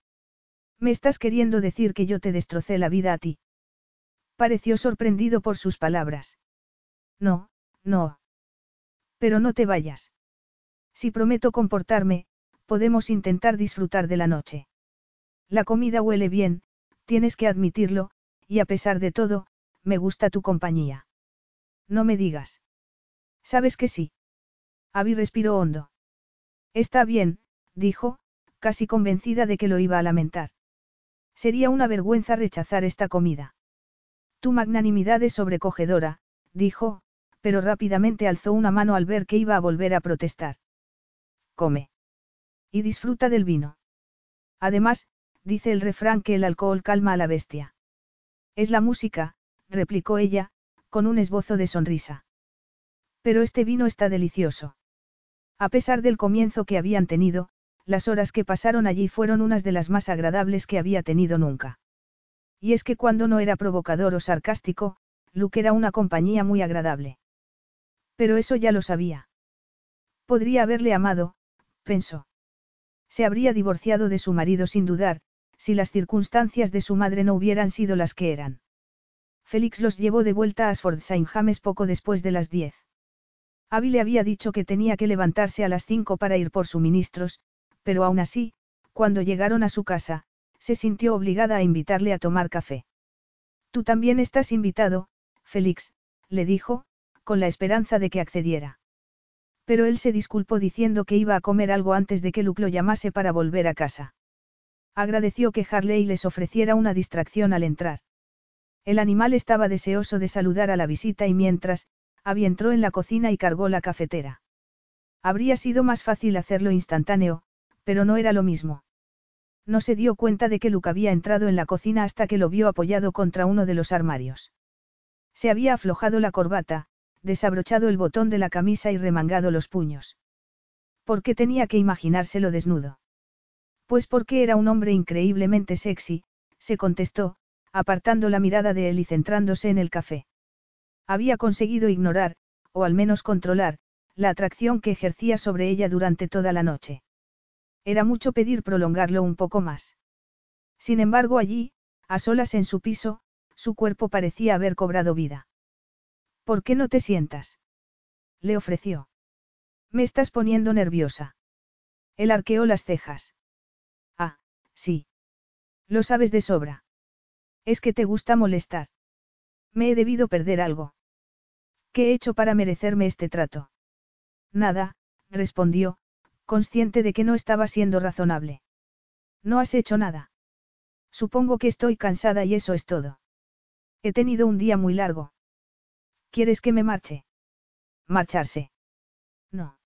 Me estás queriendo decir que yo te destrocé la vida a ti. Pareció sorprendido por sus palabras. No, no. Pero no te vayas. Si prometo comportarme, podemos intentar disfrutar de la noche. La comida huele bien, tienes que admitirlo, y a pesar de todo, me gusta tu compañía. No me digas. ¿Sabes que sí? Abby respiró hondo. Está bien, dijo, casi convencida de que lo iba a lamentar. Sería una vergüenza rechazar esta comida. Tu magnanimidad es sobrecogedora, dijo, pero rápidamente alzó una mano al ver que iba a volver a protestar. Come. Y disfruta del vino. Además, dice el refrán que el alcohol calma a la bestia. Es la música, replicó ella, con un esbozo de sonrisa. Pero este vino está delicioso. A pesar del comienzo que habían tenido, las horas que pasaron allí fueron unas de las más agradables que había tenido nunca. Y es que cuando no era provocador o sarcástico, Luke era una compañía muy agradable. Pero eso ya lo sabía. Podría haberle amado, pensó. Se habría divorciado de su marido sin dudar, si las circunstancias de su madre no hubieran sido las que eran. Félix los llevó de vuelta a Sfordsheim James poco después de las diez. Abby le había dicho que tenía que levantarse a las cinco para ir por suministros, pero aún así, cuando llegaron a su casa, se sintió obligada a invitarle a tomar café. Tú también estás invitado, Félix, le dijo, con la esperanza de que accediera. Pero él se disculpó diciendo que iba a comer algo antes de que Luke lo llamase para volver a casa. Agradeció que Harley les ofreciera una distracción al entrar. El animal estaba deseoso de saludar a la visita y mientras, Abby entró en la cocina y cargó la cafetera. Habría sido más fácil hacerlo instantáneo, pero no era lo mismo. No se dio cuenta de que Luke había entrado en la cocina hasta que lo vio apoyado contra uno de los armarios. Se había aflojado la corbata, desabrochado el botón de la camisa y remangado los puños. ¿Por qué tenía que imaginárselo desnudo? Pues porque era un hombre increíblemente sexy, se contestó, apartando la mirada de él y centrándose en el café. Había conseguido ignorar, o al menos controlar, la atracción que ejercía sobre ella durante toda la noche. Era mucho pedir prolongarlo un poco más. Sin embargo, allí, a solas en su piso, su cuerpo parecía haber cobrado vida. ¿Por qué no te sientas? Le ofreció. Me estás poniendo nerviosa. Él arqueó las cejas. Ah, sí. Lo sabes de sobra. Es que te gusta molestar. Me he debido perder algo. ¿Qué he hecho para merecerme este trato? Nada, respondió, consciente de que no estaba siendo razonable. No has hecho nada. Supongo que estoy cansada y eso es todo. He tenido un día muy largo. ¿Quieres que me marche? Marcharse. No.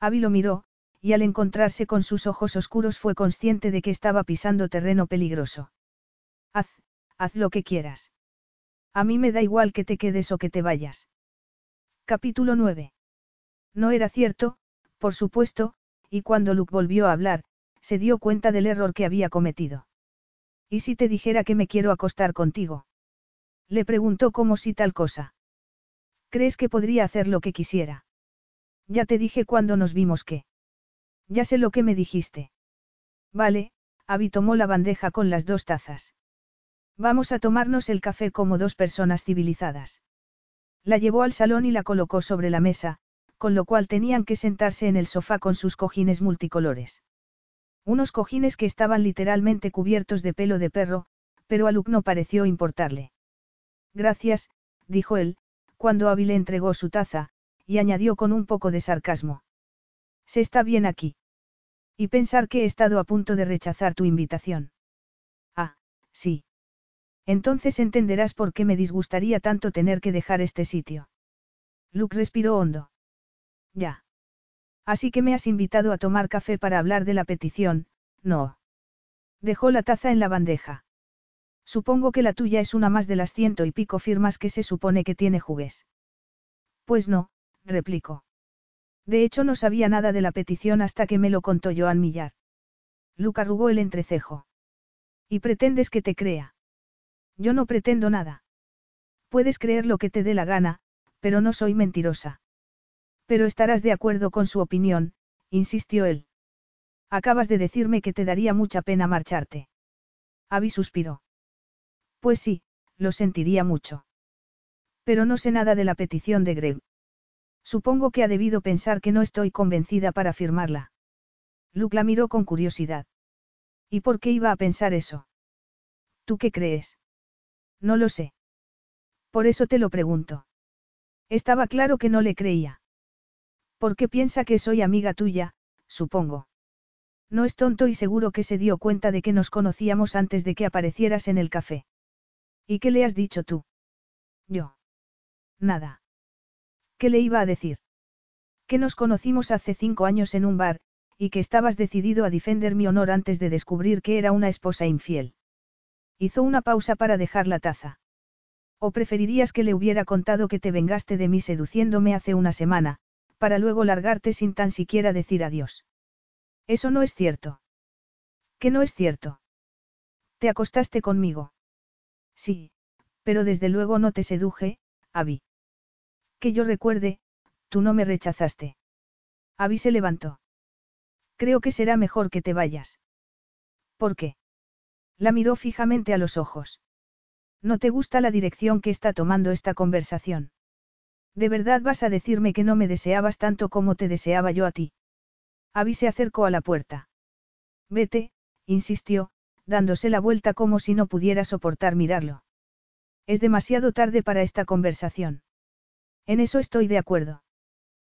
Abby lo miró, y al encontrarse con sus ojos oscuros fue consciente de que estaba pisando terreno peligroso. Haz, haz lo que quieras. A mí me da igual que te quedes o que te vayas. Capítulo 9. No era cierto, por supuesto, y cuando Luke volvió a hablar, se dio cuenta del error que había cometido. ¿Y si te dijera que me quiero acostar contigo? Le preguntó como si tal cosa. ¿Crees que podría hacer lo que quisiera? Ya te dije cuando nos vimos que. Ya sé lo que me dijiste. Vale, Abby tomó la bandeja con las dos tazas. Vamos a tomarnos el café como dos personas civilizadas. La llevó al salón y la colocó sobre la mesa, con lo cual tenían que sentarse en el sofá con sus cojines multicolores. Unos cojines que estaban literalmente cubiertos de pelo de perro, pero a Luke no pareció importarle. Gracias, dijo él, cuando Abby le entregó su taza, y añadió con un poco de sarcasmo. Se está bien aquí. Y pensar que he estado a punto de rechazar tu invitación. Ah, sí. Entonces entenderás por qué me disgustaría tanto tener que dejar este sitio. Luke respiró hondo. Ya. Así que me has invitado a tomar café para hablar de la petición, no. Dejó la taza en la bandeja. Supongo que la tuya es una más de las ciento y pico firmas que se supone que tiene jugués. Pues no, replicó. De hecho no sabía nada de la petición hasta que me lo contó Joan Millar. Luca arrugó el entrecejo. ¿Y pretendes que te crea? Yo no pretendo nada. Puedes creer lo que te dé la gana, pero no soy mentirosa. Pero estarás de acuerdo con su opinión, insistió él. Acabas de decirme que te daría mucha pena marcharte. Abby suspiró. Pues sí, lo sentiría mucho. Pero no sé nada de la petición de Greg. Supongo que ha debido pensar que no estoy convencida para firmarla. Luke la miró con curiosidad. ¿Y por qué iba a pensar eso? ¿Tú qué crees? No lo sé. Por eso te lo pregunto. Estaba claro que no le creía. Porque piensa que soy amiga tuya, supongo. No es tonto y seguro que se dio cuenta de que nos conocíamos antes de que aparecieras en el café. ¿Y qué le has dicho tú? Yo. Nada. ¿Qué le iba a decir? Que nos conocimos hace cinco años en un bar, y que estabas decidido a defender mi honor antes de descubrir que era una esposa infiel. Hizo una pausa para dejar la taza. ¿O preferirías que le hubiera contado que te vengaste de mí seduciéndome hace una semana, para luego largarte sin tan siquiera decir adiós? Eso no es cierto. ¿Qué no es cierto? ¿Te acostaste conmigo? Sí, pero desde luego no te seduje, Abby. Que yo recuerde, tú no me rechazaste. Abby se levantó. Creo que será mejor que te vayas. ¿Por qué? La miró fijamente a los ojos. ¿No te gusta la dirección que está tomando esta conversación? ¿De verdad vas a decirme que no me deseabas tanto como te deseaba yo a ti? Abby se acercó a la puerta. Vete, insistió, dándose la vuelta como si no pudiera soportar mirarlo. Es demasiado tarde para esta conversación. En eso estoy de acuerdo.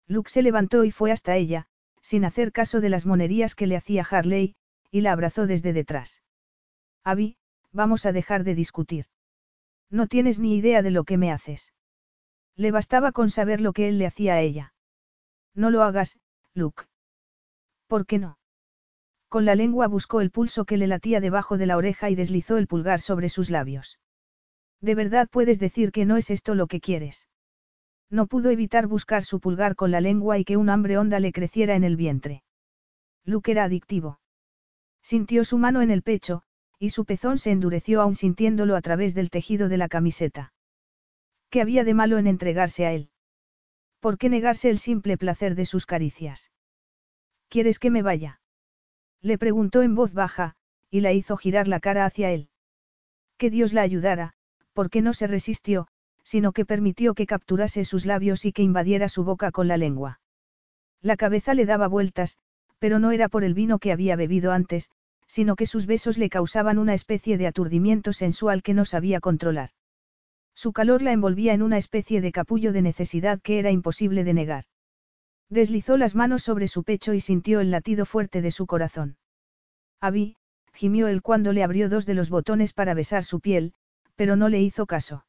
Luke se levantó y fue hasta ella, sin hacer caso de las monerías que le hacía Harley, y la abrazó desde detrás. Abby, vamos a dejar de discutir. No tienes ni idea de lo que me haces. Le bastaba con saber lo que él le hacía a ella. No lo hagas, Luke. ¿Por qué no? Con la lengua buscó el pulso que le latía debajo de la oreja y deslizó el pulgar sobre sus labios. ¿De verdad puedes decir que no es esto lo que quieres? No pudo evitar buscar su pulgar con la lengua y que un hambre honda le creciera en el vientre. Luke era adictivo. Sintió su mano en el pecho, y su pezón se endureció aún sintiéndolo a través del tejido de la camiseta. ¿Qué había de malo en entregarse a él? ¿Por qué negarse el simple placer de sus caricias? ¿Quieres que me vaya? Le preguntó en voz baja, y la hizo girar la cara hacia él. Que Dios la ayudara, porque no se resistió, sino que permitió que capturase sus labios y que invadiera su boca con la lengua. La cabeza le daba vueltas, pero no era por el vino que había bebido antes, sino que sus besos le causaban una especie de aturdimiento sensual que no sabía controlar. Su calor la envolvía en una especie de capullo de necesidad que era imposible de negar. Deslizó las manos sobre su pecho y sintió el latido fuerte de su corazón. Abby, gimió él cuando le abrió dos de los botones para besar su piel, pero no le hizo caso.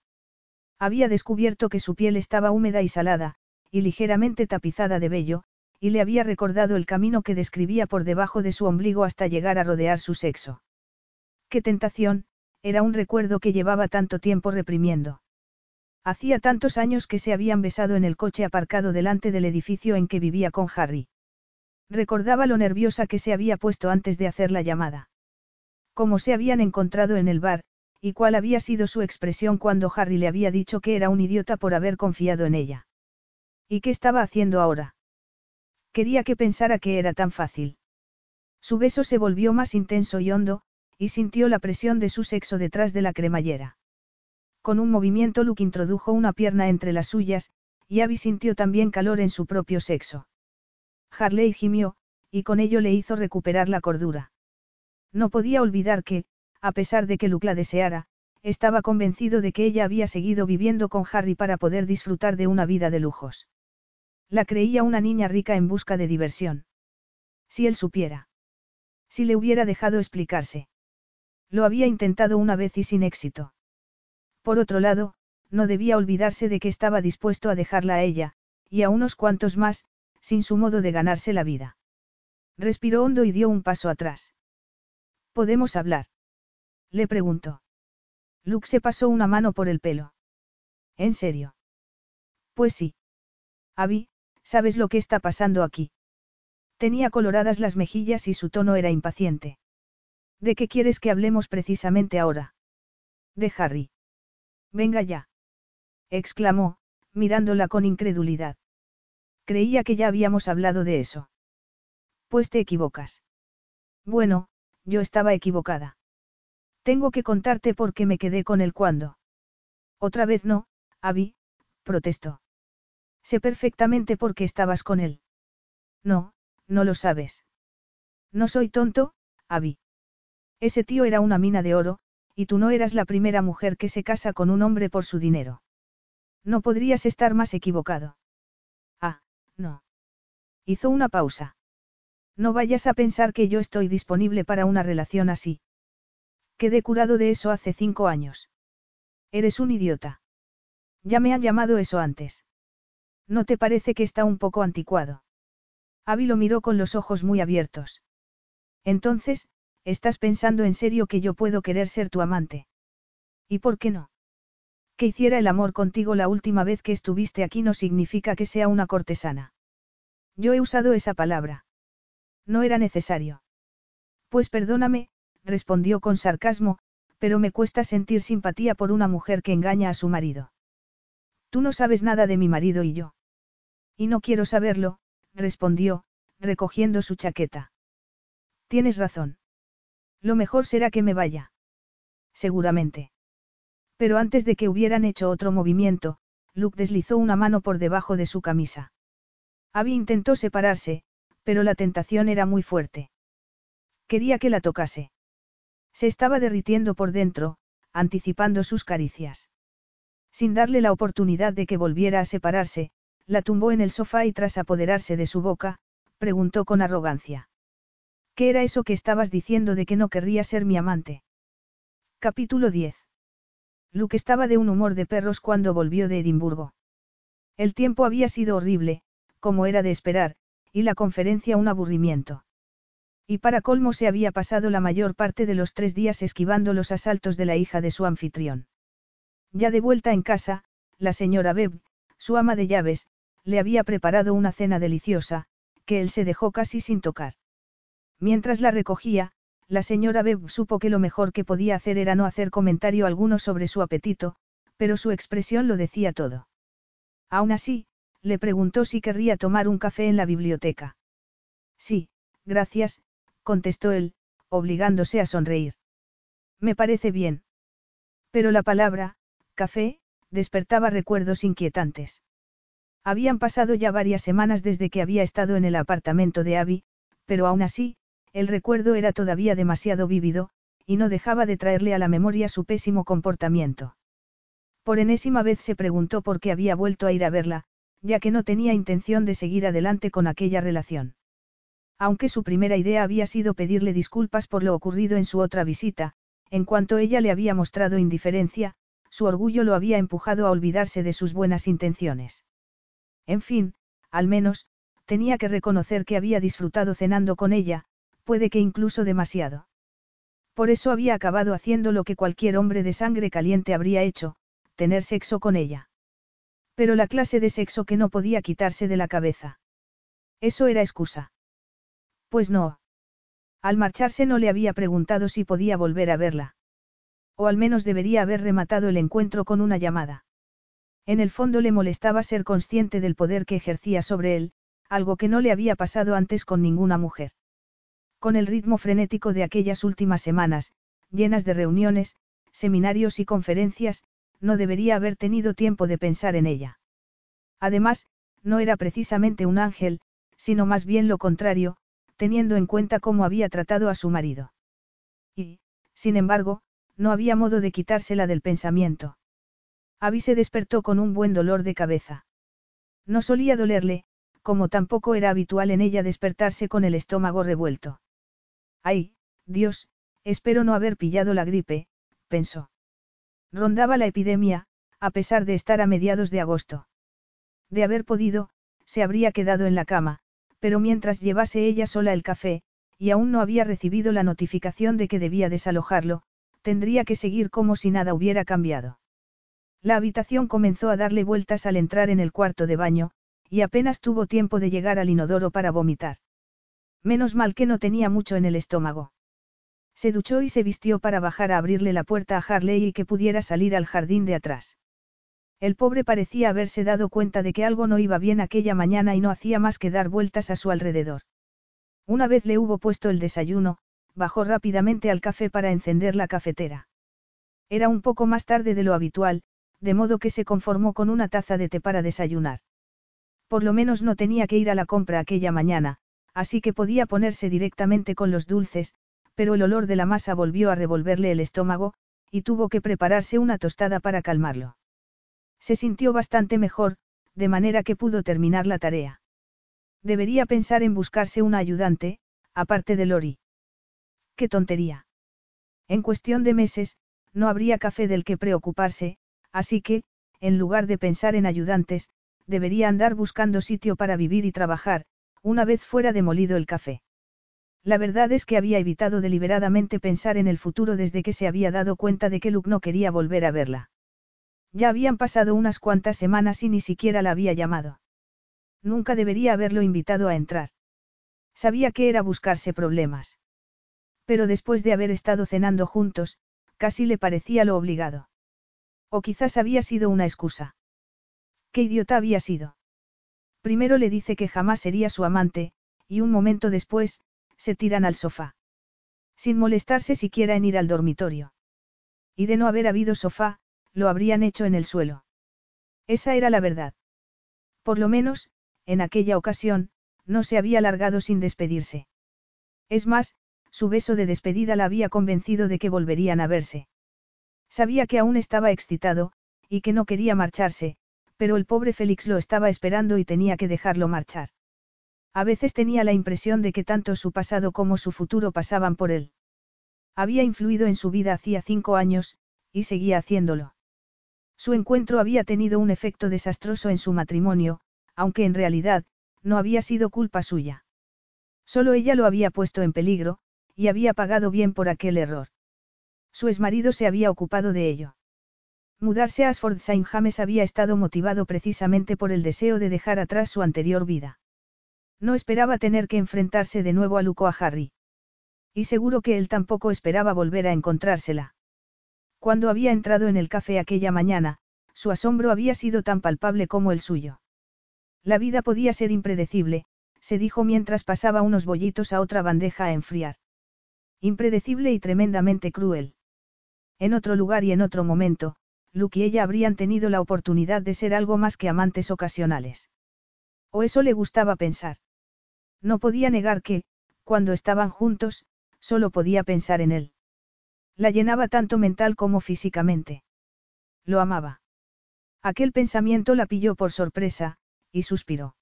Había descubierto que su piel estaba húmeda y salada, y ligeramente tapizada de vello, y le había recordado el camino que describía por debajo de su ombligo hasta llegar a rodear su sexo. ¡Qué tentación! Era un recuerdo que llevaba tanto tiempo reprimiendo. Hacía tantos años que se habían besado en el coche aparcado delante del edificio en que vivía con Harry. Recordaba lo nerviosa que se había puesto antes de hacer la llamada. Cómo se habían encontrado en el bar, y cuál había sido su expresión cuando Harry le había dicho que era un idiota por haber confiado en ella. ¿Y qué estaba haciendo ahora? Quería que pensara que era tan fácil. Su beso se volvió más intenso y hondo, y sintió la presión de su sexo detrás de la cremallera. Con un movimiento Luke introdujo una pierna entre las suyas, y Abby sintió también calor en su propio sexo. Harley gimió, y con ello le hizo recuperar la cordura. No podía olvidar que, a pesar de que Luke la deseara, estaba convencido de que ella había seguido viviendo con Harry para poder disfrutar de una vida de lujos. La creía una niña rica en busca de diversión. Si él supiera. Si le hubiera dejado explicarse. Lo había intentado una vez y sin éxito. Por otro lado, no debía olvidarse de que estaba dispuesto a dejarla a ella, y a unos cuantos más, sin su modo de ganarse la vida. Respiró hondo y dio un paso atrás. ¿Podemos hablar? Le preguntó. Luke se pasó una mano por el pelo. ¿En serio? Pues sí. Abby, ¿sabes lo que está pasando aquí? Tenía coloradas las mejillas y su tono era impaciente. ¿De qué quieres que hablemos precisamente ahora? De Harry. Venga ya. exclamó, mirándola con incredulidad. Creía que ya habíamos hablado de eso. Pues te equivocas. Bueno, yo estaba equivocada. Tengo que contarte por qué me quedé con él cuando. Otra vez no, Abby, protestó. Sé perfectamente por qué estabas con él. No, no lo sabes. No soy tonto, Abby. Ese tío era una mina de oro, y tú no eras la primera mujer que se casa con un hombre por su dinero. No podrías estar más equivocado. Ah, no. Hizo una pausa. No vayas a pensar que yo estoy disponible para una relación así. Quedé curado de eso hace cinco años. Eres un idiota. Ya me han llamado eso antes. ¿No te parece que está un poco anticuado? Abby lo miró con los ojos muy abiertos. Entonces, ¿estás pensando en serio que yo puedo querer ser tu amante? ¿Y por qué no? Que hiciera el amor contigo la última vez que estuviste aquí no significa que sea una cortesana. Yo he usado esa palabra. No era necesario. Pues perdóname, respondió con sarcasmo, pero me cuesta sentir simpatía por una mujer que engaña a su marido. Tú no sabes nada de mi marido y yo. Y no quiero saberlo, respondió, recogiendo su chaqueta. Tienes razón. Lo mejor será que me vaya. Seguramente. Pero antes de que hubieran hecho otro movimiento, Luke deslizó una mano por debajo de su camisa. Abby intentó separarse, pero la tentación era muy fuerte. Quería que la tocase. Se estaba derritiendo por dentro, anticipando sus caricias. Sin darle la oportunidad de que volviera a separarse, la tumbó en el sofá y tras apoderarse de su boca, preguntó con arrogancia. ¿Qué era eso que estabas diciendo de que no querría ser mi amante? Capítulo 10. Luke estaba de un humor de perros cuando volvió de Edimburgo. El tiempo había sido horrible, como era de esperar, y la conferencia un aburrimiento. Y para colmo se había pasado la mayor parte de los tres días esquivando los asaltos de la hija de su anfitrión. Ya de vuelta en casa, la señora Bebb, su ama de llaves, le había preparado una cena deliciosa, que él se dejó casi sin tocar. Mientras la recogía, la señora Bebb supo que lo mejor que podía hacer era no hacer comentario alguno sobre su apetito, pero su expresión lo decía todo. Aún así, le preguntó si querría tomar un café en la biblioteca. Sí, gracias, contestó él, obligándose a sonreír. Me parece bien. Pero la palabra, café, despertaba recuerdos inquietantes. Habían pasado ya varias semanas desde que había estado en el apartamento de Abby, pero aún así, el recuerdo era todavía demasiado vívido, y no dejaba de traerle a la memoria su pésimo comportamiento. Por enésima vez se preguntó por qué había vuelto a ir a verla, ya que no tenía intención de seguir adelante con aquella relación. Aunque su primera idea había sido pedirle disculpas por lo ocurrido en su otra visita, en cuanto ella le había mostrado indiferencia, su orgullo lo había empujado a olvidarse de sus buenas intenciones. En fin, al menos, tenía que reconocer que había disfrutado cenando con ella, puede que incluso demasiado. Por eso había acabado haciendo lo que cualquier hombre de sangre caliente habría hecho, tener sexo con ella. Pero la clase de sexo que no podía quitarse de la cabeza. Eso era excusa. Pues no. Al marcharse no le había preguntado si podía volver a verla. O al menos debería haber rematado el encuentro con una llamada. En el fondo le molestaba ser consciente del poder que ejercía sobre él, algo que no le había pasado antes con ninguna mujer. Con el ritmo frenético de aquellas últimas semanas, llenas de reuniones, seminarios y conferencias, no debería haber tenido tiempo de pensar en ella. Además, no era precisamente un ángel, sino más bien lo contrario, teniendo en cuenta cómo había tratado a su marido. Y, sin embargo, no había modo de quitársela del pensamiento. Abby se despertó con un buen dolor de cabeza. No solía dolerle, como tampoco era habitual en ella despertarse con el estómago revuelto. Ay, Dios, espero no haber pillado la gripe, pensó. Rondaba la epidemia, a pesar de estar a mediados de agosto. De haber podido, se habría quedado en la cama, pero mientras llevase ella sola el café, y aún no había recibido la notificación de que debía desalojarlo, tendría que seguir como si nada hubiera cambiado. La habitación comenzó a darle vueltas al entrar en el cuarto de baño, y apenas tuvo tiempo de llegar al inodoro para vomitar. Menos mal que no tenía mucho en el estómago. Se duchó y se vistió para bajar a abrirle la puerta a Harley y que pudiera salir al jardín de atrás. El pobre parecía haberse dado cuenta de que algo no iba bien aquella mañana y no hacía más que dar vueltas a su alrededor. Una vez le hubo puesto el desayuno, bajó rápidamente al café para encender la cafetera. Era un poco más tarde de lo habitual, de modo que se conformó con una taza de té para desayunar. Por lo menos no tenía que ir a la compra aquella mañana, así que podía ponerse directamente con los dulces, pero el olor de la masa volvió a revolverle el estómago, y tuvo que prepararse una tostada para calmarlo. Se sintió bastante mejor, de manera que pudo terminar la tarea. Debería pensar en buscarse una ayudante, aparte de Lori. ¡Qué tontería! En cuestión de meses, no habría café del que preocuparse, así que, en lugar de pensar en ayudantes, debería andar buscando sitio para vivir y trabajar, una vez fuera demolido el café. La verdad es que había evitado deliberadamente pensar en el futuro desde que se había dado cuenta de que Luke no quería volver a verla. Ya habían pasado unas cuantas semanas y ni siquiera la había llamado. Nunca debería haberlo invitado a entrar. Sabía que era buscarse problemas. Pero después de haber estado cenando juntos, casi le parecía lo obligado. O quizás había sido una excusa. ¿Qué idiota había sido? Primero le dice que jamás sería su amante, y un momento después, se tiran al sofá. Sin molestarse siquiera en ir al dormitorio. Y de no haber habido sofá, lo habrían hecho en el suelo. Esa era la verdad. Por lo menos, en aquella ocasión, no se había largado sin despedirse. Es más, su beso de despedida la había convencido de que volverían a verse. Sabía que aún estaba excitado, y que no quería marcharse, pero el pobre Félix lo estaba esperando y tenía que dejarlo marchar. A veces tenía la impresión de que tanto su pasado como su futuro pasaban por él. Había influido en su vida hacía cinco años, y seguía haciéndolo. Su encuentro había tenido un efecto desastroso en su matrimonio, aunque en realidad, no había sido culpa suya. Solo ella lo había puesto en peligro, y había pagado bien por aquel error. Su exmarido se había ocupado de ello. Mudarse a Asford Saint James había estado motivado precisamente por el deseo de dejar atrás su anterior vida. No esperaba tener que enfrentarse de nuevo a Luco a Harry. Y seguro que él tampoco esperaba volver a encontrársela. Cuando había entrado en el café aquella mañana, su asombro había sido tan palpable como el suyo. La vida podía ser impredecible, se dijo mientras pasaba unos bollitos a otra bandeja a enfriar. Impredecible y tremendamente cruel. En otro lugar y en otro momento, Luke y ella habrían tenido la oportunidad de ser algo más que amantes ocasionales. O eso le gustaba pensar. No podía negar que, cuando estaban juntos, solo podía pensar en él. La llenaba tanto mental como físicamente. Lo amaba. Aquel pensamiento la pilló por sorpresa, y suspiró.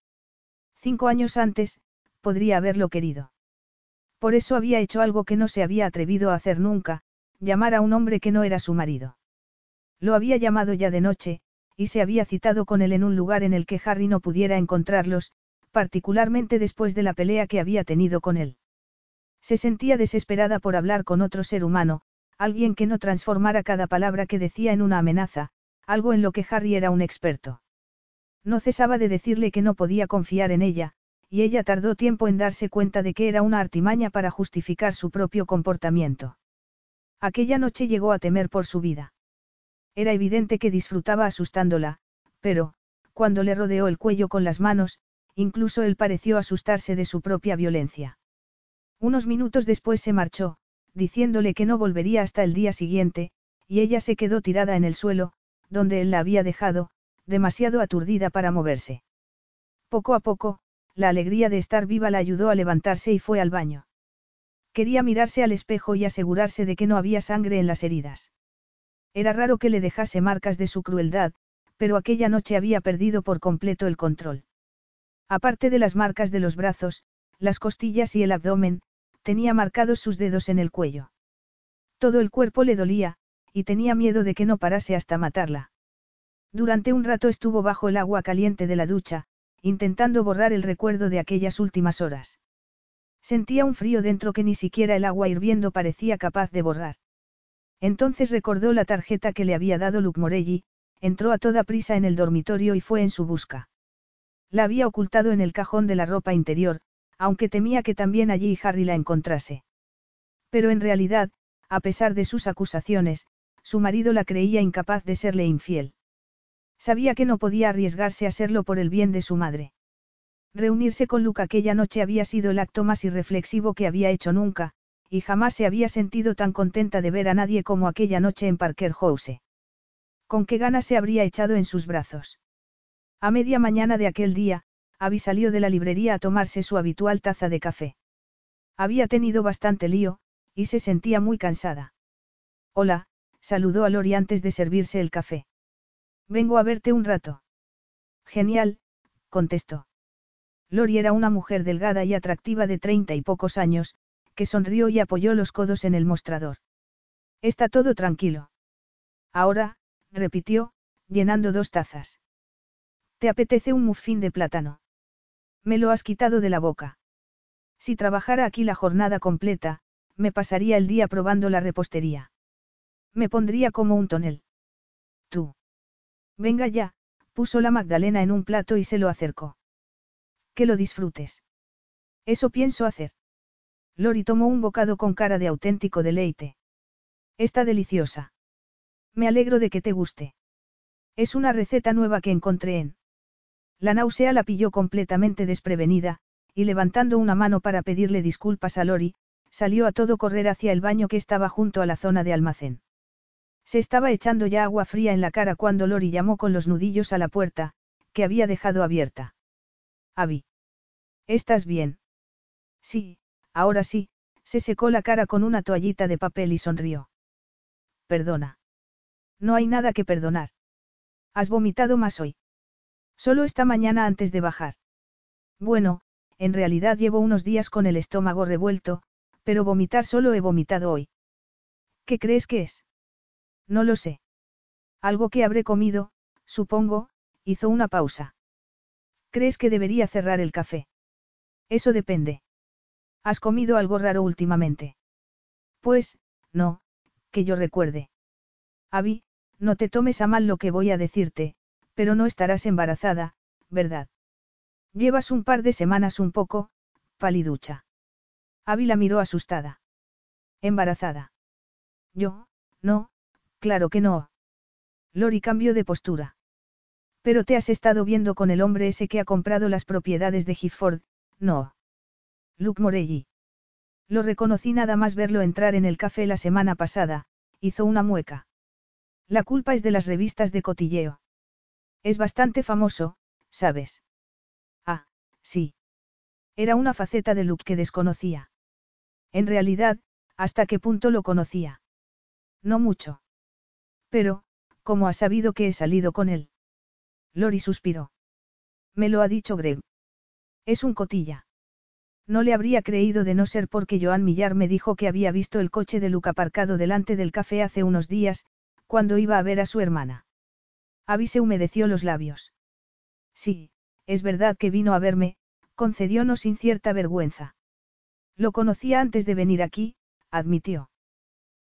Cinco años antes, podría haberlo querido. Por eso había hecho algo que no se había atrevido a hacer nunca, llamar a un hombre que no era su marido. Lo había llamado ya de noche, y se había citado con él en un lugar en el que Harry no pudiera encontrarlos, particularmente después de la pelea que había tenido con él. Se sentía desesperada por hablar con otro ser humano, alguien que no transformara cada palabra que decía en una amenaza, algo en lo que Harry era un experto. No cesaba de decirle que no podía confiar en ella, y ella tardó tiempo en darse cuenta de que era una artimaña para justificar su propio comportamiento. Aquella noche llegó a temer por su vida. Era evidente que disfrutaba asustándola, pero, cuando le rodeó el cuello con las manos, incluso él pareció asustarse de su propia violencia. Unos minutos después se marchó, diciéndole que no volvería hasta el día siguiente, y ella se quedó tirada en el suelo, donde él la había dejado, demasiado aturdida para moverse. Poco a poco, la alegría de estar viva la ayudó a levantarse y fue al baño. Quería mirarse al espejo y asegurarse de que no había sangre en las heridas. Era raro que le dejase marcas de su crueldad, pero aquella noche había perdido por completo el control. Aparte de las marcas de los brazos, las costillas y el abdomen, tenía marcados sus dedos en el cuello. Todo el cuerpo le dolía, y tenía miedo de que no parase hasta matarla. Durante un rato estuvo bajo el agua caliente de la ducha, intentando borrar el recuerdo de aquellas últimas horas. Sentía un frío dentro que ni siquiera el agua hirviendo parecía capaz de borrar. Entonces recordó la tarjeta que le había dado Luke Morelli, entró a toda prisa en el dormitorio y fue en su busca. La había ocultado en el cajón de la ropa interior, aunque temía que también allí Harry la encontrase. Pero en realidad, a pesar de sus acusaciones, su marido la creía incapaz de serle infiel. Sabía que no podía arriesgarse a serlo por el bien de su madre. Reunirse con Luke aquella noche había sido el acto más irreflexivo que había hecho nunca, y jamás se había sentido tan contenta de ver a nadie como aquella noche en Parker House. Con qué ganas se habría echado en sus brazos. A media mañana de aquel día, Abby salió de la librería a tomarse su habitual taza de café. Había tenido bastante lío, y se sentía muy cansada. Hola, saludó a Lori antes de servirse el café. Vengo a verte un rato. Genial, contestó. Lori era una mujer delgada y atractiva de treinta y pocos años, que sonrió y apoyó los codos en el mostrador. Está todo tranquilo. Ahora, repitió, llenando dos tazas. ¿Te apetece un muffin de plátano? Me lo has quitado de la boca. Si trabajara aquí la jornada completa, me pasaría el día probando la repostería. Me pondría como un tonel. Tú. Venga ya, puso la Magdalena en un plato y se lo acercó. Que lo disfrutes. Eso pienso hacer. Lori tomó un bocado con cara de auténtico deleite. Está deliciosa. Me alegro de que te guste. Es una receta nueva que encontré en. La náusea la pilló completamente desprevenida, y levantando una mano para pedirle disculpas a Lori, salió a todo correr hacia el baño que estaba junto a la zona de almacén. Se estaba echando ya agua fría en la cara cuando Lori llamó con los nudillos a la puerta, que había dejado abierta. Abby. ¿Estás bien? Sí, ahora sí, se secó la cara con una toallita de papel y sonrió. Perdona. No hay nada que perdonar. Has vomitado más hoy. Solo esta mañana antes de bajar. Bueno, en realidad llevo unos días con el estómago revuelto, pero vomitar solo he vomitado hoy. ¿Qué crees que es? No lo sé. Algo que habré comido, supongo, hizo una pausa. ¿Crees que debería cerrar el café? Eso depende. ¿Has comido algo raro últimamente? Pues, no, que yo recuerde. Abby, no te tomes a mal lo que voy a decirte, pero no estarás embarazada, ¿verdad? Llevas un par de semanas un poco, paliducha. Abby la miró asustada. ¿Embarazada? Yo, no, claro que no. Lori cambió de postura. Pero te has estado viendo con el hombre ese que ha comprado las propiedades de Gifford, no. Luke Morelli. Lo reconocí nada más verlo entrar en el café la semana pasada, hizo una mueca. La culpa es de las revistas de cotilleo. Es bastante famoso, ¿sabes? Ah, sí. Era una faceta de Luke que desconocía. En realidad, ¿hasta qué punto lo conocía? No mucho. Pero, ¿cómo ha sabido que he salido con él? Lori suspiró. Me lo ha dicho Greg. Es un cotilla. No le habría creído de no ser porque Joan Millar me dijo que había visto el coche de Luke aparcado delante del café hace unos días, cuando iba a ver a su hermana. Abby se humedeció los labios. Sí, es verdad que vino a verme, concediónos sin cierta vergüenza. Lo conocía antes de venir aquí, admitió.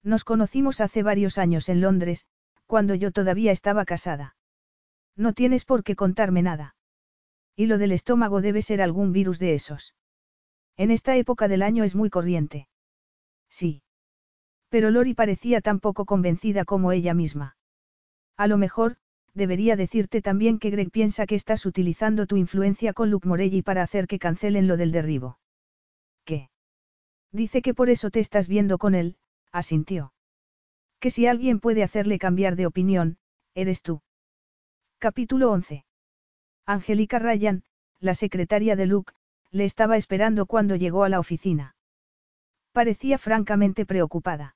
Nos conocimos hace varios años en Londres, cuando yo todavía estaba casada. No tienes por qué contarme nada. Y lo del estómago debe ser algún virus de esos. En esta época del año es muy corriente. Sí. Pero Lori parecía tan poco convencida como ella misma. A lo mejor, debería decirte también que Greg piensa que estás utilizando tu influencia con Luke Morelli para hacer que cancelen lo del derribo. ¿Qué? Dice que por eso te estás viendo con él, asintió. Que si alguien puede hacerle cambiar de opinión, eres tú. Capítulo 11. Angélica Ryan, la secretaria de Luke, le estaba esperando cuando llegó a la oficina. Parecía francamente preocupada.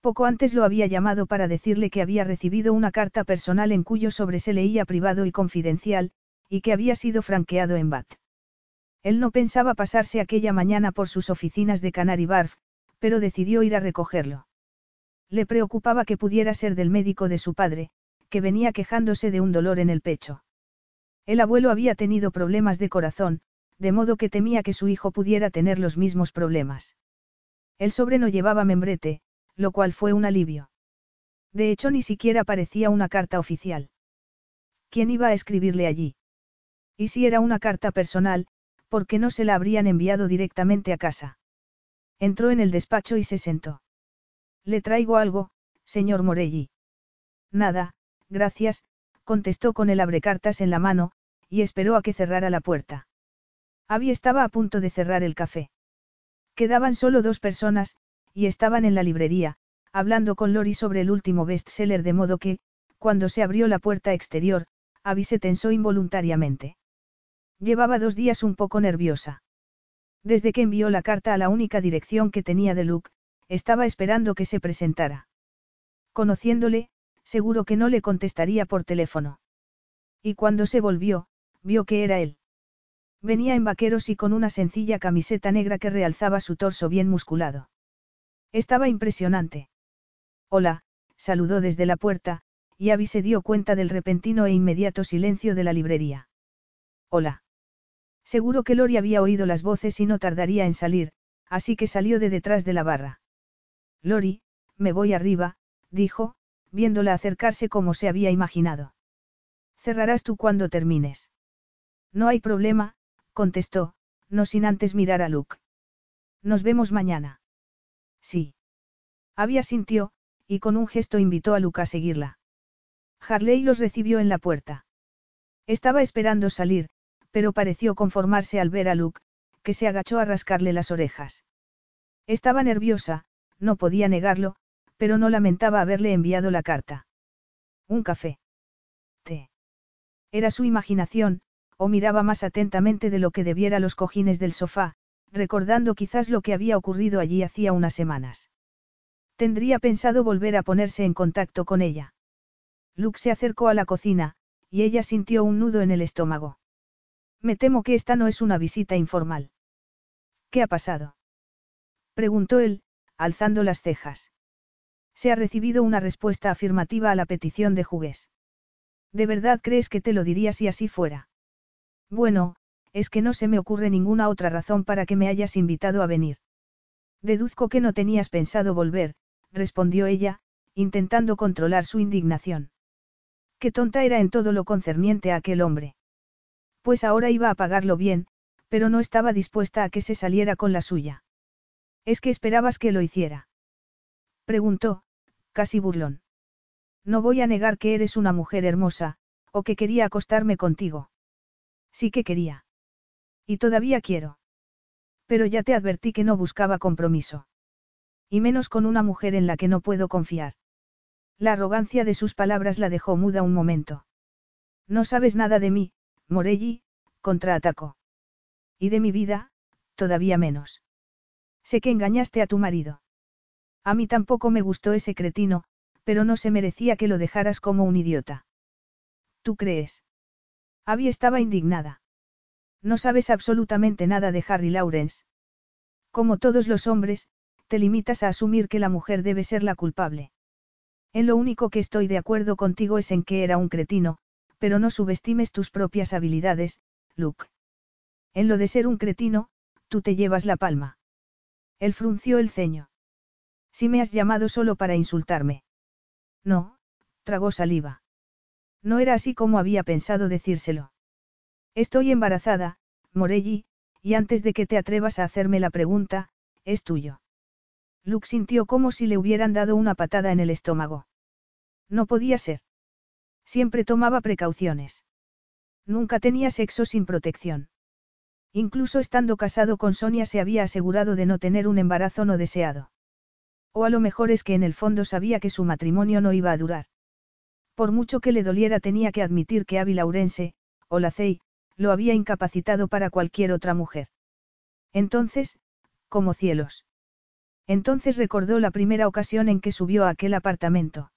Poco antes lo había llamado para decirle que había recibido una carta personal en cuyo sobre se leía privado y confidencial, y que había sido franqueado en BAT. Él no pensaba pasarse aquella mañana por sus oficinas de Canary Barf, pero decidió ir a recogerlo. Le preocupaba que pudiera ser del médico de su padre, que venía quejándose de un dolor en el pecho. El abuelo había tenido problemas de corazón, de modo que temía que su hijo pudiera tener los mismos problemas. El sobre no llevaba membrete, lo cual fue un alivio. De hecho, ni siquiera parecía una carta oficial. ¿Quién iba a escribirle allí? Y si era una carta personal, ¿por qué no se la habrían enviado directamente a casa? Entró en el despacho y se sentó. Le traigo algo, señor Morelli. Nada, gracias, contestó con el abrecartas en la mano, y esperó a que cerrara la puerta. Abby estaba a punto de cerrar el café. Quedaban solo dos personas, y estaban en la librería, hablando con Lori sobre el último bestseller de modo que, cuando se abrió la puerta exterior, Abby se tensó involuntariamente. Llevaba dos días un poco nerviosa. Desde que envió la carta a la única dirección que tenía de Luke, estaba esperando que se presentara. Conociéndole, seguro que no le contestaría por teléfono. Y cuando se volvió, vio que era él. Venía en vaqueros y con una sencilla camiseta negra que realzaba su torso bien musculado. Estaba impresionante. Hola, saludó desde la puerta, y Abby se dio cuenta del repentino e inmediato silencio de la librería. Hola. Seguro que Lori había oído las voces y no tardaría en salir, así que salió de detrás de la barra. Lori, me voy arriba, dijo, viéndola acercarse como se había imaginado. Cerrarás tú cuando termines. No hay problema, contestó, no sin antes mirar a Luke. Nos vemos mañana. Sí. Había sintió, y con un gesto invitó a Luke a seguirla. Harley los recibió en la puerta. Estaba esperando salir, pero pareció conformarse al ver a Luke, que se agachó a rascarle las orejas. Estaba nerviosa, no podía negarlo, pero no lamentaba haberle enviado la carta. Un café. Té. Era su imaginación, o miraba más atentamente de lo que debiera los cojines del sofá, recordando quizás lo que había ocurrido allí hacía unas semanas. Tendría pensado volver a ponerse en contacto con ella. Luke se acercó a la cocina, y ella sintió un nudo en el estómago. Me temo que esta no es una visita informal. ¿Qué ha pasado? preguntó él, alzando las cejas. Se ha recibido una respuesta afirmativa a la petición de Jugués. ¿De verdad crees que te lo diría si así fuera? Bueno, es que no se me ocurre ninguna otra razón para que me hayas invitado a venir. Deduzco que no tenías pensado volver, respondió ella, intentando controlar su indignación. Qué tonta era en todo lo concerniente a aquel hombre. Pues ahora iba a pagarlo bien, pero no estaba dispuesta a que se saliera con la suya. ¿Es que esperabas que lo hiciera? Preguntó, casi burlón. No voy a negar que eres una mujer hermosa, o que quería acostarme contigo. Sí que quería. Y todavía quiero. Pero ya te advertí que no buscaba compromiso. Y menos con una mujer en la que no puedo confiar. La arrogancia de sus palabras la dejó muda un momento. No sabes nada de mí, Morelli, contraatacó. Y de mi vida, todavía menos. Sé que engañaste a tu marido. A mí tampoco me gustó ese cretino, pero no se merecía que lo dejaras como un idiota. ¿Tú crees? Abby estaba indignada. No sabes absolutamente nada de Harry Lawrence. Como todos los hombres, te limitas a asumir que la mujer debe ser la culpable. En lo único que estoy de acuerdo contigo es en que era un cretino, pero no subestimes tus propias habilidades, Luke. En lo de ser un cretino, tú te llevas la palma. Él frunció el ceño. Si me has llamado solo para insultarme. No, tragó saliva. No era así como había pensado decírselo. Estoy embarazada, Morelli, y antes de que te atrevas a hacerme la pregunta, es tuyo. Luke sintió como si le hubieran dado una patada en el estómago. No podía ser. Siempre tomaba precauciones. Nunca tenía sexo sin protección. Incluso estando casado con Sonia se había asegurado de no tener un embarazo no deseado. O a lo mejor es que en el fondo sabía que su matrimonio no iba a durar. Por mucho que le doliera tenía que admitir que Ávila Laurense, o la Cey, lo había incapacitado para cualquier otra mujer. Entonces, como cielos. Entonces recordó la primera ocasión en que subió a aquel apartamento.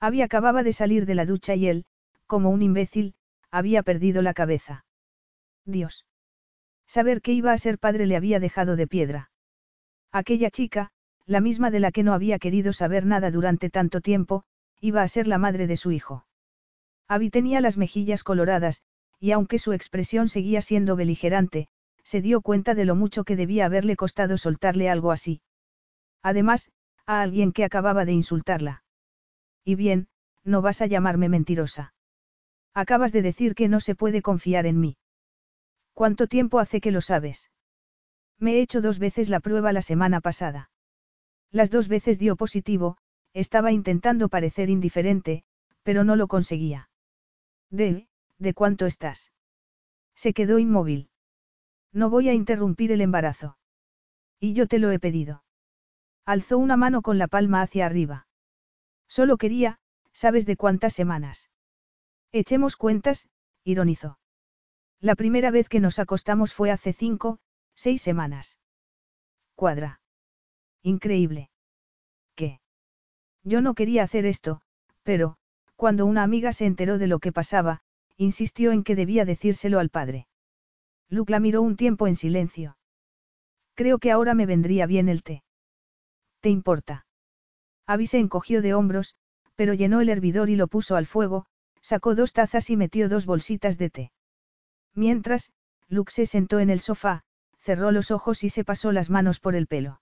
Había acababa de salir de la ducha y él, como un imbécil, había perdido la cabeza. Dios. Saber que iba a ser padre le había dejado de piedra. Aquella chica, la misma de la que no había querido saber nada durante tanto tiempo, iba a ser la madre de su hijo. Abby tenía las mejillas coloradas, y aunque su expresión seguía siendo beligerante, se dio cuenta de lo mucho que debía haberle costado soltarle algo así. Además, a alguien que acababa de insultarla. Y bien, no vas a llamarme mentirosa. Acabas de decir que no se puede confiar en mí. ¿Cuánto tiempo hace que lo sabes? Me he hecho dos veces la prueba la semana pasada. Las dos veces dio positivo, estaba intentando parecer indiferente, pero no lo conseguía. ¿De, de cuánto estás? Se quedó inmóvil. No voy a interrumpir el embarazo. Y yo te lo he pedido. Alzó una mano con la palma hacia arriba. Solo quería, ¿sabes de cuántas semanas? Echemos cuentas, ironizó. La primera vez que nos acostamos fue hace cinco, seis semanas. Cuadra. Increíble. Yo no quería hacer esto, pero, cuando una amiga se enteró de lo que pasaba, insistió en que debía decírselo al padre. Luke la miró un tiempo en silencio. Creo que ahora me vendría bien el té. ¿Te importa? Abby se encogió de hombros, pero llenó el hervidor y lo puso al fuego, sacó dos tazas y metió dos bolsitas de té. Mientras, Luke se sentó en el sofá, cerró los ojos y se pasó las manos por el pelo.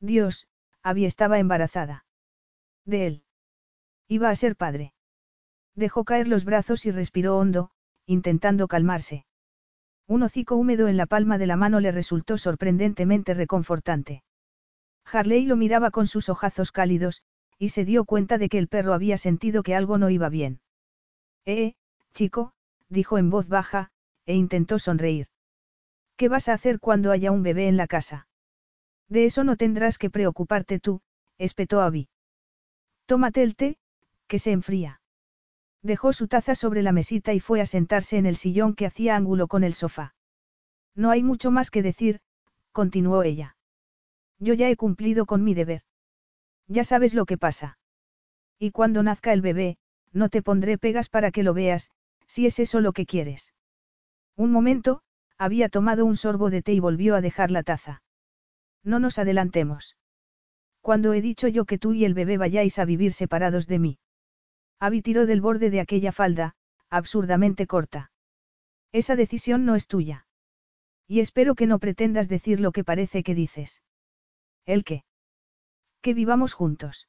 Dios, Abby estaba embarazada. De él. Iba a ser padre. Dejó caer los brazos y respiró hondo, intentando calmarse. Un hocico húmedo en la palma de la mano le resultó sorprendentemente reconfortante. Harley lo miraba con sus ojazos cálidos, y se dio cuenta de que el perro había sentido que algo no iba bien. Eh, chico, dijo en voz baja, e intentó sonreír. ¿Qué vas a hacer cuando haya un bebé en la casa? De eso no tendrás que preocuparte tú, espetó Abby. Tómate el té, que se enfría. Dejó su taza sobre la mesita y fue a sentarse en el sillón que hacía ángulo con el sofá. No hay mucho más que decir, continuó ella. Yo ya he cumplido con mi deber. Ya sabes lo que pasa. Y cuando nazca el bebé, no te pondré pegas para que lo veas, si es eso lo que quieres. Un momento, había tomado un sorbo de té y volvió a dejar la taza. No nos adelantemos. Cuando he dicho yo que tú y el bebé vayáis a vivir separados de mí. Abby tiró del borde de aquella falda, absurdamente corta. Esa decisión no es tuya. Y espero que no pretendas decir lo que parece que dices. ¿El qué? Que vivamos juntos.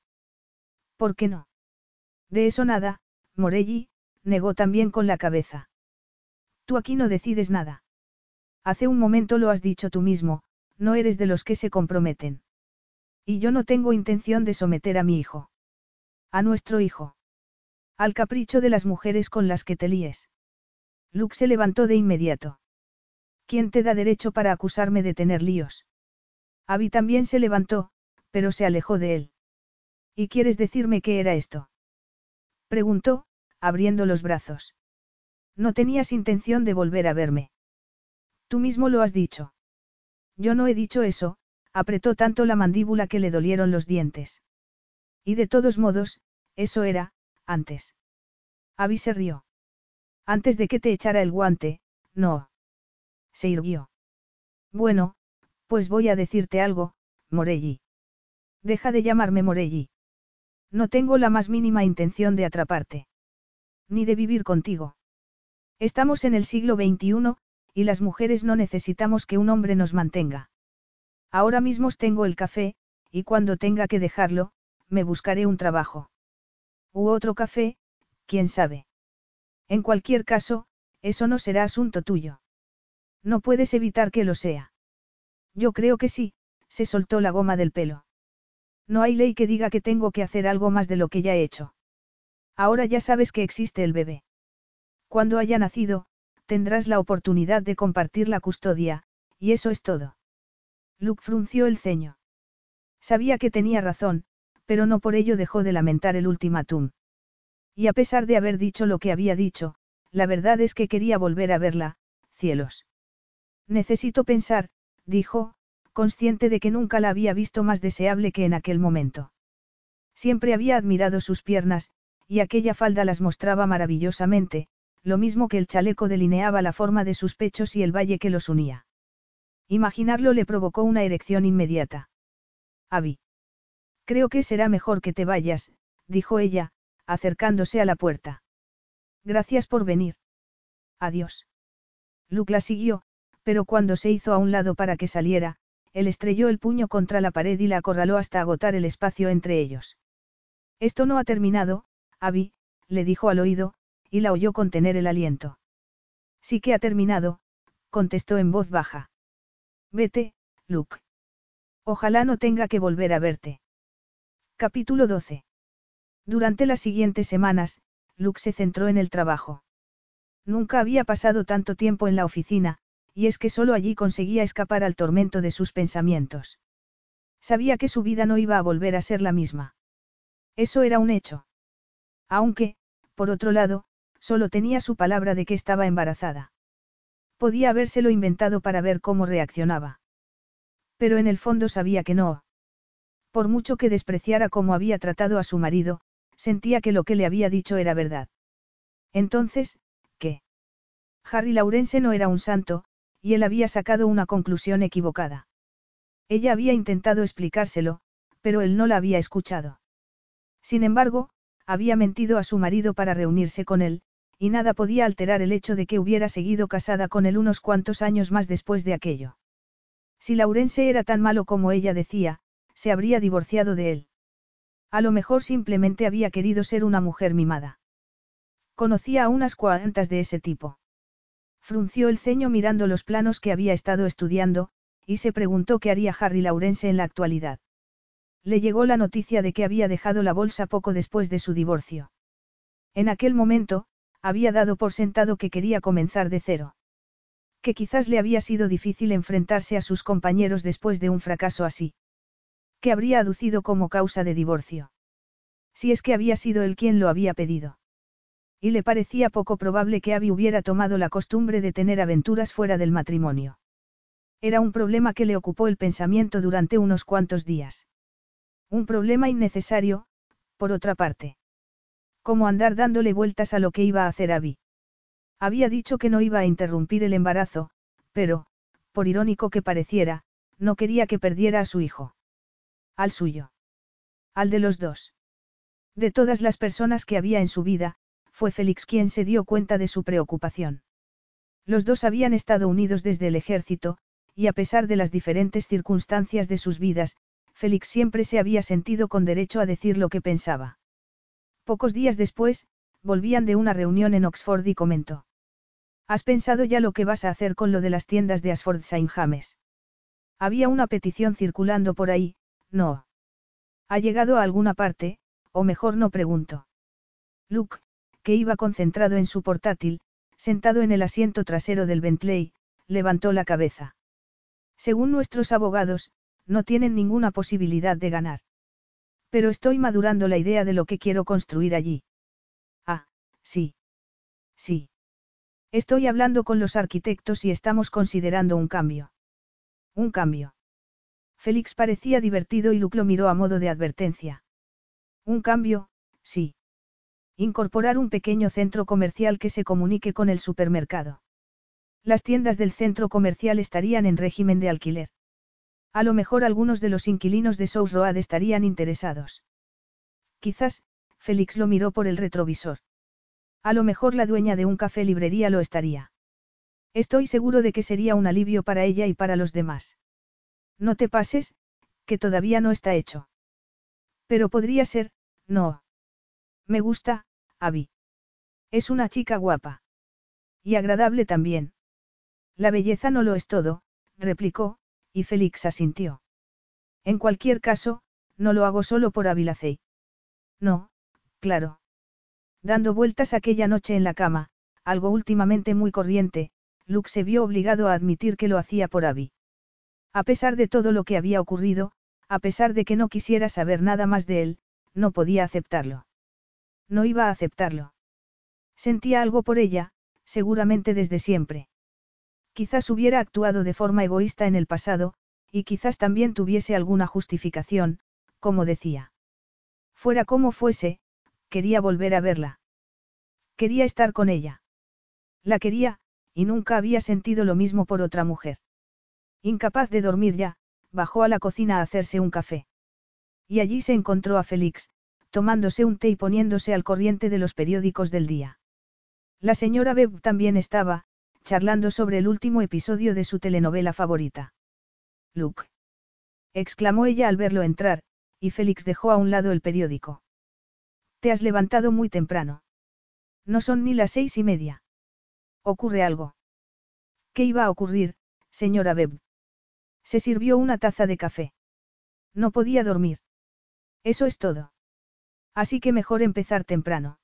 ¿Por qué no? De eso nada, Morelli, negó también con la cabeza. Tú aquí no decides nada. Hace un momento lo has dicho tú mismo, no eres de los que se comprometen. Y yo no tengo intención de someter a mi hijo. A nuestro hijo. Al capricho de las mujeres con las que te líes. Luke se levantó de inmediato. ¿Quién te da derecho para acusarme de tener líos? Abby también se levantó, pero se alejó de él. ¿Y quieres decirme qué era esto? Preguntó, abriendo los brazos. No tenías intención de volver a verme. Tú mismo lo has dicho. Yo no he dicho eso, apretó tanto la mandíbula que le dolieron los dientes. Y de todos modos, eso era, antes. Abby se rió. Antes de que te echara el guante, no. Se irguió. Bueno, pues voy a decirte algo, Morelli. Deja de llamarme Morelli. No tengo la más mínima intención de atraparte. Ni de vivir contigo. Estamos en el siglo XXI, y las mujeres no necesitamos que un hombre nos mantenga. Ahora mismo tengo el café, y cuando tenga que dejarlo, me buscaré un trabajo. U otro café, quién sabe. En cualquier caso, eso no será asunto tuyo. No puedes evitar que lo sea. Yo creo que sí, se soltó la goma del pelo. No hay ley que diga que tengo que hacer algo más de lo que ya he hecho. Ahora ya sabes que existe el bebé. Cuando haya nacido, tendrás la oportunidad de compartir la custodia, y eso es todo. Luke frunció el ceño. Sabía que tenía razón, pero no por ello dejó de lamentar el ultimátum. Y a pesar de haber dicho lo que había dicho, la verdad es que quería volver a verla, cielos. Necesito pensar, dijo, consciente de que nunca la había visto más deseable que en aquel momento. Siempre había admirado sus piernas, y aquella falda las mostraba maravillosamente, lo mismo que el chaleco delineaba la forma de sus pechos y el valle que los unía. Imaginarlo le provocó una erección inmediata. Abby. Creo que será mejor que te vayas, dijo ella, acercándose a la puerta. Gracias por venir. Adiós. Luke la siguió, pero cuando se hizo a un lado para que saliera, él estrelló el puño contra la pared y la acorraló hasta agotar el espacio entre ellos. Esto no ha terminado, Abby, le dijo al oído, y la oyó contener el aliento. Sí que ha terminado, contestó en voz baja. Vete, Luke. Ojalá no tenga que volver a verte. Capítulo 12. Durante las siguientes semanas, Luke se centró en el trabajo. Nunca había pasado tanto tiempo en la oficina, y es que solo allí conseguía escapar al tormento de sus pensamientos. Sabía que su vida no iba a volver a ser la misma. Eso era un hecho. Aunque, por otro lado, solo tenía su palabra de que estaba embarazada. Podía habérselo inventado para ver cómo reaccionaba. Pero en el fondo sabía que no. Por mucho que despreciara cómo había tratado a su marido, sentía que lo que le había dicho era verdad. Entonces, ¿qué? Harry Laurence no era un santo, y él había sacado una conclusión equivocada. Ella había intentado explicárselo, pero él no la había escuchado. Sin embargo, había mentido a su marido para reunirse con él, y nada podía alterar el hecho de que hubiera seguido casada con él unos cuantos años más después de aquello. Si Laurence era tan malo como ella decía, se habría divorciado de él. A lo mejor simplemente había querido ser una mujer mimada. Conocía a unas cuantas de ese tipo. Frunció el ceño mirando los planos que había estado estudiando, y se preguntó qué haría Harry Laurence en la actualidad. Le llegó la noticia de que había dejado la bolsa poco después de su divorcio. En aquel momento, había dado por sentado que quería comenzar de cero. Que quizás le había sido difícil enfrentarse a sus compañeros después de un fracaso así. Que habría aducido como causa de divorcio. Si es que había sido él quien lo había pedido. Y le parecía poco probable que Abby hubiera tomado la costumbre de tener aventuras fuera del matrimonio. Era un problema que le ocupó el pensamiento durante unos cuantos días. Un problema innecesario, por otra parte. Como andar dándole vueltas a lo que iba a hacer Abby. Había dicho que no iba a interrumpir el embarazo, pero, por irónico que pareciera, no quería que perdiera a su hijo. Al suyo. Al de los dos. De todas las personas que había en su vida, fue Félix quien se dio cuenta de su preocupación. Los dos habían estado unidos desde el ejército, y a pesar de las diferentes circunstancias de sus vidas, Félix siempre se había sentido con derecho a decir lo que pensaba. Pocos días después, volvían de una reunión en Oxford y comentó. ¿Has pensado ya lo que vas a hacer con lo de las tiendas de Ashford Saint James? Había una petición circulando por ahí, no. ¿Ha llegado a alguna parte, o mejor no pregunto? Luke, que iba concentrado en su portátil, sentado en el asiento trasero del Bentley, levantó la cabeza. Según nuestros abogados, no tienen ninguna posibilidad de ganar. Pero estoy madurando la idea de lo que quiero construir allí. Ah, sí. Sí. Estoy hablando con los arquitectos y estamos considerando un cambio. Un cambio. Félix parecía divertido y Luke lo miró a modo de advertencia. Un cambio, sí. Incorporar un pequeño centro comercial que se comunique con el supermercado. Las tiendas del centro comercial estarían en régimen de alquiler. A lo mejor algunos de los inquilinos de South Road estarían interesados. Quizás, Félix lo miró por el retrovisor. A lo mejor la dueña de un café librería lo estaría. Estoy seguro de que sería un alivio para ella y para los demás. No te pases, que todavía no está hecho. Pero podría ser, no. Me gusta, Abby. Es una chica guapa. Y agradable también. La belleza no lo es todo, replicó, y Félix asintió. En cualquier caso, no lo hago solo por Abilacei. No, claro. Dando vueltas aquella noche en la cama, algo últimamente muy corriente, Luke se vio obligado a admitir que lo hacía por Abby. A pesar de todo lo que había ocurrido, a pesar de que no quisiera saber nada más de él, no podía aceptarlo. No iba a aceptarlo. Sentía algo por ella, seguramente desde siempre. Quizás hubiera actuado de forma egoísta en el pasado, y quizás también tuviese alguna justificación, como decía. Fuera como fuese, quería volver a verla. Quería estar con ella. La quería, y nunca había sentido lo mismo por otra mujer. Incapaz de dormir ya, bajó a la cocina a hacerse un café. Y allí se encontró a Félix, tomándose un té y poniéndose al corriente de los periódicos del día. La señora Beb también estaba, charlando sobre el último episodio de su telenovela favorita. Luke. exclamó ella al verlo entrar, y Félix dejó a un lado el periódico. Te has levantado muy temprano. No son ni las seis y media. ¿Ocurre algo? ¿Qué iba a ocurrir, señora Beb? Se sirvió una taza de café. No podía dormir. Eso es todo. Así que mejor empezar temprano.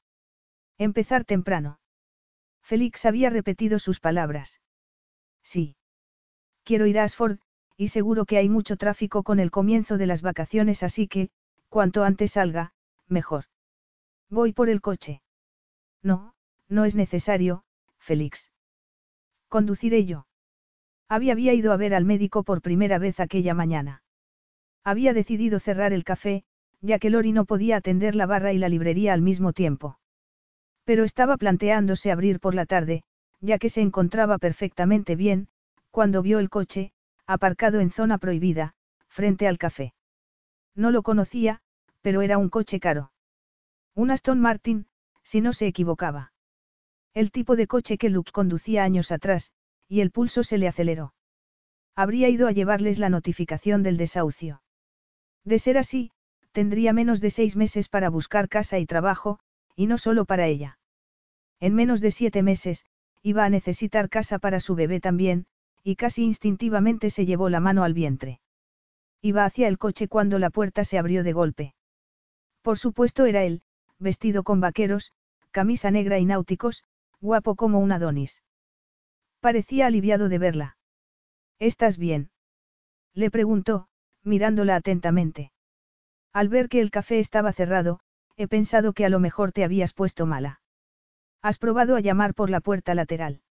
Empezar temprano. Félix había repetido sus palabras. Sí. Quiero ir a Asford, y seguro que hay mucho tráfico con el comienzo de las vacaciones, así que, cuanto antes salga, mejor. Voy por el coche. No, no es necesario, Félix. Conduciré yo. Había ido a ver al médico por primera vez aquella mañana. Había decidido cerrar el café, ya que Lori no podía atender la barra y la librería al mismo tiempo. Pero estaba planteándose abrir por la tarde, ya que se encontraba perfectamente bien, cuando vio el coche, aparcado en zona prohibida, frente al café. No lo conocía, pero era un coche caro. Un Aston Martin, si no se equivocaba. El tipo de coche que Luke conducía años atrás, y el pulso se le aceleró. Habría ido a llevarles la notificación del desahucio. De ser así, tendría menos de seis meses para buscar casa y trabajo, y no solo para ella. En menos de siete meses, iba a necesitar casa para su bebé también, y casi instintivamente se llevó la mano al vientre. Iba hacia el coche cuando la puerta se abrió de golpe. Por supuesto era él, vestido con vaqueros, camisa negra y náuticos, guapo como un Adonis. Parecía aliviado de verla. ¿Estás bien? Le preguntó, mirándola atentamente. Al ver que el café estaba cerrado, he pensado que a lo mejor te habías puesto mala. ¿Has probado a llamar por la puerta lateral?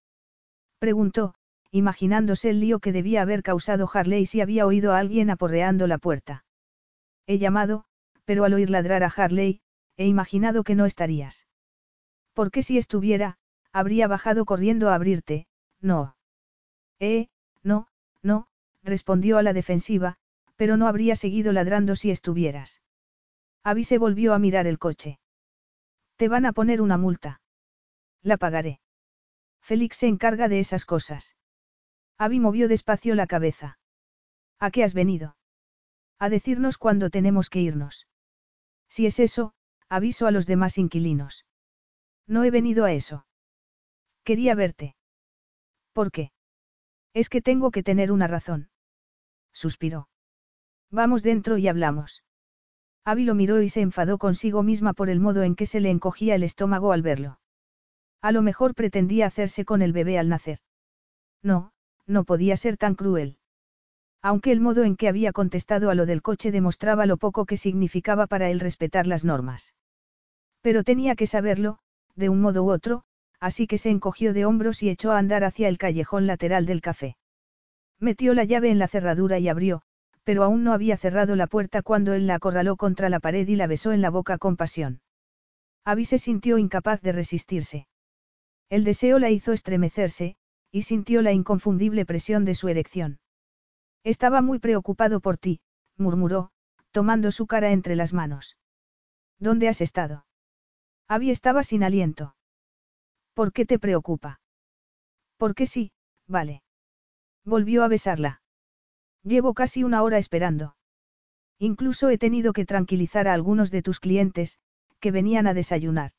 Preguntó, imaginándose el lío que debía haber causado Harley si había oído a alguien aporreando la puerta. He llamado, pero al oír ladrar a Harley, he imaginado que no estarías. Porque si estuviera, habría bajado corriendo a abrirte, no. Eh, no, no, respondió a la defensiva, pero no habría seguido ladrando si estuvieras. Abby se volvió a mirar el coche. Te van a poner una multa. La pagaré. Félix se encarga de esas cosas. Abby movió despacio la cabeza. ¿A qué has venido? A decirnos cuándo tenemos que irnos. Si es eso, aviso a los demás inquilinos. No he venido a eso. Quería verte. ¿Por qué? Es que tengo que tener una razón. Suspiró. Vamos dentro y hablamos. Abby lo miró y se enfadó consigo misma por el modo en que se le encogía el estómago al verlo. A lo mejor pretendía hacerse con el bebé al nacer. No, no podía ser tan cruel. Aunque el modo en que había contestado a lo del coche demostraba lo poco que significaba para él respetar las normas. Pero tenía que saberlo, de un modo u otro, así que se encogió de hombros y echó a andar hacia el callejón lateral del café. Metió la llave en la cerradura y abrió, pero aún no había cerrado la puerta cuando él la acorraló contra la pared y la besó en la boca con pasión. Abby se sintió incapaz de resistirse. El deseo la hizo estremecerse, y sintió la inconfundible presión de su erección. Estaba muy preocupado por ti, murmuró, tomando su cara entre las manos. ¿Dónde has estado? Abby estaba sin aliento. ¿Por qué te preocupa? Porque sí, vale. Volvió a besarla. Llevo casi una hora esperando. Incluso he tenido que tranquilizar a algunos de tus clientes, que venían a desayunar.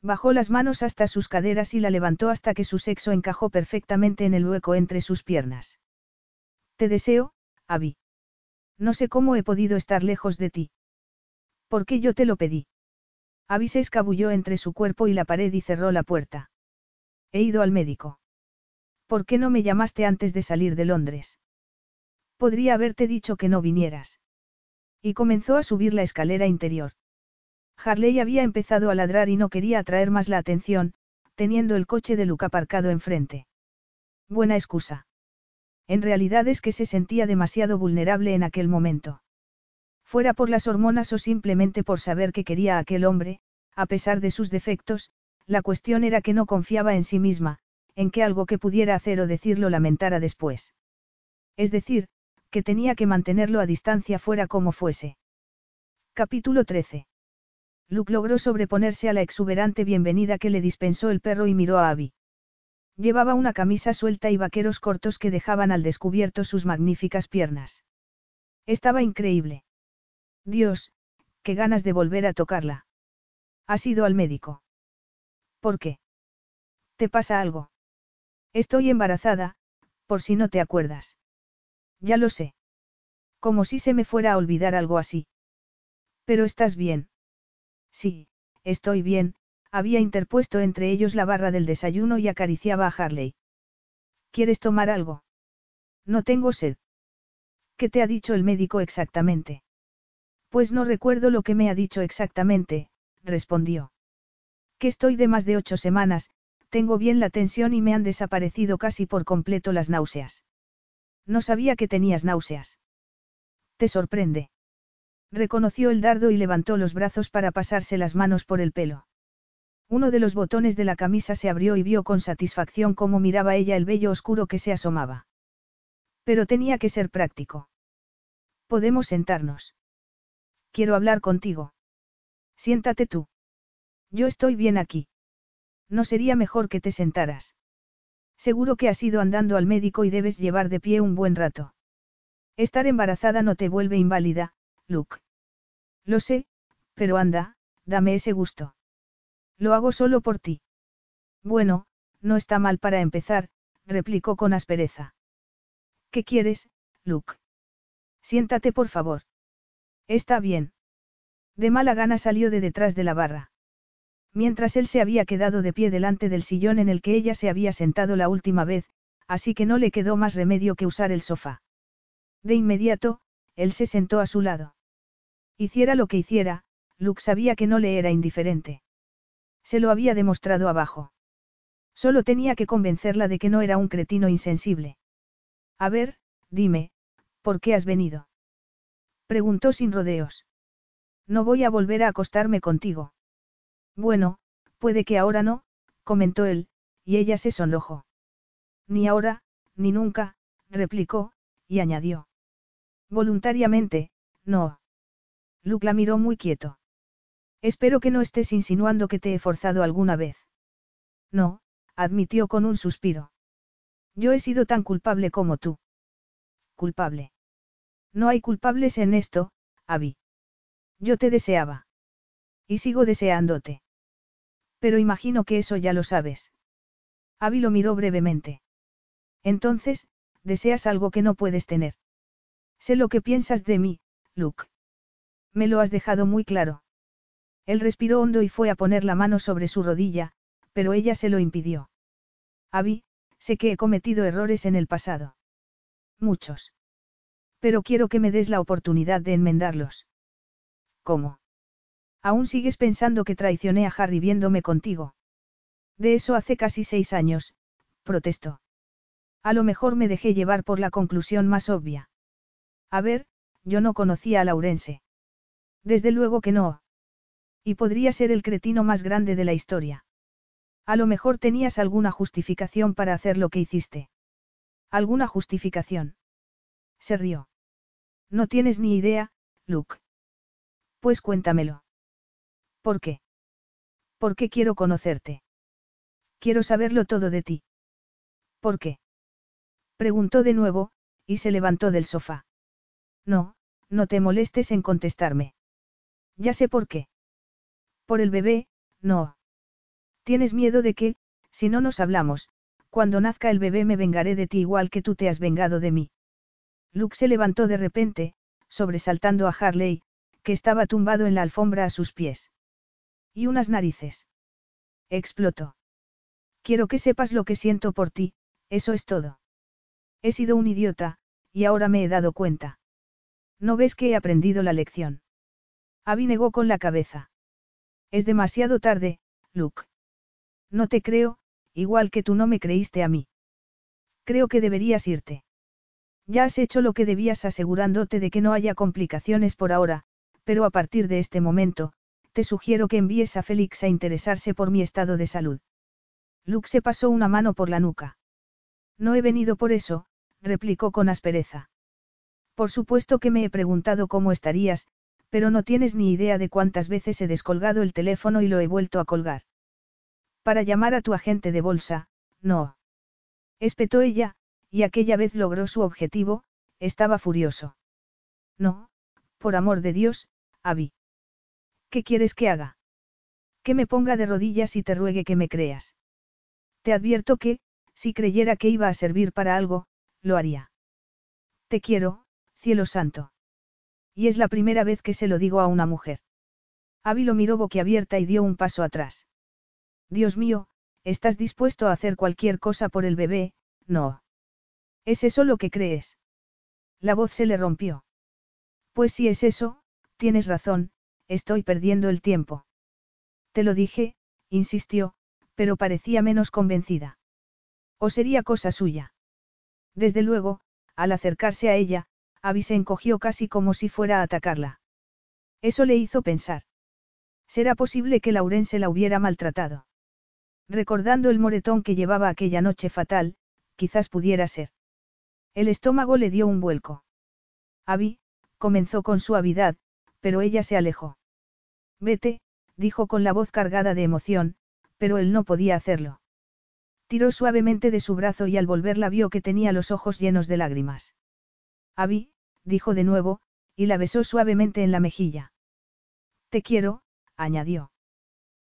Bajó las manos hasta sus caderas y la levantó hasta que su sexo encajó perfectamente en el hueco entre sus piernas. Te deseo, Abby. No sé cómo he podido estar lejos de ti. ¿Por qué yo te lo pedí? Abby se escabulló entre su cuerpo y la pared y cerró la puerta. He ido al médico. ¿Por qué no me llamaste antes de salir de Londres? Podría haberte dicho que no vinieras. Y comenzó a subir la escalera interior. Harley había empezado a ladrar y no quería atraer más la atención, teniendo el coche de Luke aparcado enfrente. Buena excusa. En realidad es que se sentía demasiado vulnerable en aquel momento. Fuera por las hormonas o simplemente por saber que quería a aquel hombre, a pesar de sus defectos, la cuestión era que no confiaba en sí misma, en que algo que pudiera hacer o decir lo lamentara después. Es decir, que tenía que mantenerlo a distancia fuera como fuese. Capítulo 13. Luke logró sobreponerse a la exuberante bienvenida que le dispensó el perro y miró a Abby. Llevaba una camisa suelta y vaqueros cortos que dejaban al descubierto sus magníficas piernas. Estaba increíble. Dios, qué ganas de volver a tocarla. ¿Has ido al médico? ¿Por qué? ¿Te pasa algo? Estoy embarazada, por si no te acuerdas. Ya lo sé. Como si se me fuera a olvidar algo así. Pero estás bien. Sí, estoy bien, había interpuesto entre ellos la barra del desayuno y acariciaba a Harley. ¿Quieres tomar algo? No tengo sed. ¿Qué te ha dicho el médico exactamente? Pues no recuerdo lo que me ha dicho exactamente, respondió. Que estoy de más de ocho semanas, tengo bien la tensión y me han desaparecido casi por completo las náuseas. No sabía que tenías náuseas. ¿Te sorprende? Reconoció el dardo y levantó los brazos para pasarse las manos por el pelo. Uno de los botones de la camisa se abrió y vio con satisfacción cómo miraba ella el vello oscuro que se asomaba. Pero tenía que ser práctico. Podemos sentarnos. Quiero hablar contigo. Siéntate tú. Yo estoy bien aquí. No sería mejor que te sentaras. Seguro que has ido andando al médico y debes llevar de pie un buen rato. Estar embarazada no te vuelve inválida, Luke. Lo sé, pero anda, dame ese gusto. Lo hago solo por ti. Bueno, no está mal para empezar, replicó con aspereza. ¿Qué quieres, Luke? Siéntate por favor. Está bien. De mala gana salió de detrás de la barra. Mientras él se había quedado de pie delante del sillón en el que ella se había sentado la última vez, así que no le quedó más remedio que usar el sofá. De inmediato, él se sentó a su lado. Hiciera lo que hiciera, Luke sabía que no le era indiferente. Se lo había demostrado abajo. Solo tenía que convencerla de que no era un cretino insensible. A ver, dime, ¿por qué has venido? Preguntó sin rodeos. No voy a volver a acostarme contigo. Bueno, puede que ahora no, comentó él, y ella se sonrojó. Ni ahora, ni nunca, replicó, y añadió. Voluntariamente, no. Luke la miró muy quieto. Espero que no estés insinuando que te he forzado alguna vez. No, admitió con un suspiro. Yo he sido tan culpable como tú. Culpable. No hay culpables en esto, Abby. Yo te deseaba. Y sigo deseándote. Pero imagino que eso ya lo sabes. Abby lo miró brevemente. Entonces, deseas algo que no puedes tener. Sé lo que piensas de mí, Luke. Me lo has dejado muy claro. Él respiró hondo y fue a poner la mano sobre su rodilla, pero ella se lo impidió. Abby, sé que he cometido errores en el pasado. Muchos. Pero quiero que me des la oportunidad de enmendarlos. ¿Cómo? ¿Aún sigues pensando que traicioné a Harry viéndome contigo? De eso hace casi seis años, protestó. A lo mejor me dejé llevar por la conclusión más obvia. A ver, yo no conocía a Laurense. Desde luego que no, y podría ser el cretino más grande de la historia. A lo mejor tenías alguna justificación para hacer lo que hiciste. ¿Alguna justificación? Se rió. No tienes ni idea, Luke. Pues cuéntamelo. ¿Por qué? Porque quiero conocerte. Quiero saberlo todo de ti. ¿Por qué? Preguntó de nuevo, y se levantó del sofá. No, no te molestes en contestarme. Ya sé por qué. Por el bebé, no. Tienes miedo de que, si no nos hablamos, cuando nazca el bebé me vengaré de ti igual que tú te has vengado de mí. Luke se levantó de repente, sobresaltando a Harley, que estaba tumbado en la alfombra a sus pies. Y unas narices. Explotó. Quiero que sepas lo que siento por ti, eso es todo. He sido un idiota, y ahora me he dado cuenta. ¿No ves que he aprendido la lección? Abby negó con la cabeza. Es demasiado tarde, Luke. No te creo, igual que tú no me creíste a mí. Creo que deberías irte. Ya has hecho lo que debías asegurándote de que no haya complicaciones por ahora, pero a partir de este momento, te sugiero que envíes a Félix a interesarse por mi estado de salud. Luke se pasó una mano por la nuca. No he venido por eso, replicó con aspereza. Por supuesto que me he preguntado cómo estarías, pero no tienes ni idea de cuántas veces he descolgado el teléfono y lo he vuelto a colgar. Para llamar a tu agente de bolsa, no. Espetó ella, y aquella vez logró su objetivo, estaba furioso. No, por amor de Dios, Abby. ¿Qué quieres que haga? Que me ponga de rodillas y te ruegue que me creas. Te advierto que, si creyera que iba a servir para algo, lo haría. Te quiero, cielo santo. Y es la primera vez que se lo digo a una mujer. Abby lo miró boquiabierta y dio un paso atrás. Dios mío, estás dispuesto a hacer cualquier cosa por el bebé, no. ¿Es eso lo que crees? La voz se le rompió. Pues si es eso, tienes razón, estoy perdiendo el tiempo. Te lo dije, insistió, pero parecía menos convencida. ¿O sería cosa suya? Desde luego, al acercarse a ella, Abby se encogió casi como si fuera a atacarla. Eso le hizo pensar. ¿Será posible que Lauren la hubiera maltratado? Recordando el moretón que llevaba aquella noche fatal, quizás pudiera ser. El estómago le dio un vuelco. Abby, comenzó con suavidad, pero ella se alejó. Vete, dijo con la voz cargada de emoción, pero él no podía hacerlo. Tiró suavemente de su brazo y al volverla vio que tenía los ojos llenos de lágrimas. Abby, dijo de nuevo, y la besó suavemente en la mejilla. Te quiero, añadió.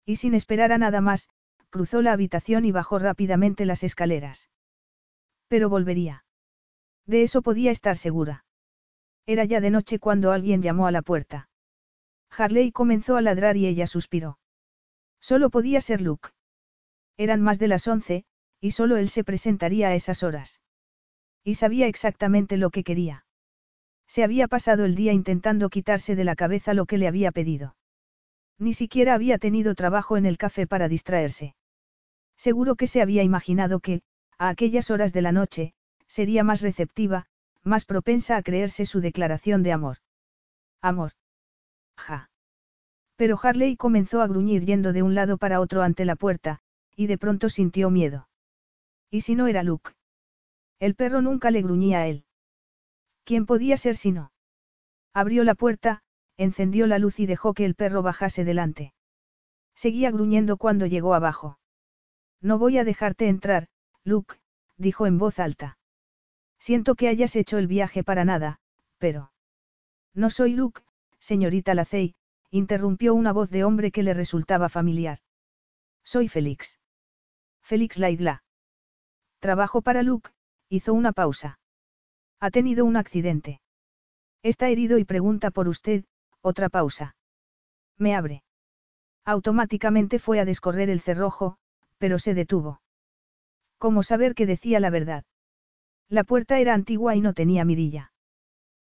Y sin esperar a nada más, cruzó la habitación y bajó rápidamente las escaleras. Pero volvería. De eso podía estar segura. Era ya de noche cuando alguien llamó a la puerta. Harley comenzó a ladrar y ella suspiró. Solo podía ser Luke. Eran más de las once, y solo él se presentaría a esas horas. Y sabía exactamente lo que quería. Se había pasado el día intentando quitarse de la cabeza lo que le había pedido. Ni siquiera había tenido trabajo en el café para distraerse. Seguro que se había imaginado que, a aquellas horas de la noche, sería más receptiva, más propensa a creerse su declaración de amor. Amor. Pero Harley comenzó a gruñir yendo de un lado para otro ante la puerta, y de pronto sintió miedo. ¿Y si no era Luke? El perro nunca le gruñía a él. ¿Quién podía ser si no? Abrió la puerta, encendió la luz y dejó que el perro bajase delante. Seguía gruñendo cuando llegó abajo. No voy a dejarte entrar, Luke, dijo en voz alta. Siento que hayas hecho el viaje para nada, pero... No soy Luke, señorita Lacey, interrumpió una voz de hombre que le resultaba familiar. Soy Félix. Félix Laidla. Trabajo para Luke, hizo una pausa. Ha tenido un accidente. Está herido y pregunta por usted, otra pausa. Me abre. Automáticamente fue a descorrer el cerrojo, pero se detuvo. ¿Cómo saber que decía la verdad? La puerta era antigua y no tenía mirilla.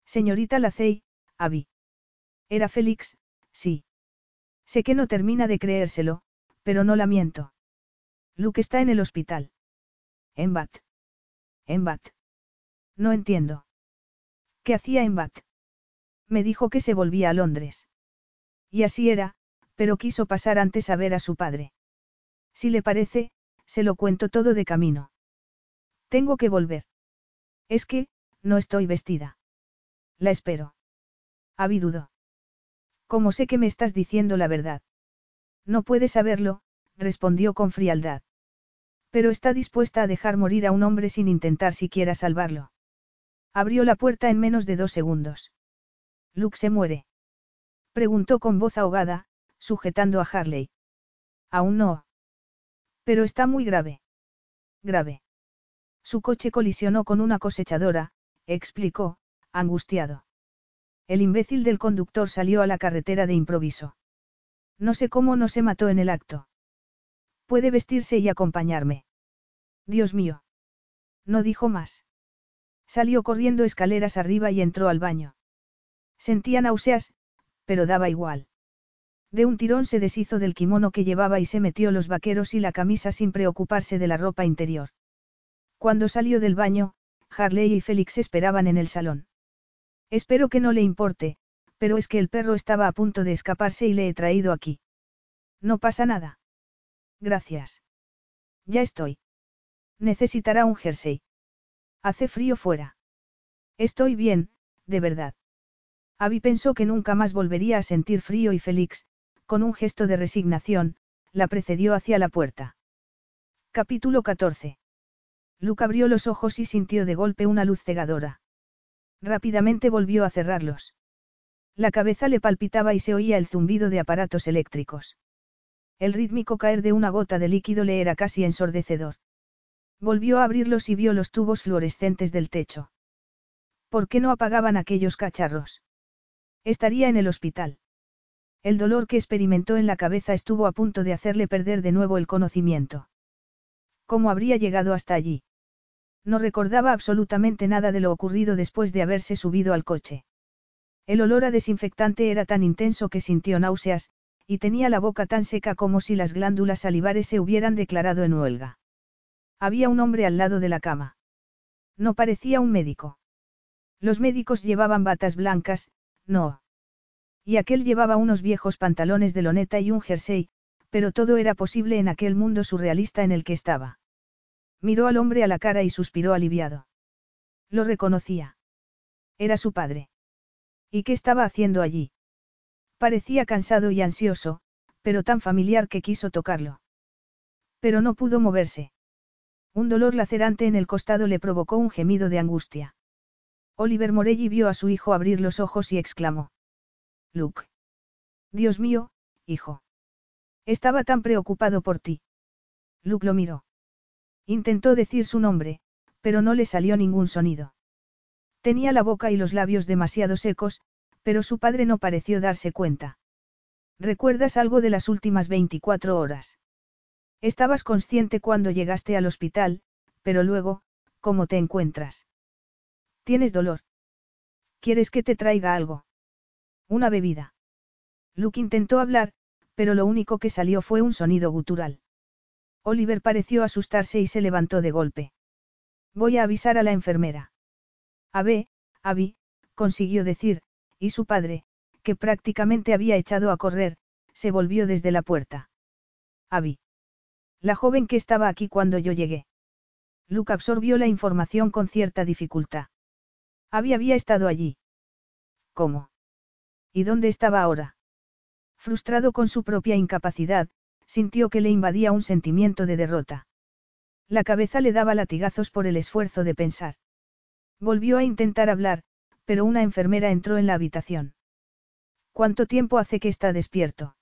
Señorita Lacey, Abby. Era Félix, sí. Sé que no termina de creérselo, pero no la miento. Luke está en el hospital. En Bat. En Bat. No entiendo. ¿Qué hacía en Bat? Me dijo que se volvía a Londres. Y así era, pero quiso pasar antes a ver a su padre. Si le parece, se lo cuento todo de camino. Tengo que volver. Es que, no estoy vestida. La espero. Abby dudó. ¿Cómo sé que me estás diciendo la verdad? No puedes saberlo, respondió con frialdad. Pero está dispuesta a dejar morir a un hombre sin intentar siquiera salvarlo. Abrió la puerta en menos de dos segundos. Luke se muere. Preguntó con voz ahogada, sujetando a Harley. Aún no. Pero está muy grave. Grave. Su coche colisionó con una cosechadora, explicó, angustiado. El imbécil del conductor salió a la carretera de improviso. No sé cómo no se mató en el acto. Puede vestirse y acompañarme. Dios mío. No dijo más. Salió corriendo escaleras arriba y entró al baño. Sentía náuseas, pero daba igual. De un tirón se deshizo del kimono que llevaba y se metió los vaqueros y la camisa sin preocuparse de la ropa interior. Cuando salió del baño, Harley y Félix esperaban en el salón. Espero que no le importe, pero es que el perro estaba a punto de escaparse y le he traído aquí. No pasa nada. Gracias. Ya estoy. Necesitará un jersey. Hace frío fuera. Estoy bien, de verdad. Abby pensó que nunca más volvería a sentir frío y Félix, con un gesto de resignación, la precedió hacia la puerta. Capítulo 14. Luke abrió los ojos y sintió de golpe una luz cegadora. Rápidamente volvió a cerrarlos. La cabeza le palpitaba y se oía el zumbido de aparatos eléctricos. El rítmico caer de una gota de líquido le era casi ensordecedor. Volvió a abrirlos y vio los tubos fluorescentes del techo. ¿Por qué no apagaban aquellos cacharros? Estaría en el hospital. El dolor que experimentó en la cabeza estuvo a punto de hacerle perder de nuevo el conocimiento. ¿Cómo habría llegado hasta allí? No recordaba absolutamente nada de lo ocurrido después de haberse subido al coche. El olor a desinfectante era tan intenso que sintió náuseas, y tenía la boca tan seca como si las glándulas salivares se hubieran declarado en huelga. Había un hombre al lado de la cama. No parecía un médico. Los médicos llevaban batas blancas, no. Y aquel llevaba unos viejos pantalones de loneta y un jersey, pero todo era posible en aquel mundo surrealista en el que estaba. Miró al hombre a la cara y suspiró aliviado. Lo reconocía. Era su padre. ¿Y qué estaba haciendo allí? Parecía cansado y ansioso, pero tan familiar que quiso tocarlo. Pero no pudo moverse. Un dolor lacerante en el costado le provocó un gemido de angustia. Oliver Morelli vio a su hijo abrir los ojos y exclamó. Luke. Dios mío, hijo. Estaba tan preocupado por ti. Luke lo miró. Intentó decir su nombre, pero no le salió ningún sonido. Tenía la boca y los labios demasiado secos, pero su padre no pareció darse cuenta. ¿Recuerdas algo de las últimas 24 horas? Estabas consciente cuando llegaste al hospital, pero luego, ¿cómo te encuentras? ¿Tienes dolor? ¿Quieres que te traiga algo? Una bebida. Luke intentó hablar, pero lo único que salió fue un sonido gutural. Oliver pareció asustarse y se levantó de golpe. Voy a avisar a la enfermera. Abe, Abby, consiguió decir, y su padre, que prácticamente había echado a correr, se volvió desde la puerta. Abby. La joven que estaba aquí cuando yo llegué. Luke absorbió la información con cierta dificultad. Abby había estado allí. ¿Cómo? ¿Y dónde estaba ahora? Frustrado con su propia incapacidad, sintió que le invadía un sentimiento de derrota. La cabeza le daba latigazos por el esfuerzo de pensar. Volvió a intentar hablar, pero una enfermera entró en la habitación. ¿Cuánto tiempo hace que está despierto?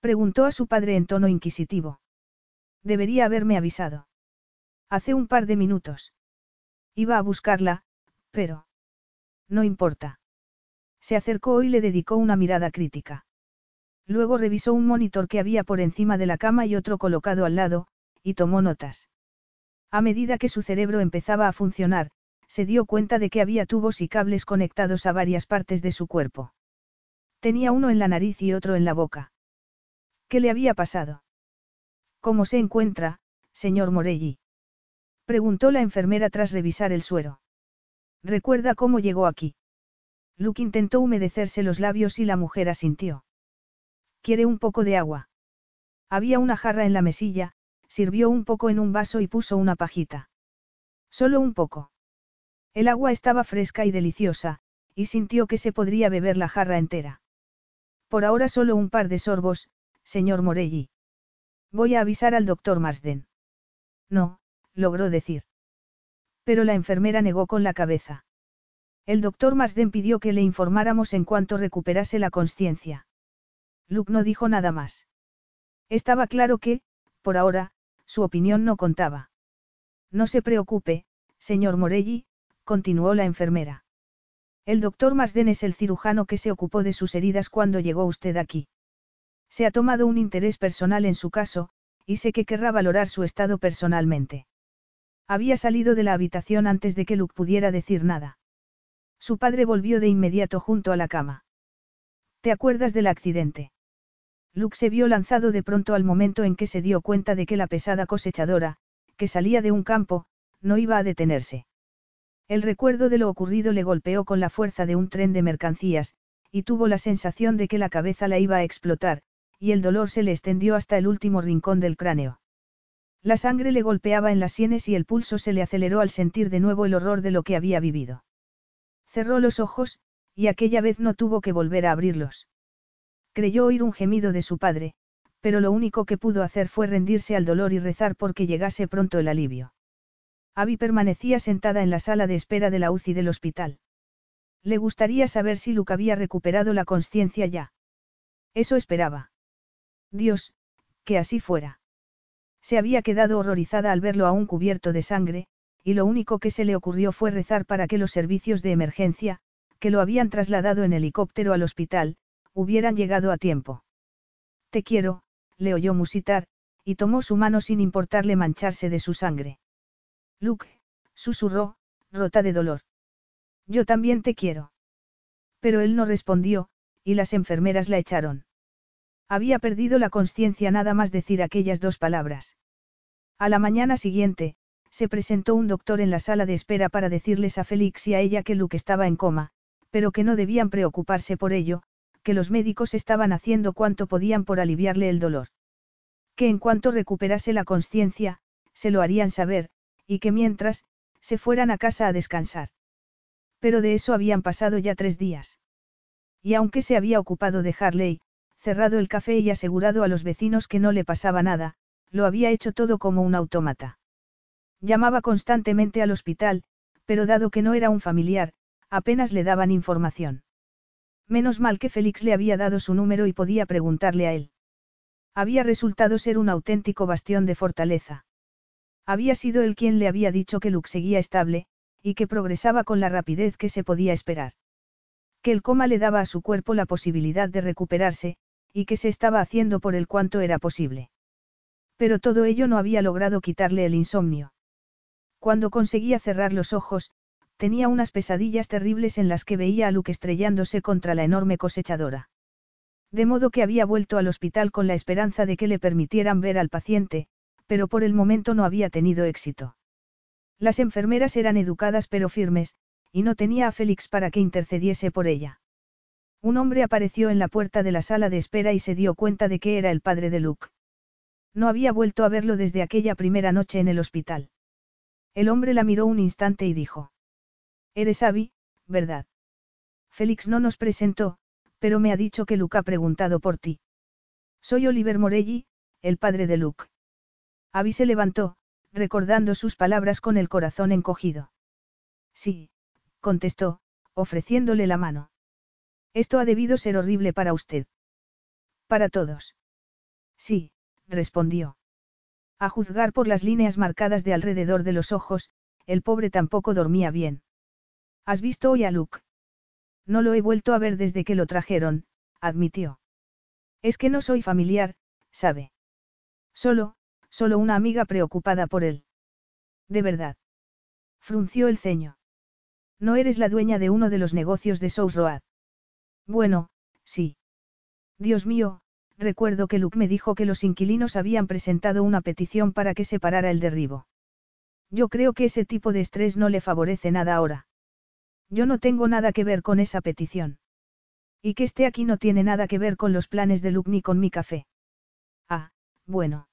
Preguntó a su padre en tono inquisitivo. Debería haberme avisado. Hace un par de minutos. Iba a buscarla, pero... No importa. Se acercó y le dedicó una mirada crítica. Luego revisó un monitor que había por encima de la cama y otro colocado al lado, y tomó notas. A medida que su cerebro empezaba a funcionar, se dio cuenta de que había tubos y cables conectados a varias partes de su cuerpo. Tenía uno en la nariz y otro en la boca. ¿Qué le había pasado? ¿Cómo se encuentra, señor Morelli? Preguntó la enfermera tras revisar el suero. ¿Recuerda cómo llegó aquí? Luke intentó humedecerse los labios y la mujer asintió. ¿Quiere un poco de agua? Había una jarra en la mesilla, sirvió un poco en un vaso y puso una pajita. Solo un poco. El agua estaba fresca y deliciosa, y sintió que se podría beber la jarra entera. Por ahora solo un par de sorbos, señor Morelli. Voy a avisar al doctor Marsden. No, logró decir. Pero la enfermera negó con la cabeza. El doctor Marsden pidió que le informáramos en cuanto recuperase la conciencia. Luke no dijo nada más. Estaba claro que, por ahora, su opinión no contaba. No se preocupe, señor Morelli, continuó la enfermera. El doctor Marsden es el cirujano que se ocupó de sus heridas cuando llegó usted aquí. Se ha tomado un interés personal en su caso, y sé que querrá valorar su estado personalmente. Había salido de la habitación antes de que Luke pudiera decir nada. Su padre volvió de inmediato junto a la cama. ¿Te acuerdas del accidente? Luke se vio lanzado de pronto al momento en que se dio cuenta de que la pesada cosechadora, que salía de un campo, no iba a detenerse. El recuerdo de lo ocurrido le golpeó con la fuerza de un tren de mercancías, y tuvo la sensación de que la cabeza la iba a explotar, y el dolor se le extendió hasta el último rincón del cráneo. La sangre le golpeaba en las sienes y el pulso se le aceleró al sentir de nuevo el horror de lo que había vivido. Cerró los ojos, y aquella vez no tuvo que volver a abrirlos. Creyó oír un gemido de su padre, pero lo único que pudo hacer fue rendirse al dolor y rezar porque llegase pronto el alivio. Abby permanecía sentada en la sala de espera de la UCI del hospital. Le gustaría saber si Luke había recuperado la conciencia ya. Eso esperaba. Dios, que así fuera. Se había quedado horrorizada al verlo aún cubierto de sangre, y lo único que se le ocurrió fue rezar para que los servicios de emergencia, que lo habían trasladado en helicóptero al hospital, hubieran llegado a tiempo. Te quiero, le oyó musitar, y tomó su mano sin importarle mancharse de su sangre. Luke, susurró, rota de dolor. Yo también te quiero. Pero él no respondió, y las enfermeras la echaron. Había perdido la conciencia nada más decir aquellas dos palabras. A la mañana siguiente, se presentó un doctor en la sala de espera para decirles a Félix y a ella que Luke estaba en coma, pero que no debían preocuparse por ello, que los médicos estaban haciendo cuanto podían por aliviarle el dolor. Que en cuanto recuperase la conciencia, se lo harían saber, y que mientras, se fueran a casa a descansar. Pero de eso habían pasado ya tres días. Y aunque se había ocupado de Harley, cerrado el café y asegurado a los vecinos que no le pasaba nada, lo había hecho todo como un autómata. Llamaba constantemente al hospital, pero dado que no era un familiar, apenas le daban información. Menos mal que Félix le había dado su número y podía preguntarle a él. Había resultado ser un auténtico bastión de fortaleza. Había sido él quien le había dicho que Luke seguía estable, y que progresaba con la rapidez que se podía esperar. Que el coma le daba a su cuerpo la posibilidad de recuperarse, y que se estaba haciendo por el cuanto era posible. Pero todo ello no había logrado quitarle el insomnio. Cuando conseguía cerrar los ojos, tenía unas pesadillas terribles en las que veía a Luke estrellándose contra la enorme cosechadora. De modo que había vuelto al hospital con la esperanza de que le permitieran ver al paciente, pero por el momento no había tenido éxito. Las enfermeras eran educadas pero firmes, y no tenía a Félix para que intercediese por ella. Un hombre apareció en la puerta de la sala de espera y se dio cuenta de que era el padre de Luke. No había vuelto a verlo desde aquella primera noche en el hospital. El hombre la miró un instante y dijo. Eres Abby, ¿verdad? Félix no nos presentó, pero me ha dicho que Luke ha preguntado por ti. Soy Oliver Morelli, el padre de Luke. Abby se levantó, recordando sus palabras con el corazón encogido. Sí, contestó, ofreciéndole la mano. Esto ha debido ser horrible para usted. Para todos. Sí, respondió. A juzgar por las líneas marcadas de alrededor de los ojos, el pobre tampoco dormía bien. ¿Has visto hoy a Luke? No lo he vuelto a ver desde que lo trajeron, admitió. Es que no soy familiar, sabe. Solo, solo una amiga preocupada por él. De verdad. Frunció el ceño. No eres la dueña de uno de los negocios de South Road. Bueno, sí. Dios mío, recuerdo que Luke me dijo que los inquilinos habían presentado una petición para que se parara el derribo. Yo creo que ese tipo de estrés no le favorece nada ahora. Yo no tengo nada que ver con esa petición. Y que esté aquí no tiene nada que ver con los planes de Luke ni con mi café. Ah, bueno.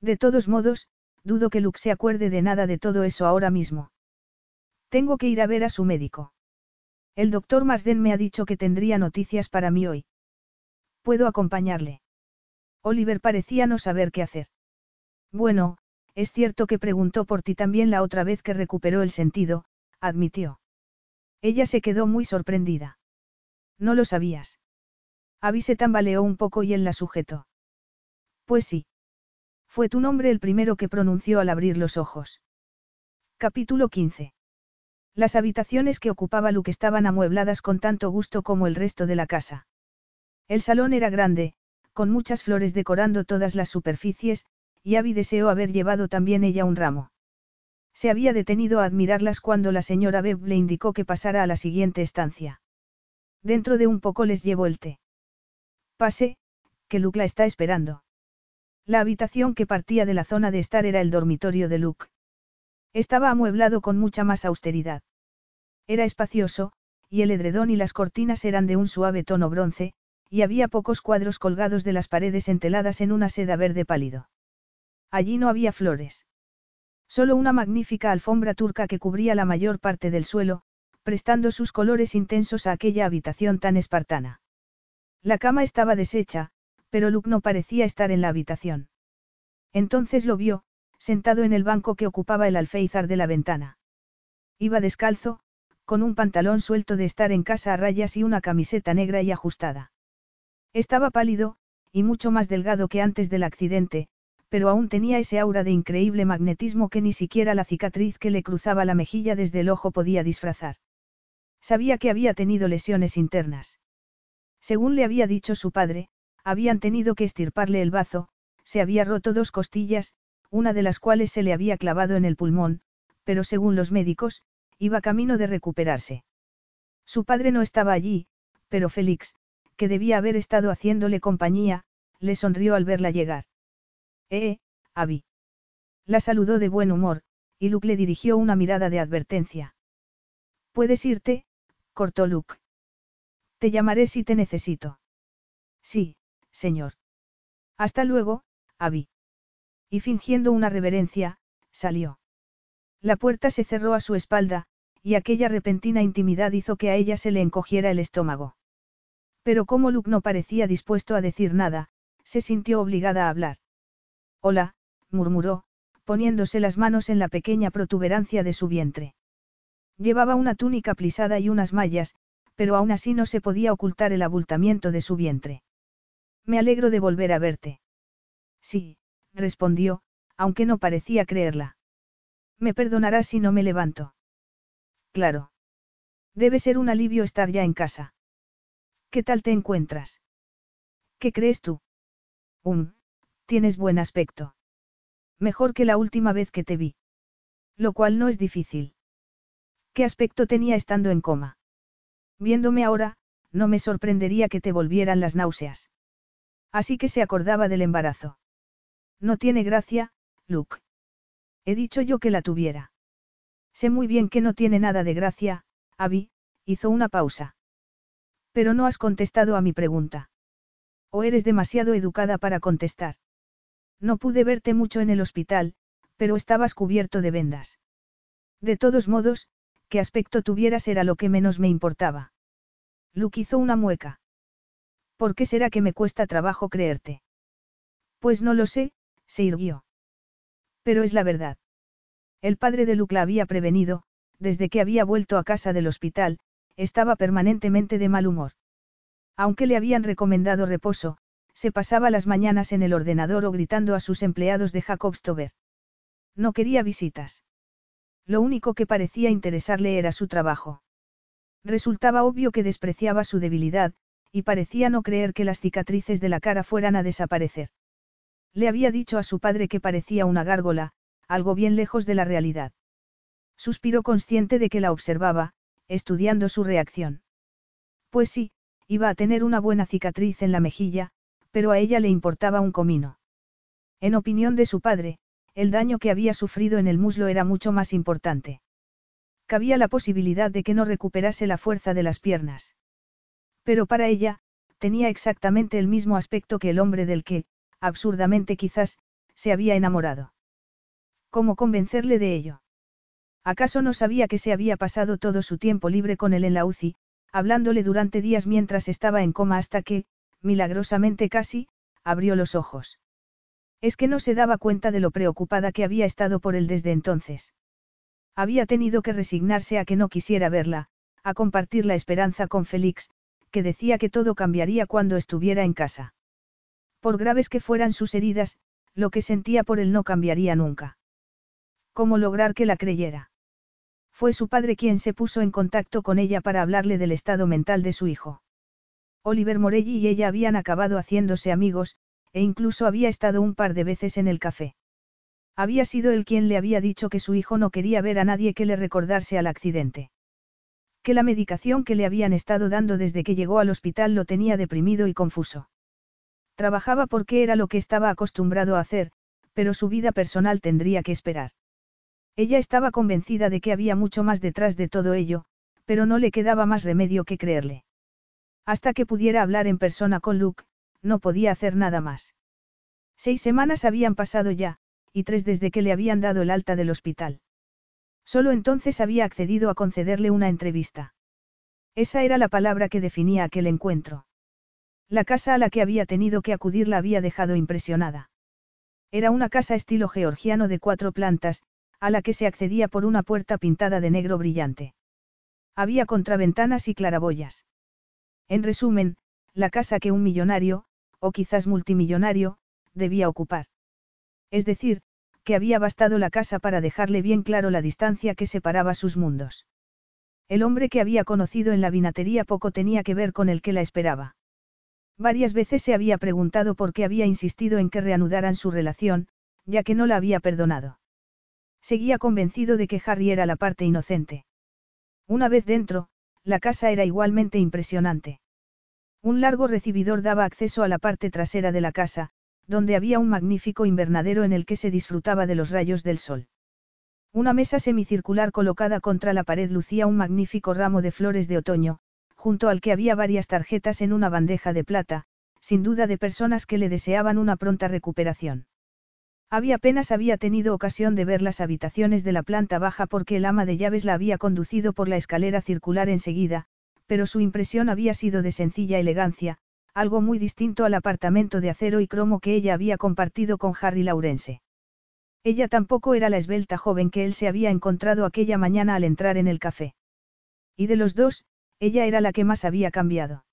De todos modos, dudo que Luke se acuerde de nada de todo eso ahora mismo. Tengo que ir a ver a su médico. El doctor Marsden me ha dicho que tendría noticias para mí hoy. ¿Puedo acompañarle? Oliver parecía no saber qué hacer. Bueno, es cierto que preguntó por ti también la otra vez que recuperó el sentido, admitió. Ella se quedó muy sorprendida. No lo sabías. Abby se tambaleó un poco y él la sujetó. Pues sí. Fue tu nombre el primero que pronunció al abrir los ojos. Capítulo 15. Las habitaciones que ocupaba Luke estaban amuebladas con tanto gusto como el resto de la casa. El salón era grande, con muchas flores decorando todas las superficies, y Abby deseó haber llevado también ella un ramo. Se había detenido a admirarlas cuando la señora Beb le indicó que pasara a la siguiente estancia. Dentro de un poco les llevo el té. Pase, que Luke la está esperando. La habitación que partía de la zona de estar era el dormitorio de Luke. Estaba amueblado con mucha más austeridad. Era espacioso, y el edredón y las cortinas eran de un suave tono bronce, y había pocos cuadros colgados de las paredes enteladas en una seda verde pálido. Allí no había flores. Solo una magnífica alfombra turca que cubría la mayor parte del suelo, prestando sus colores intensos a aquella habitación tan espartana. La cama estaba deshecha, pero Luke no parecía estar en la habitación. Entonces lo vio, sentado en el banco que ocupaba el alféizar de la ventana. Iba descalzo, con un pantalón suelto de estar en casa a rayas y una camiseta negra y ajustada. Estaba pálido, y mucho más delgado que antes del accidente, pero aún tenía ese aura de increíble magnetismo que ni siquiera la cicatriz que le cruzaba la mejilla desde el ojo podía disfrazar. Sabía que había tenido lesiones internas. Según le había dicho su padre, habían tenido que estirparle el bazo, se había roto dos costillas, una de las cuales se le había clavado en el pulmón, pero según los médicos, iba camino de recuperarse. Su padre no estaba allí, pero Félix, que debía haber estado haciéndole compañía, le sonrió al verla llegar. Eh, Abby. La saludó de buen humor, y Luke le dirigió una mirada de advertencia. Puedes irte, cortó Luke. Te llamaré si te necesito. Sí, señor. Hasta luego, Abby. Y fingiendo una reverencia, salió. La puerta se cerró a su espalda, y aquella repentina intimidad hizo que a ella se le encogiera el estómago. Pero como Luke no parecía dispuesto a decir nada, se sintió obligada a hablar. Hola, murmuró, poniéndose las manos en la pequeña protuberancia de su vientre. Llevaba una túnica plisada y unas mallas, pero aún así no se podía ocultar el abultamiento de su vientre. Me alegro de volver a verte. Sí, respondió, aunque no parecía creerla. Me perdonarás si no me levanto. Claro. Debe ser un alivio estar ya en casa. ¿Qué tal te encuentras? ¿Qué crees tú? Um, Tienes buen aspecto. Mejor que la última vez que te vi. Lo cual no es difícil. ¿Qué aspecto tenía estando en coma? Viéndome ahora, no me sorprendería que te volvieran las náuseas. Así que se acordaba del embarazo. No tiene gracia, Luke. He dicho yo que la tuviera. Sé muy bien que no tiene nada de gracia, Abby, hizo una pausa. Pero no has contestado a mi pregunta. O eres demasiado educada para contestar. No pude verte mucho en el hospital, pero estabas cubierto de vendas. De todos modos, qué aspecto tuvieras era lo que menos me importaba. Luke hizo una mueca. ¿Por qué será que me cuesta trabajo creerte? Pues no lo sé, se irguió. Pero es la verdad. El padre de Luke la había prevenido, desde que había vuelto a casa del hospital, estaba permanentemente de mal humor. Aunque le habían recomendado reposo, se pasaba las mañanas en el ordenador o gritando a sus empleados de Jacobstover. No quería visitas. Lo único que parecía interesarle era su trabajo. Resultaba obvio que despreciaba su debilidad, y parecía no creer que las cicatrices de la cara fueran a desaparecer. Le había dicho a su padre que parecía una gárgola, algo bien lejos de la realidad. Suspiró consciente de que la observaba, estudiando su reacción. Pues sí, iba a tener una buena cicatriz en la mejilla, pero a ella le importaba un comino. En opinión de su padre, el daño que había sufrido en el muslo era mucho más importante. Cabía la posibilidad de que no recuperase la fuerza de las piernas. Pero para ella, tenía exactamente el mismo aspecto que el hombre del que, absurdamente quizás, se había enamorado. ¿Cómo convencerle de ello? ¿Acaso no sabía que se había pasado todo su tiempo libre con él en la UCI, hablándole durante días mientras estaba en coma hasta que, milagrosamente casi, abrió los ojos. Es que no se daba cuenta de lo preocupada que había estado por él desde entonces. Había tenido que resignarse a que no quisiera verla, a compartir la esperanza con Félix, que decía que todo cambiaría cuando estuviera en casa. Por graves que fueran sus heridas, lo que sentía por él no cambiaría nunca. ¿Cómo lograr que la creyera? Fue su padre quien se puso en contacto con ella para hablarle del estado mental de su hijo. Oliver Morelli y ella habían acabado haciéndose amigos, e incluso había estado un par de veces en el café. Había sido él quien le había dicho que su hijo no quería ver a nadie que le recordase al accidente. Que la medicación que le habían estado dando desde que llegó al hospital lo tenía deprimido y confuso. Trabajaba porque era lo que estaba acostumbrado a hacer, pero su vida personal tendría que esperar. Ella estaba convencida de que había mucho más detrás de todo ello, pero no le quedaba más remedio que creerle. Hasta que pudiera hablar en persona con Luke, no podía hacer nada más. Seis semanas habían pasado ya, y tres desde que le habían dado el alta del hospital. Solo entonces había accedido a concederle una entrevista. Esa era la palabra que definía aquel encuentro. La casa a la que había tenido que acudir la había dejado impresionada. Era una casa estilo georgiano de cuatro plantas, a la que se accedía por una puerta pintada de negro brillante. Había contraventanas y claraboyas. En resumen, la casa que un millonario, o quizás multimillonario, debía ocupar. Es decir, que había bastado la casa para dejarle bien claro la distancia que separaba sus mundos. El hombre que había conocido en la vinatería poco tenía que ver con el que la esperaba. Varias veces se había preguntado por qué había insistido en que reanudaran su relación, ya que no la había perdonado. Seguía convencido de que Harry era la parte inocente. Una vez dentro, la casa era igualmente impresionante. Un largo recibidor daba acceso a la parte trasera de la casa, donde había un magnífico invernadero en el que se disfrutaba de los rayos del sol. Una mesa semicircular colocada contra la pared lucía un magnífico ramo de flores de otoño, junto al que había varias tarjetas en una bandeja de plata, sin duda de personas que le deseaban una pronta recuperación. Había apenas había tenido ocasión de ver las habitaciones de la planta baja porque el ama de llaves la había conducido por la escalera circular enseguida, pero su impresión había sido de sencilla elegancia, algo muy distinto al apartamento de acero y cromo que ella había compartido con Harry Lawrence. Ella tampoco era la esbelta joven que él se había encontrado aquella mañana al entrar en el café. Y de los dos, ella era la que más había cambiado.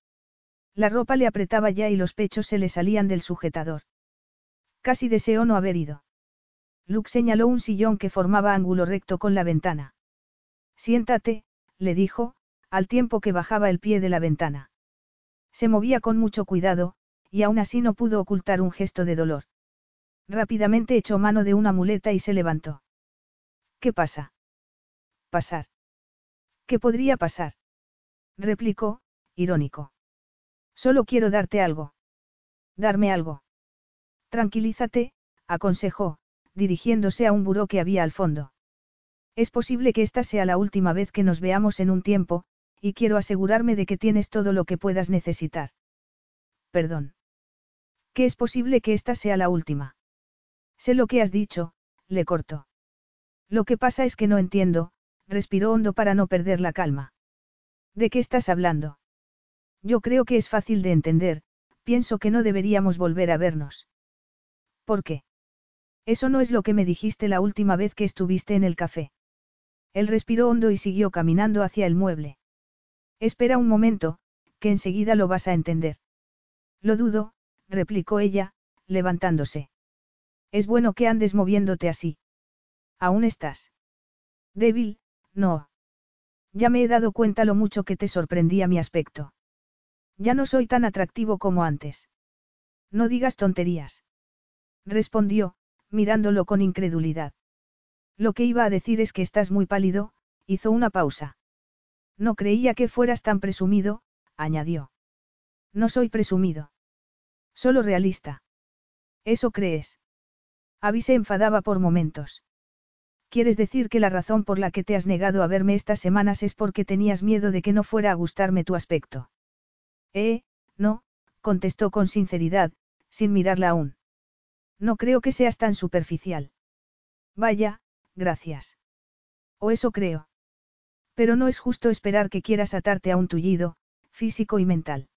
La ropa le apretaba ya y los pechos se le salían del sujetador. Casi deseó no haber ido. Luke señaló un sillón que formaba ángulo recto con la ventana. Siéntate, le dijo, al tiempo que bajaba el pie de la ventana. Se movía con mucho cuidado, y aún así no pudo ocultar un gesto de dolor. Rápidamente echó mano de una muleta y se levantó. ¿Qué pasa? Pasar. ¿Qué podría pasar? replicó, irónico. Solo quiero darte algo. Darme algo. Tranquilízate, aconsejó, dirigiéndose a un buró que había al fondo. Es posible que esta sea la última vez que nos veamos en un tiempo, y quiero asegurarme de que tienes todo lo que puedas necesitar. Perdón. ¿Qué es posible que esta sea la última? Sé lo que has dicho, le cortó. Lo que pasa es que no entiendo, respiró hondo para no perder la calma. ¿De qué estás hablando? Yo creo que es fácil de entender, pienso que no deberíamos volver a vernos. ¿Por qué? Eso no es lo que me dijiste la última vez que estuviste en el café. Él respiró hondo y siguió caminando hacia el mueble. Espera un momento, que enseguida lo vas a entender. Lo dudo, replicó ella, levantándose. Es bueno que andes moviéndote así. ¿Aún estás? Débil, no. Ya me he dado cuenta lo mucho que te sorprendía mi aspecto. Ya no soy tan atractivo como antes. No digas tonterías. Respondió, mirándolo con incredulidad. Lo que iba a decir es que estás muy pálido, hizo una pausa. No creía que fueras tan presumido, añadió. No soy presumido. Solo realista. ¿Eso crees? Abby se enfadaba por momentos. ¿Quieres decir que la razón por la que te has negado a verme estas semanas es porque tenías miedo de que no fuera a gustarme tu aspecto? Eh, no, contestó con sinceridad, sin mirarla aún. No creo que seas tan superficial. Vaya, gracias. O eso creo. Pero no es justo esperar que quieras atarte a un tullido, físico y mental.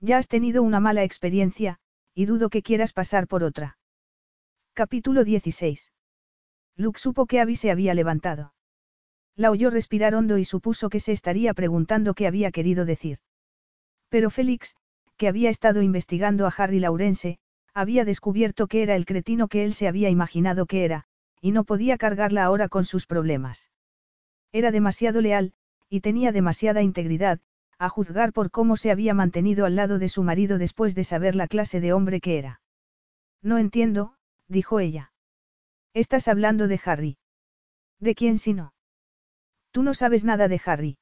Ya has tenido una mala experiencia, y dudo que quieras pasar por otra. Capítulo 16. Luke supo que Abby se había levantado. La oyó respirar hondo y supuso que se estaría preguntando qué había querido decir. Pero Félix, que había estado investigando a Harry Laurence, había descubierto que era el cretino que él se había imaginado que era, y no podía cargarla ahora con sus problemas. Era demasiado leal, y tenía demasiada integridad, a juzgar por cómo se había mantenido al lado de su marido después de saber la clase de hombre que era. No entiendo, dijo ella. Estás hablando de Harry. ¿De quién si no? Tú no sabes nada de Harry.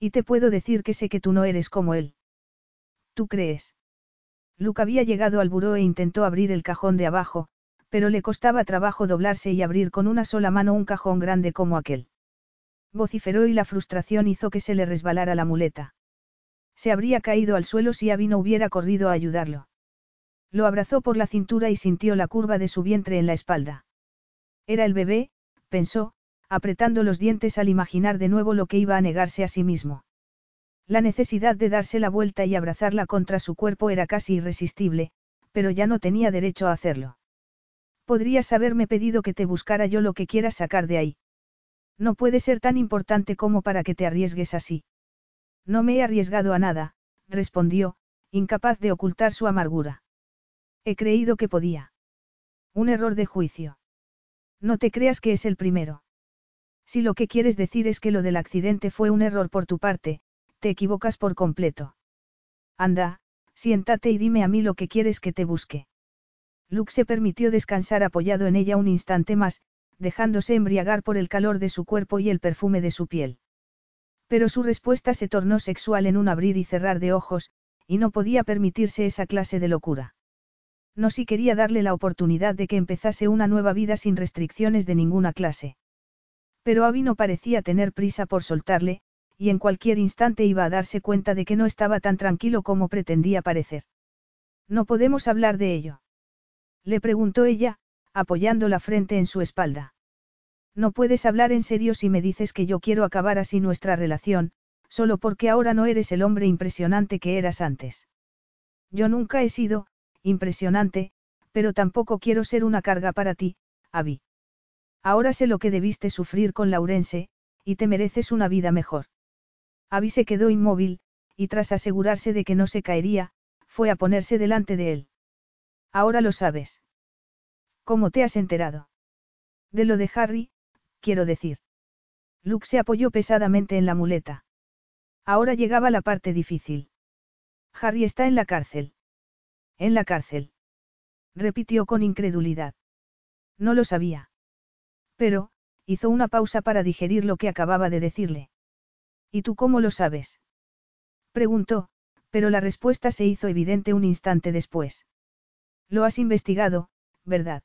Y te puedo decir que sé que tú no eres como él. ¿Tú crees? Luke había llegado al buró e intentó abrir el cajón de abajo, pero le costaba trabajo doblarse y abrir con una sola mano un cajón grande como aquel vociferó y la frustración hizo que se le resbalara la muleta. Se habría caído al suelo si Abby no hubiera corrido a ayudarlo. Lo abrazó por la cintura y sintió la curva de su vientre en la espalda. Era el bebé, pensó, apretando los dientes al imaginar de nuevo lo que iba a negarse a sí mismo. La necesidad de darse la vuelta y abrazarla contra su cuerpo era casi irresistible, pero ya no tenía derecho a hacerlo. Podrías haberme pedido que te buscara yo lo que quieras sacar de ahí. No puede ser tan importante como para que te arriesgues así. No me he arriesgado a nada, respondió, incapaz de ocultar su amargura. He creído que podía. Un error de juicio. No te creas que es el primero. Si lo que quieres decir es que lo del accidente fue un error por tu parte, te equivocas por completo. Anda, siéntate y dime a mí lo que quieres que te busque. Luke se permitió descansar apoyado en ella un instante más, dejándose embriagar por el calor de su cuerpo y el perfume de su piel. Pero su respuesta se tornó sexual en un abrir y cerrar de ojos, y no podía permitirse esa clase de locura. No si quería darle la oportunidad de que empezase una nueva vida sin restricciones de ninguna clase. Pero Abby no parecía tener prisa por soltarle, y en cualquier instante iba a darse cuenta de que no estaba tan tranquilo como pretendía parecer. No podemos hablar de ello. Le preguntó ella, apoyando la frente en su espalda. No puedes hablar en serio si me dices que yo quiero acabar así nuestra relación, solo porque ahora no eres el hombre impresionante que eras antes. Yo nunca he sido, impresionante, pero tampoco quiero ser una carga para ti, Abby. Ahora sé lo que debiste sufrir con Laurense, y te mereces una vida mejor. Abby se quedó inmóvil, y tras asegurarse de que no se caería, fue a ponerse delante de él. Ahora lo sabes. ¿Cómo te has enterado? De lo de Harry, quiero decir. Luke se apoyó pesadamente en la muleta. Ahora llegaba la parte difícil. Harry está en la cárcel. En la cárcel. Repitió con incredulidad. No lo sabía. Pero, hizo una pausa para digerir lo que acababa de decirle. ¿Y tú cómo lo sabes? Preguntó, pero la respuesta se hizo evidente un instante después. Lo has investigado, ¿verdad?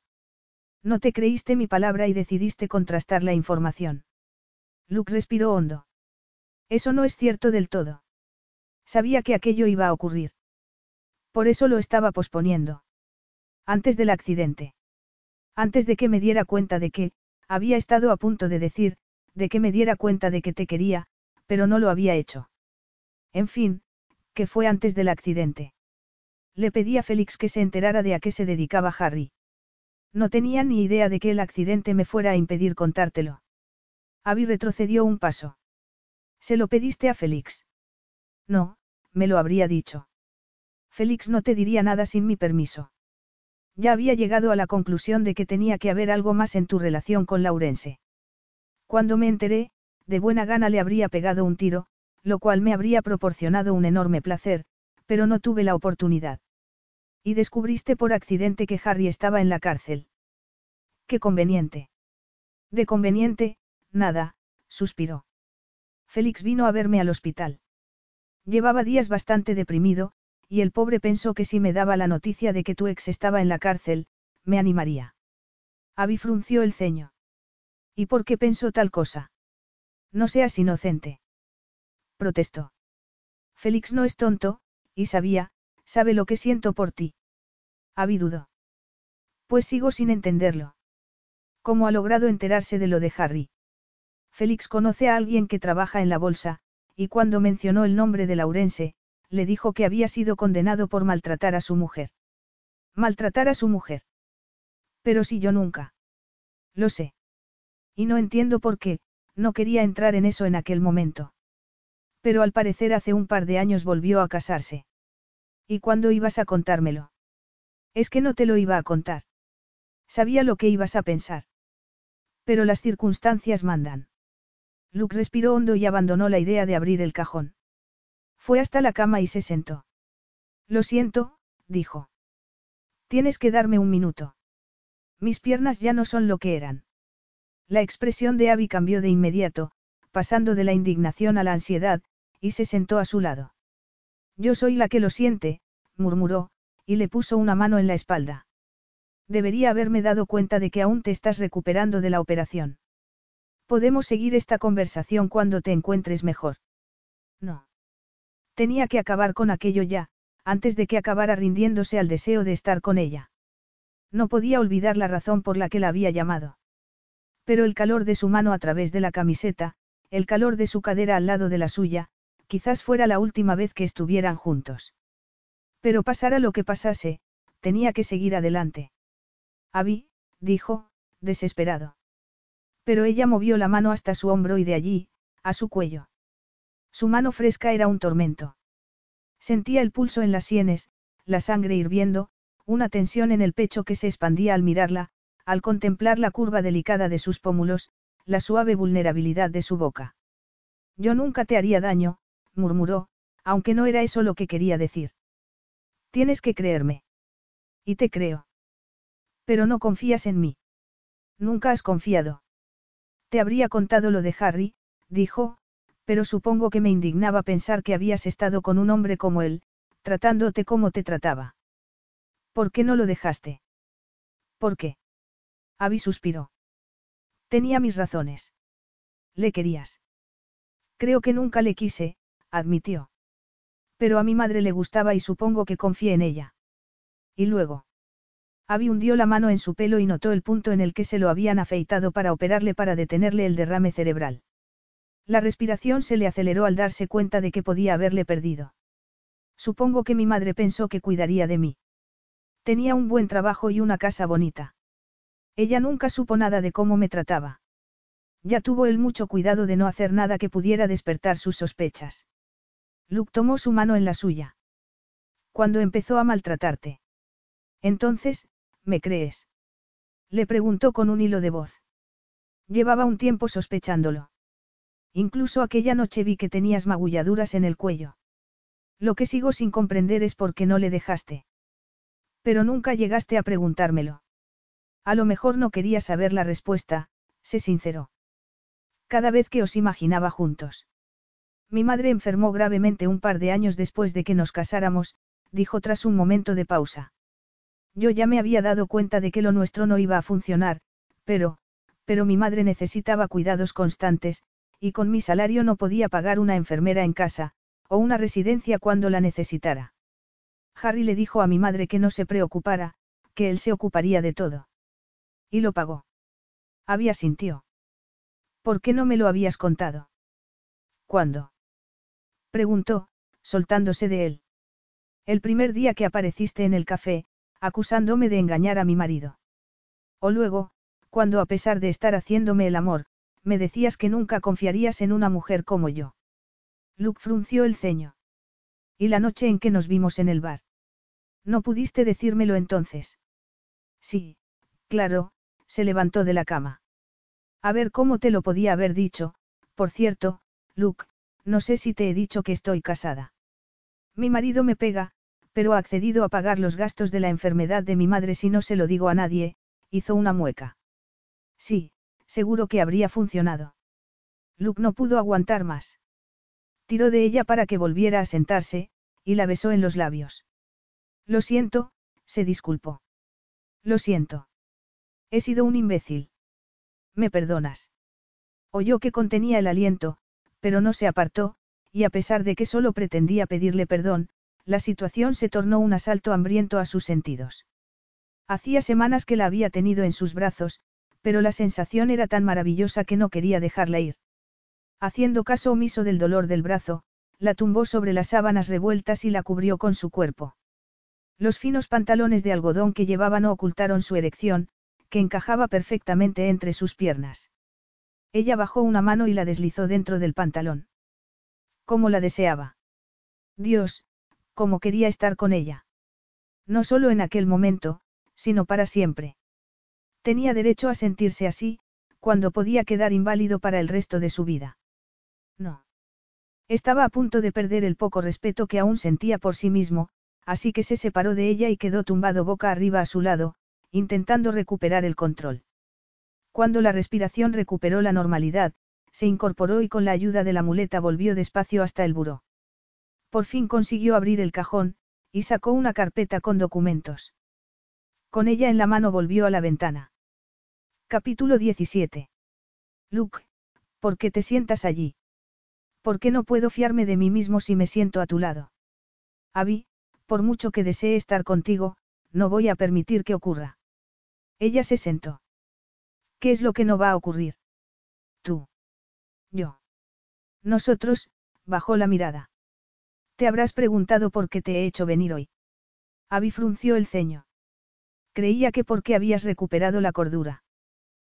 No te creíste mi palabra y decidiste contrastar la información. Luke respiró hondo. Eso no es cierto del todo. Sabía que aquello iba a ocurrir. Por eso lo estaba posponiendo. Antes del accidente. Antes de que me diera cuenta de que, había estado a punto de decir, de que me diera cuenta de que te quería, pero no lo había hecho. En fin, que fue antes del accidente. Le pedí a Félix que se enterara de a qué se dedicaba Harry. No tenía ni idea de que el accidente me fuera a impedir contártelo. Abby retrocedió un paso. ¿Se lo pediste a Félix? No, me lo habría dicho. Félix no te diría nada sin mi permiso. Ya había llegado a la conclusión de que tenía que haber algo más en tu relación con Laurense. Cuando me enteré, de buena gana le habría pegado un tiro, lo cual me habría proporcionado un enorme placer, pero no tuve la oportunidad. Y descubriste por accidente que Harry estaba en la cárcel. Qué conveniente. De conveniente, nada, suspiró. Félix vino a verme al hospital. Llevaba días bastante deprimido, y el pobre pensó que si me daba la noticia de que tu ex estaba en la cárcel, me animaría. Abby frunció el ceño. ¿Y por qué pensó tal cosa? No seas inocente. Protestó. Félix no es tonto, y sabía, sabe lo que siento por ti. Abby dudó. Pues sigo sin entenderlo. ¿Cómo ha logrado enterarse de lo de Harry? Félix conoce a alguien que trabaja en la bolsa, y cuando mencionó el nombre de Laurense, le dijo que había sido condenado por maltratar a su mujer. Maltratar a su mujer. Pero si yo nunca. Lo sé. Y no entiendo por qué, no quería entrar en eso en aquel momento. Pero al parecer hace un par de años volvió a casarse. ¿Y cuándo ibas a contármelo? Es que no te lo iba a contar. Sabía lo que ibas a pensar. Pero las circunstancias mandan. Luke respiró hondo y abandonó la idea de abrir el cajón. Fue hasta la cama y se sentó. Lo siento, dijo. Tienes que darme un minuto. Mis piernas ya no son lo que eran. La expresión de Abby cambió de inmediato, pasando de la indignación a la ansiedad, y se sentó a su lado. Yo soy la que lo siente, murmuró, y le puso una mano en la espalda. Debería haberme dado cuenta de que aún te estás recuperando de la operación. Podemos seguir esta conversación cuando te encuentres mejor. No. Tenía que acabar con aquello ya, antes de que acabara rindiéndose al deseo de estar con ella. No podía olvidar la razón por la que la había llamado. Pero el calor de su mano a través de la camiseta, el calor de su cadera al lado de la suya, quizás fuera la última vez que estuvieran juntos. Pero pasara lo que pasase, tenía que seguir adelante. Abby, dijo, desesperado. Pero ella movió la mano hasta su hombro y de allí, a su cuello. Su mano fresca era un tormento. Sentía el pulso en las sienes, la sangre hirviendo, una tensión en el pecho que se expandía al mirarla, al contemplar la curva delicada de sus pómulos, la suave vulnerabilidad de su boca. Yo nunca te haría daño, murmuró, aunque no era eso lo que quería decir. Tienes que creerme. Y te creo. Pero no confías en mí. Nunca has confiado. Te habría contado lo de Harry, dijo, pero supongo que me indignaba pensar que habías estado con un hombre como él, tratándote como te trataba. ¿Por qué no lo dejaste? ¿Por qué? Abby suspiró. Tenía mis razones. Le querías. Creo que nunca le quise, admitió. Pero a mi madre le gustaba y supongo que confié en ella. Y luego. Abby hundió la mano en su pelo y notó el punto en el que se lo habían afeitado para operarle para detenerle el derrame cerebral. La respiración se le aceleró al darse cuenta de que podía haberle perdido. Supongo que mi madre pensó que cuidaría de mí. Tenía un buen trabajo y una casa bonita. Ella nunca supo nada de cómo me trataba. Ya tuvo él mucho cuidado de no hacer nada que pudiera despertar sus sospechas. Luke tomó su mano en la suya. Cuando empezó a maltratarte. Entonces, ¿me crees? Le preguntó con un hilo de voz. Llevaba un tiempo sospechándolo. Incluso aquella noche vi que tenías magulladuras en el cuello. Lo que sigo sin comprender es por qué no le dejaste. Pero nunca llegaste a preguntármelo. A lo mejor no quería saber la respuesta, se sinceró. Cada vez que os imaginaba juntos. Mi madre enfermó gravemente un par de años después de que nos casáramos, dijo tras un momento de pausa. Yo ya me había dado cuenta de que lo nuestro no iba a funcionar, pero, pero mi madre necesitaba cuidados constantes, y con mi salario no podía pagar una enfermera en casa, o una residencia cuando la necesitara. Harry le dijo a mi madre que no se preocupara, que él se ocuparía de todo. Y lo pagó. Había sintió. ¿Por qué no me lo habías contado? ¿Cuándo? Preguntó, soltándose de él. El primer día que apareciste en el café, acusándome de engañar a mi marido. O luego, cuando a pesar de estar haciéndome el amor, me decías que nunca confiarías en una mujer como yo. Luke frunció el ceño. ¿Y la noche en que nos vimos en el bar? No pudiste decírmelo entonces. Sí, claro, se levantó de la cama. A ver cómo te lo podía haber dicho, por cierto, Luke, no sé si te he dicho que estoy casada. Mi marido me pega, pero ha accedido a pagar los gastos de la enfermedad de mi madre si no se lo digo a nadie, hizo una mueca. Sí, seguro que habría funcionado. Luke no pudo aguantar más. Tiró de ella para que volviera a sentarse, y la besó en los labios. Lo siento, se disculpó. Lo siento. He sido un imbécil. ¿Me perdonas? Oyó que contenía el aliento, pero no se apartó, y a pesar de que solo pretendía pedirle perdón, la situación se tornó un asalto hambriento a sus sentidos. Hacía semanas que la había tenido en sus brazos, pero la sensación era tan maravillosa que no quería dejarla ir. Haciendo caso omiso del dolor del brazo, la tumbó sobre las sábanas revueltas y la cubrió con su cuerpo. Los finos pantalones de algodón que llevaba no ocultaron su erección, que encajaba perfectamente entre sus piernas. Ella bajó una mano y la deslizó dentro del pantalón. Como la deseaba. Dios, cómo quería estar con ella. No solo en aquel momento, sino para siempre. Tenía derecho a sentirse así, cuando podía quedar inválido para el resto de su vida. No. Estaba a punto de perder el poco respeto que aún sentía por sí mismo, así que se separó de ella y quedó tumbado boca arriba a su lado, intentando recuperar el control. Cuando la respiración recuperó la normalidad, se incorporó y con la ayuda de la muleta volvió despacio hasta el buró. Por fin consiguió abrir el cajón, y sacó una carpeta con documentos. Con ella en la mano volvió a la ventana. Capítulo 17. Luke, ¿por qué te sientas allí? ¿Por qué no puedo fiarme de mí mismo si me siento a tu lado? Abby, por mucho que desee estar contigo, no voy a permitir que ocurra. Ella se sentó. ¿Qué es lo que no va a ocurrir? Tú. Yo. Nosotros, bajó la mirada. Te habrás preguntado por qué te he hecho venir hoy. Abby frunció el ceño. Creía que porque habías recuperado la cordura.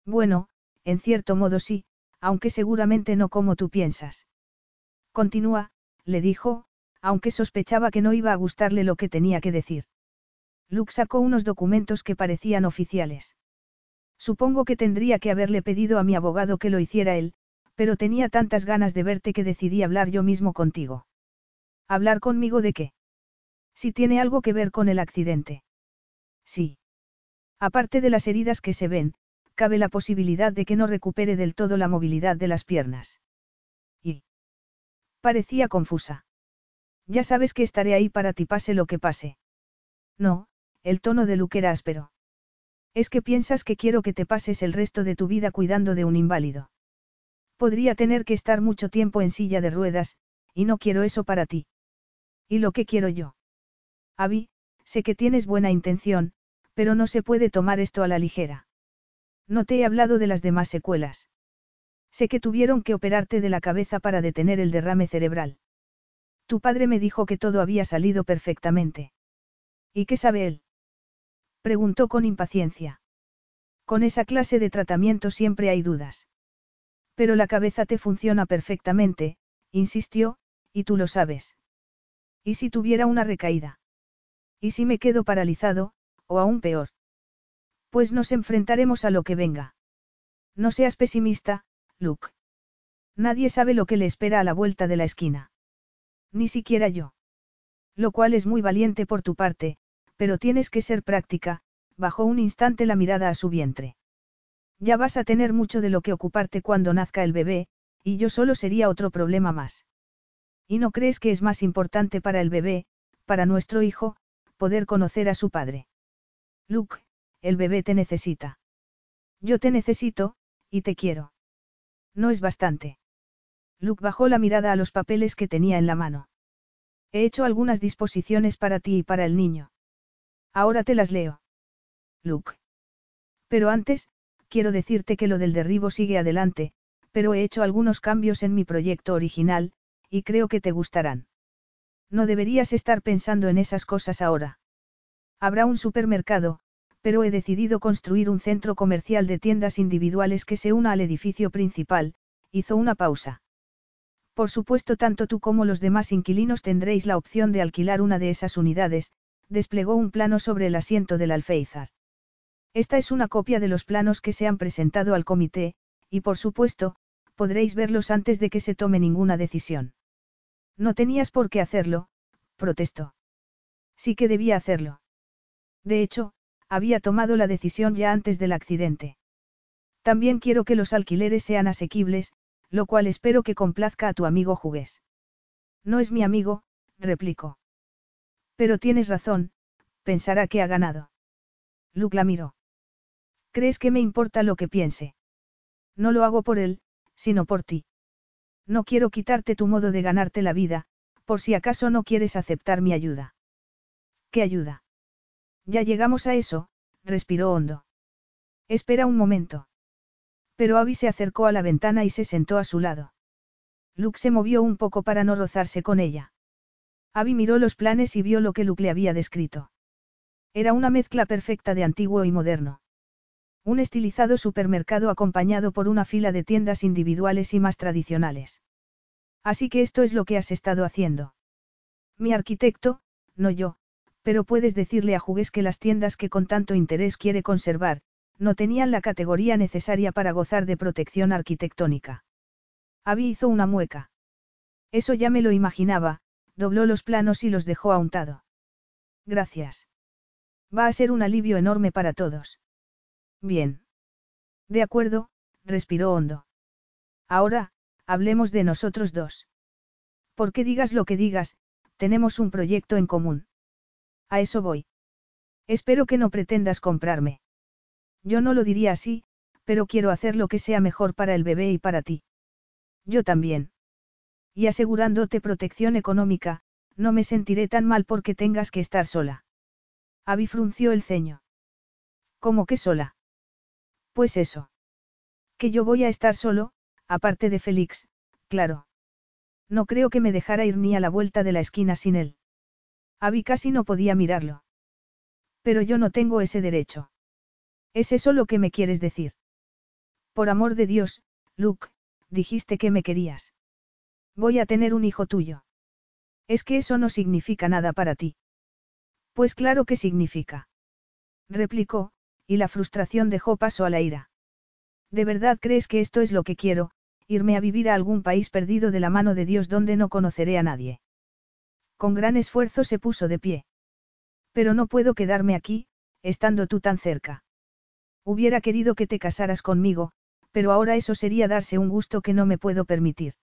Bueno, en cierto modo sí, aunque seguramente no como tú piensas. Continúa, le dijo, aunque sospechaba que no iba a gustarle lo que tenía que decir. Luke sacó unos documentos que parecían oficiales. Supongo que tendría que haberle pedido a mi abogado que lo hiciera él, pero tenía tantas ganas de verte que decidí hablar yo mismo contigo. ¿Hablar conmigo de qué? Si tiene algo que ver con el accidente. Sí. Aparte de las heridas que se ven, cabe la posibilidad de que no recupere del todo la movilidad de las piernas. Y. Parecía confusa. Ya sabes que estaré ahí para ti pase lo que pase. No, el tono de Luke era áspero. Es que piensas que quiero que te pases el resto de tu vida cuidando de un inválido. Podría tener que estar mucho tiempo en silla de ruedas, y no quiero eso para ti. ¿Y lo que quiero yo? Abby, sé que tienes buena intención, pero no se puede tomar esto a la ligera. No te he hablado de las demás secuelas. Sé que tuvieron que operarte de la cabeza para detener el derrame cerebral. Tu padre me dijo que todo había salido perfectamente. ¿Y qué sabe él? Preguntó con impaciencia. Con esa clase de tratamiento siempre hay dudas. Pero la cabeza te funciona perfectamente, insistió, y tú lo sabes. ¿Y si tuviera una recaída? ¿Y si me quedo paralizado, o aún peor. Pues nos enfrentaremos a lo que venga. No seas pesimista, Luke. Nadie sabe lo que le espera a la vuelta de la esquina. Ni siquiera yo. Lo cual es muy valiente por tu parte, pero tienes que ser práctica, bajó un instante la mirada a su vientre. Ya vas a tener mucho de lo que ocuparte cuando nazca el bebé, y yo solo sería otro problema más. ¿Y no crees que es más importante para el bebé, para nuestro hijo, poder conocer a su padre? Luke, el bebé te necesita. Yo te necesito, y te quiero. No es bastante. Luke bajó la mirada a los papeles que tenía en la mano. He hecho algunas disposiciones para ti y para el niño. Ahora te las leo. Luke. Pero antes, quiero decirte que lo del derribo sigue adelante, pero he hecho algunos cambios en mi proyecto original, y creo que te gustarán. No deberías estar pensando en esas cosas ahora. Habrá un supermercado, pero he decidido construir un centro comercial de tiendas individuales que se una al edificio principal, hizo una pausa. Por supuesto, tanto tú como los demás inquilinos tendréis la opción de alquilar una de esas unidades, desplegó un plano sobre el asiento del alféizar. Esta es una copia de los planos que se han presentado al comité, y por supuesto, podréis verlos antes de que se tome ninguna decisión. No tenías por qué hacerlo, protestó. Sí que debía hacerlo. De hecho, había tomado la decisión ya antes del accidente. También quiero que los alquileres sean asequibles, lo cual espero que complazca a tu amigo Jugués. No es mi amigo, replicó. Pero tienes razón, pensará que ha ganado. Luke la miró. ¿Crees que me importa lo que piense? No lo hago por él, sino por ti. No quiero quitarte tu modo de ganarte la vida, por si acaso no quieres aceptar mi ayuda. ¿Qué ayuda? Ya llegamos a eso, respiró hondo. Espera un momento. Pero Abby se acercó a la ventana y se sentó a su lado. Luke se movió un poco para no rozarse con ella. Abby miró los planes y vio lo que Luke le había descrito. Era una mezcla perfecta de antiguo y moderno. Un estilizado supermercado acompañado por una fila de tiendas individuales y más tradicionales. Así que esto es lo que has estado haciendo. Mi arquitecto, no yo, pero puedes decirle a Jugués que las tiendas que con tanto interés quiere conservar, no tenían la categoría necesaria para gozar de protección arquitectónica. Abby hizo una mueca. Eso ya me lo imaginaba, dobló los planos y los dejó a untado. Gracias. Va a ser un alivio enorme para todos. Bien. De acuerdo, respiró hondo. Ahora, hablemos de nosotros dos. Porque digas lo que digas, tenemos un proyecto en común. A eso voy. Espero que no pretendas comprarme. Yo no lo diría así, pero quiero hacer lo que sea mejor para el bebé y para ti. Yo también. Y asegurándote protección económica, no me sentiré tan mal porque tengas que estar sola. Abby frunció el ceño. ¿Cómo que sola? Pues eso. Que yo voy a estar solo, aparte de Félix, claro. No creo que me dejara ir ni a la vuelta de la esquina sin él. Abby casi no podía mirarlo. Pero yo no tengo ese derecho. ¿Es eso lo que me quieres decir? Por amor de Dios, Luke, dijiste que me querías. Voy a tener un hijo tuyo. Es que eso no significa nada para ti. Pues claro que significa. Replicó, y la frustración dejó paso a la ira. ¿De verdad crees que esto es lo que quiero, irme a vivir a algún país perdido de la mano de Dios donde no conoceré a nadie? Con gran esfuerzo se puso de pie. Pero no puedo quedarme aquí, estando tú tan cerca. Hubiera querido que te casaras conmigo, pero ahora eso sería darse un gusto que no me puedo permitir.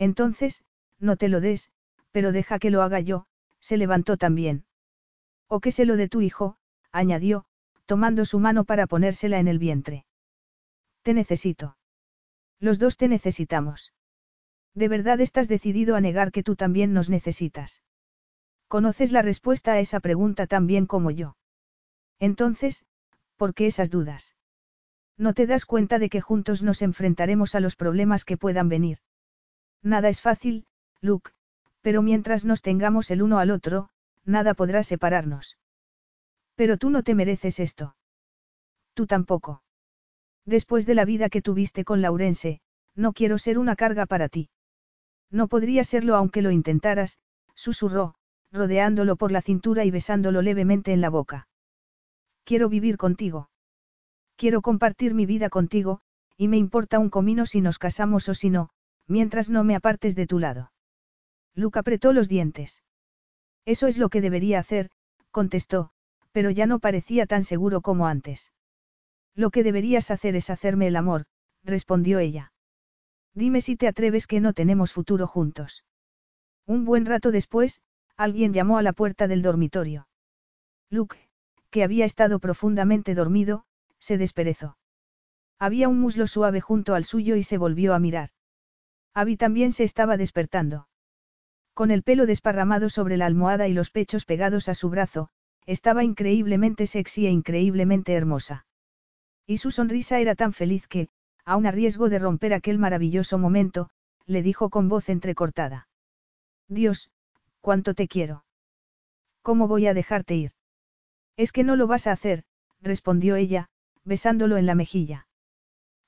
Entonces, no te lo des, pero deja que lo haga yo, se levantó también. O que se lo de tu hijo, añadió, tomando su mano para ponérsela en el vientre. Te necesito. Los dos te necesitamos. ¿De verdad estás decidido a negar que tú también nos necesitas? Conoces la respuesta a esa pregunta tan bien como yo. Entonces, ¿por qué esas dudas? ¿No te das cuenta de que juntos nos enfrentaremos a los problemas que puedan venir? Nada es fácil, Luke, pero mientras nos tengamos el uno al otro, nada podrá separarnos. Pero tú no te mereces esto. Tú tampoco. Después de la vida que tuviste con Laurense, no quiero ser una carga para ti. No podría serlo aunque lo intentaras, susurró, rodeándolo por la cintura y besándolo levemente en la boca. Quiero vivir contigo. Quiero compartir mi vida contigo, y me importa un comino si nos casamos o si no, mientras no me apartes de tu lado. Luke apretó los dientes. Eso es lo que debería hacer, contestó, pero ya no parecía tan seguro como antes. Lo que deberías hacer es hacerme el amor, respondió ella. Dime si te atreves que no tenemos futuro juntos. Un buen rato después, alguien llamó a la puerta del dormitorio. Luke, que había estado profundamente dormido, se desperezó. Había un muslo suave junto al suyo y se volvió a mirar. Abby también se estaba despertando. Con el pelo desparramado sobre la almohada y los pechos pegados a su brazo, estaba increíblemente sexy e increíblemente hermosa. Y su sonrisa era tan feliz que, aun a riesgo de romper aquel maravilloso momento, le dijo con voz entrecortada. Dios, cuánto te quiero. ¿Cómo voy a dejarte ir? Es que no lo vas a hacer, respondió ella, besándolo en la mejilla.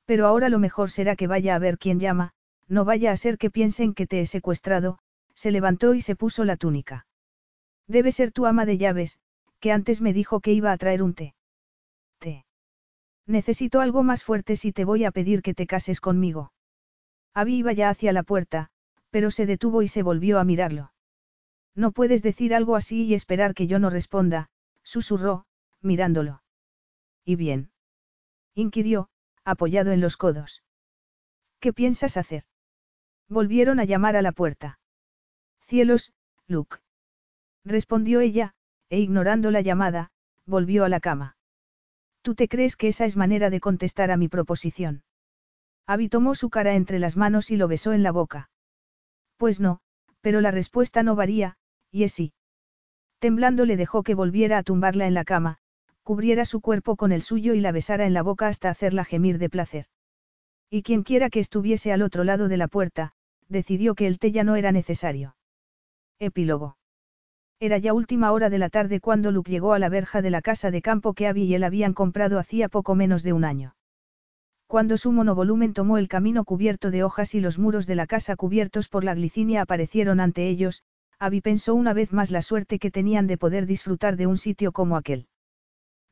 Pero ahora lo mejor será que vaya a ver quién llama, no vaya a ser que piensen que te he secuestrado, se levantó y se puso la túnica. Debe ser tu ama de llaves, que antes me dijo que iba a traer un té. Té. Necesito algo más fuerte si te voy a pedir que te cases conmigo. Abby iba ya hacia la puerta, pero se detuvo y se volvió a mirarlo. No puedes decir algo así y esperar que yo no responda, susurró, mirándolo. ¿Y bien? inquirió, apoyado en los codos. ¿Qué piensas hacer? Volvieron a llamar a la puerta. Cielos, Luke. Respondió ella, e ignorando la llamada, volvió a la cama. ¿Tú te crees que esa es manera de contestar a mi proposición? Abby tomó su cara entre las manos y lo besó en la boca. Pues no, pero la respuesta no varía, y es sí. Temblando le dejó que volviera a tumbarla en la cama, cubriera su cuerpo con el suyo y la besara en la boca hasta hacerla gemir de placer. Y quienquiera que estuviese al otro lado de la puerta, decidió que el té ya no era necesario. Epílogo. Era ya última hora de la tarde cuando Luke llegó a la verja de la casa de campo que Abby y él habían comprado hacía poco menos de un año. Cuando su monovolumen tomó el camino cubierto de hojas y los muros de la casa cubiertos por la glicinia aparecieron ante ellos, Abby pensó una vez más la suerte que tenían de poder disfrutar de un sitio como aquel.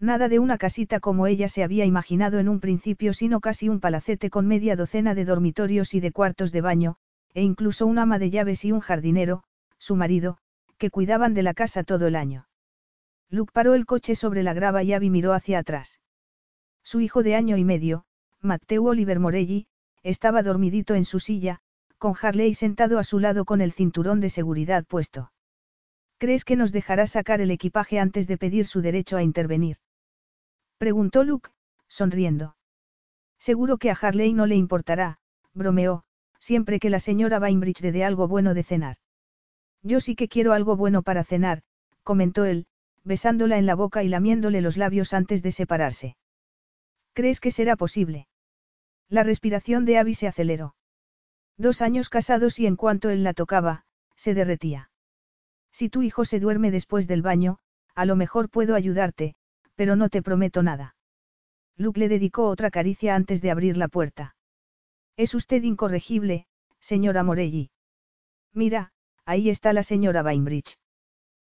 Nada de una casita como ella se había imaginado en un principio, sino casi un palacete con media docena de dormitorios y de cuartos de baño, e incluso un ama de llaves y un jardinero, su marido, que cuidaban de la casa todo el año. Luke paró el coche sobre la grava y Abby miró hacia atrás. Su hijo de año y medio, Matteo Oliver Morelli, estaba dormidito en su silla, con Harley sentado a su lado con el cinturón de seguridad puesto. ¿Crees que nos dejará sacar el equipaje antes de pedir su derecho a intervenir? Preguntó Luke, sonriendo. Seguro que a Harley no le importará, bromeó, siempre que la señora Bainbridge dé algo bueno de cenar. Yo sí que quiero algo bueno para cenar, comentó él, besándola en la boca y lamiéndole los labios antes de separarse. ¿Crees que será posible? La respiración de Abby se aceleró. Dos años casados y en cuanto él la tocaba, se derretía. Si tu hijo se duerme después del baño, a lo mejor puedo ayudarte, pero no te prometo nada. Luke le dedicó otra caricia antes de abrir la puerta. Es usted incorregible, señora Morelli. Mira, Ahí está la señora Bainbridge.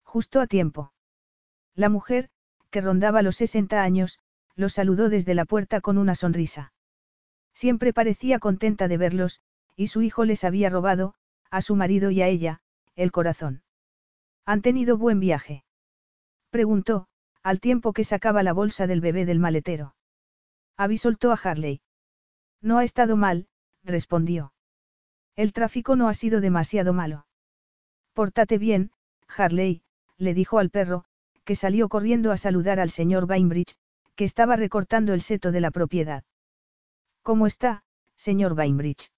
Justo a tiempo. La mujer, que rondaba los 60 años, los saludó desde la puerta con una sonrisa. Siempre parecía contenta de verlos, y su hijo les había robado, a su marido y a ella, el corazón. ¿Han tenido buen viaje? Preguntó, al tiempo que sacaba la bolsa del bebé del maletero. Abby soltó a Harley. No ha estado mal, respondió. El tráfico no ha sido demasiado malo. Pórtate bien, Harley, le dijo al perro, que salió corriendo a saludar al señor Bainbridge, que estaba recortando el seto de la propiedad. ¿Cómo está, señor Bainbridge?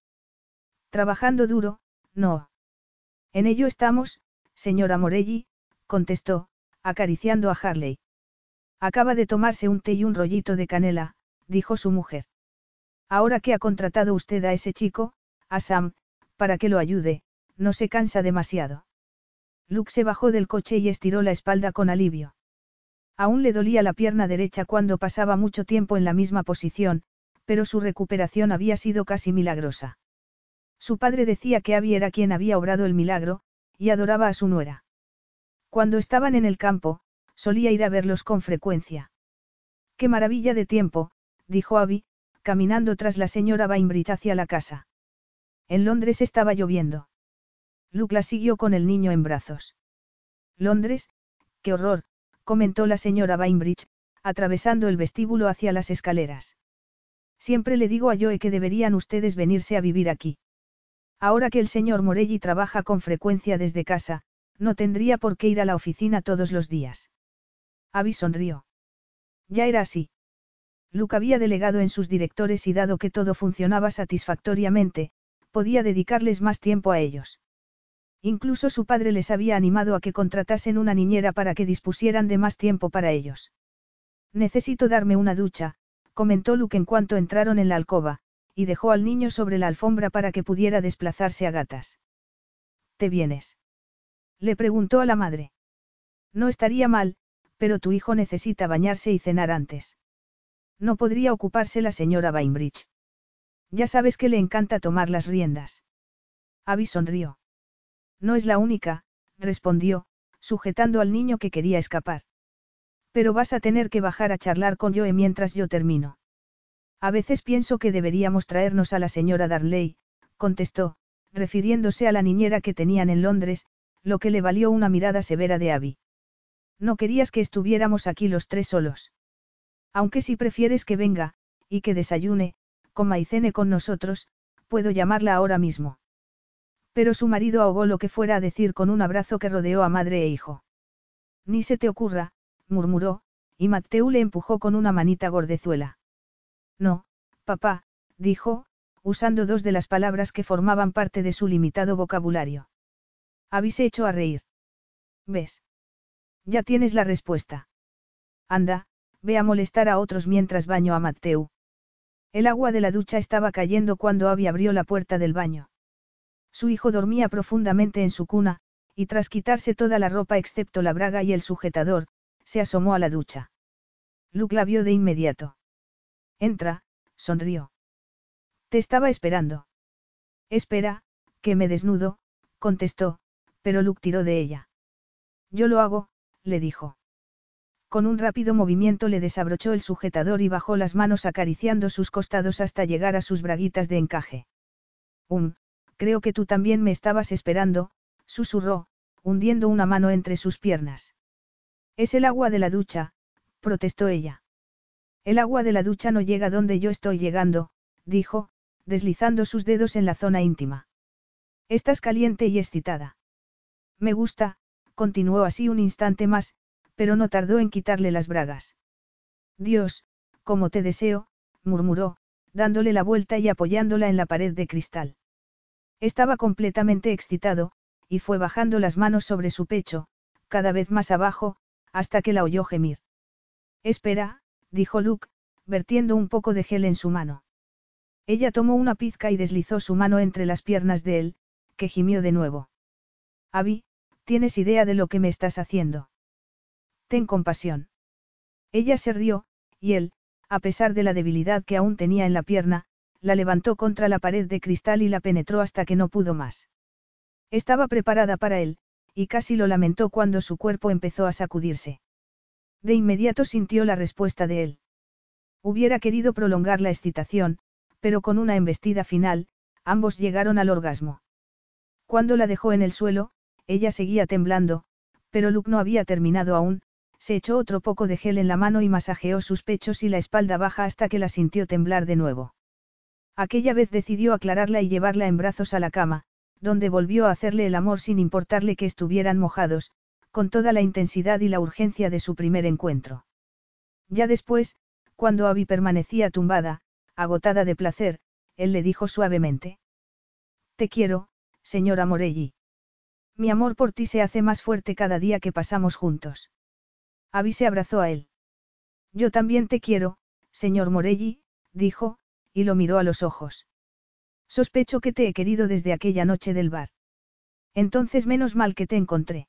Trabajando duro, no. En ello estamos, señora Morelli, contestó, acariciando a Harley. Acaba de tomarse un té y un rollito de canela, dijo su mujer. Ahora que ha contratado usted a ese chico, a Sam, para que lo ayude, no se cansa demasiado. Luke se bajó del coche y estiró la espalda con alivio. Aún le dolía la pierna derecha cuando pasaba mucho tiempo en la misma posición, pero su recuperación había sido casi milagrosa. Su padre decía que Abby era quien había obrado el milagro, y adoraba a su nuera. Cuando estaban en el campo, solía ir a verlos con frecuencia. ¡Qué maravilla de tiempo! dijo Abby, caminando tras la señora Bainbridge hacia la casa. En Londres estaba lloviendo. Luke la siguió con el niño en brazos. Londres, qué horror, comentó la señora Bainbridge, atravesando el vestíbulo hacia las escaleras. Siempre le digo a Joe que deberían ustedes venirse a vivir aquí. Ahora que el señor Morelli trabaja con frecuencia desde casa, no tendría por qué ir a la oficina todos los días. Abby sonrió. Ya era así. Luke había delegado en sus directores y dado que todo funcionaba satisfactoriamente, podía dedicarles más tiempo a ellos. Incluso su padre les había animado a que contratasen una niñera para que dispusieran de más tiempo para ellos. Necesito darme una ducha, comentó Luke en cuanto entraron en la alcoba, y dejó al niño sobre la alfombra para que pudiera desplazarse a gatas. ¿Te vienes? Le preguntó a la madre. No estaría mal, pero tu hijo necesita bañarse y cenar antes. No podría ocuparse la señora Bainbridge. Ya sabes que le encanta tomar las riendas. Abby sonrió. No es la única, respondió, sujetando al niño que quería escapar. Pero vas a tener que bajar a charlar con Joe mientras yo termino. A veces pienso que deberíamos traernos a la señora Darley, contestó, refiriéndose a la niñera que tenían en Londres, lo que le valió una mirada severa de Abby. No querías que estuviéramos aquí los tres solos. Aunque si prefieres que venga, y que desayune, coma y cene con nosotros, puedo llamarla ahora mismo. Pero su marido ahogó lo que fuera a decir con un abrazo que rodeó a madre e hijo. Ni se te ocurra, murmuró, y Mateu le empujó con una manita gordezuela. No, papá, dijo, usando dos de las palabras que formaban parte de su limitado vocabulario. Habéis hecho a reír. ¿Ves? Ya tienes la respuesta. Anda, ve a molestar a otros mientras baño a Mateu. El agua de la ducha estaba cayendo cuando Abby abrió la puerta del baño. Su hijo dormía profundamente en su cuna, y tras quitarse toda la ropa excepto la braga y el sujetador, se asomó a la ducha. Luke la vio de inmediato. Entra, sonrió. Te estaba esperando. Espera, que me desnudo, contestó, pero Luke tiró de ella. Yo lo hago, le dijo. Con un rápido movimiento le desabrochó el sujetador y bajó las manos acariciando sus costados hasta llegar a sus braguitas de encaje. Um, creo que tú también me estabas esperando, susurró, hundiendo una mano entre sus piernas. Es el agua de la ducha, protestó ella. El agua de la ducha no llega donde yo estoy llegando, dijo, deslizando sus dedos en la zona íntima. Estás caliente y excitada. Me gusta, continuó así un instante más, pero no tardó en quitarle las bragas. Dios, como te deseo, murmuró, dándole la vuelta y apoyándola en la pared de cristal. Estaba completamente excitado, y fue bajando las manos sobre su pecho, cada vez más abajo, hasta que la oyó gemir. Espera, dijo Luke, vertiendo un poco de gel en su mano. Ella tomó una pizca y deslizó su mano entre las piernas de él, que gimió de nuevo. Abby, ¿tienes idea de lo que me estás haciendo? Ten compasión. Ella se rió, y él, a pesar de la debilidad que aún tenía en la pierna, la levantó contra la pared de cristal y la penetró hasta que no pudo más. Estaba preparada para él, y casi lo lamentó cuando su cuerpo empezó a sacudirse. De inmediato sintió la respuesta de él. Hubiera querido prolongar la excitación, pero con una embestida final, ambos llegaron al orgasmo. Cuando la dejó en el suelo, ella seguía temblando, pero Luke no había terminado aún, se echó otro poco de gel en la mano y masajeó sus pechos y la espalda baja hasta que la sintió temblar de nuevo. Aquella vez decidió aclararla y llevarla en brazos a la cama, donde volvió a hacerle el amor sin importarle que estuvieran mojados, con toda la intensidad y la urgencia de su primer encuentro. Ya después, cuando Abby permanecía tumbada, agotada de placer, él le dijo suavemente. Te quiero, señora Morelli. Mi amor por ti se hace más fuerte cada día que pasamos juntos. Abby se abrazó a él. Yo también te quiero, señor Morelli, dijo, y lo miró a los ojos. Sospecho que te he querido desde aquella noche del bar. Entonces menos mal que te encontré.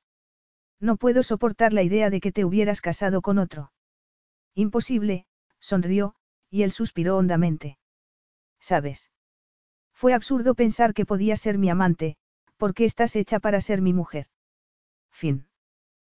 No puedo soportar la idea de que te hubieras casado con otro. Imposible, sonrió, y él suspiró hondamente. ¿Sabes? Fue absurdo pensar que podía ser mi amante, porque estás hecha para ser mi mujer. Fin.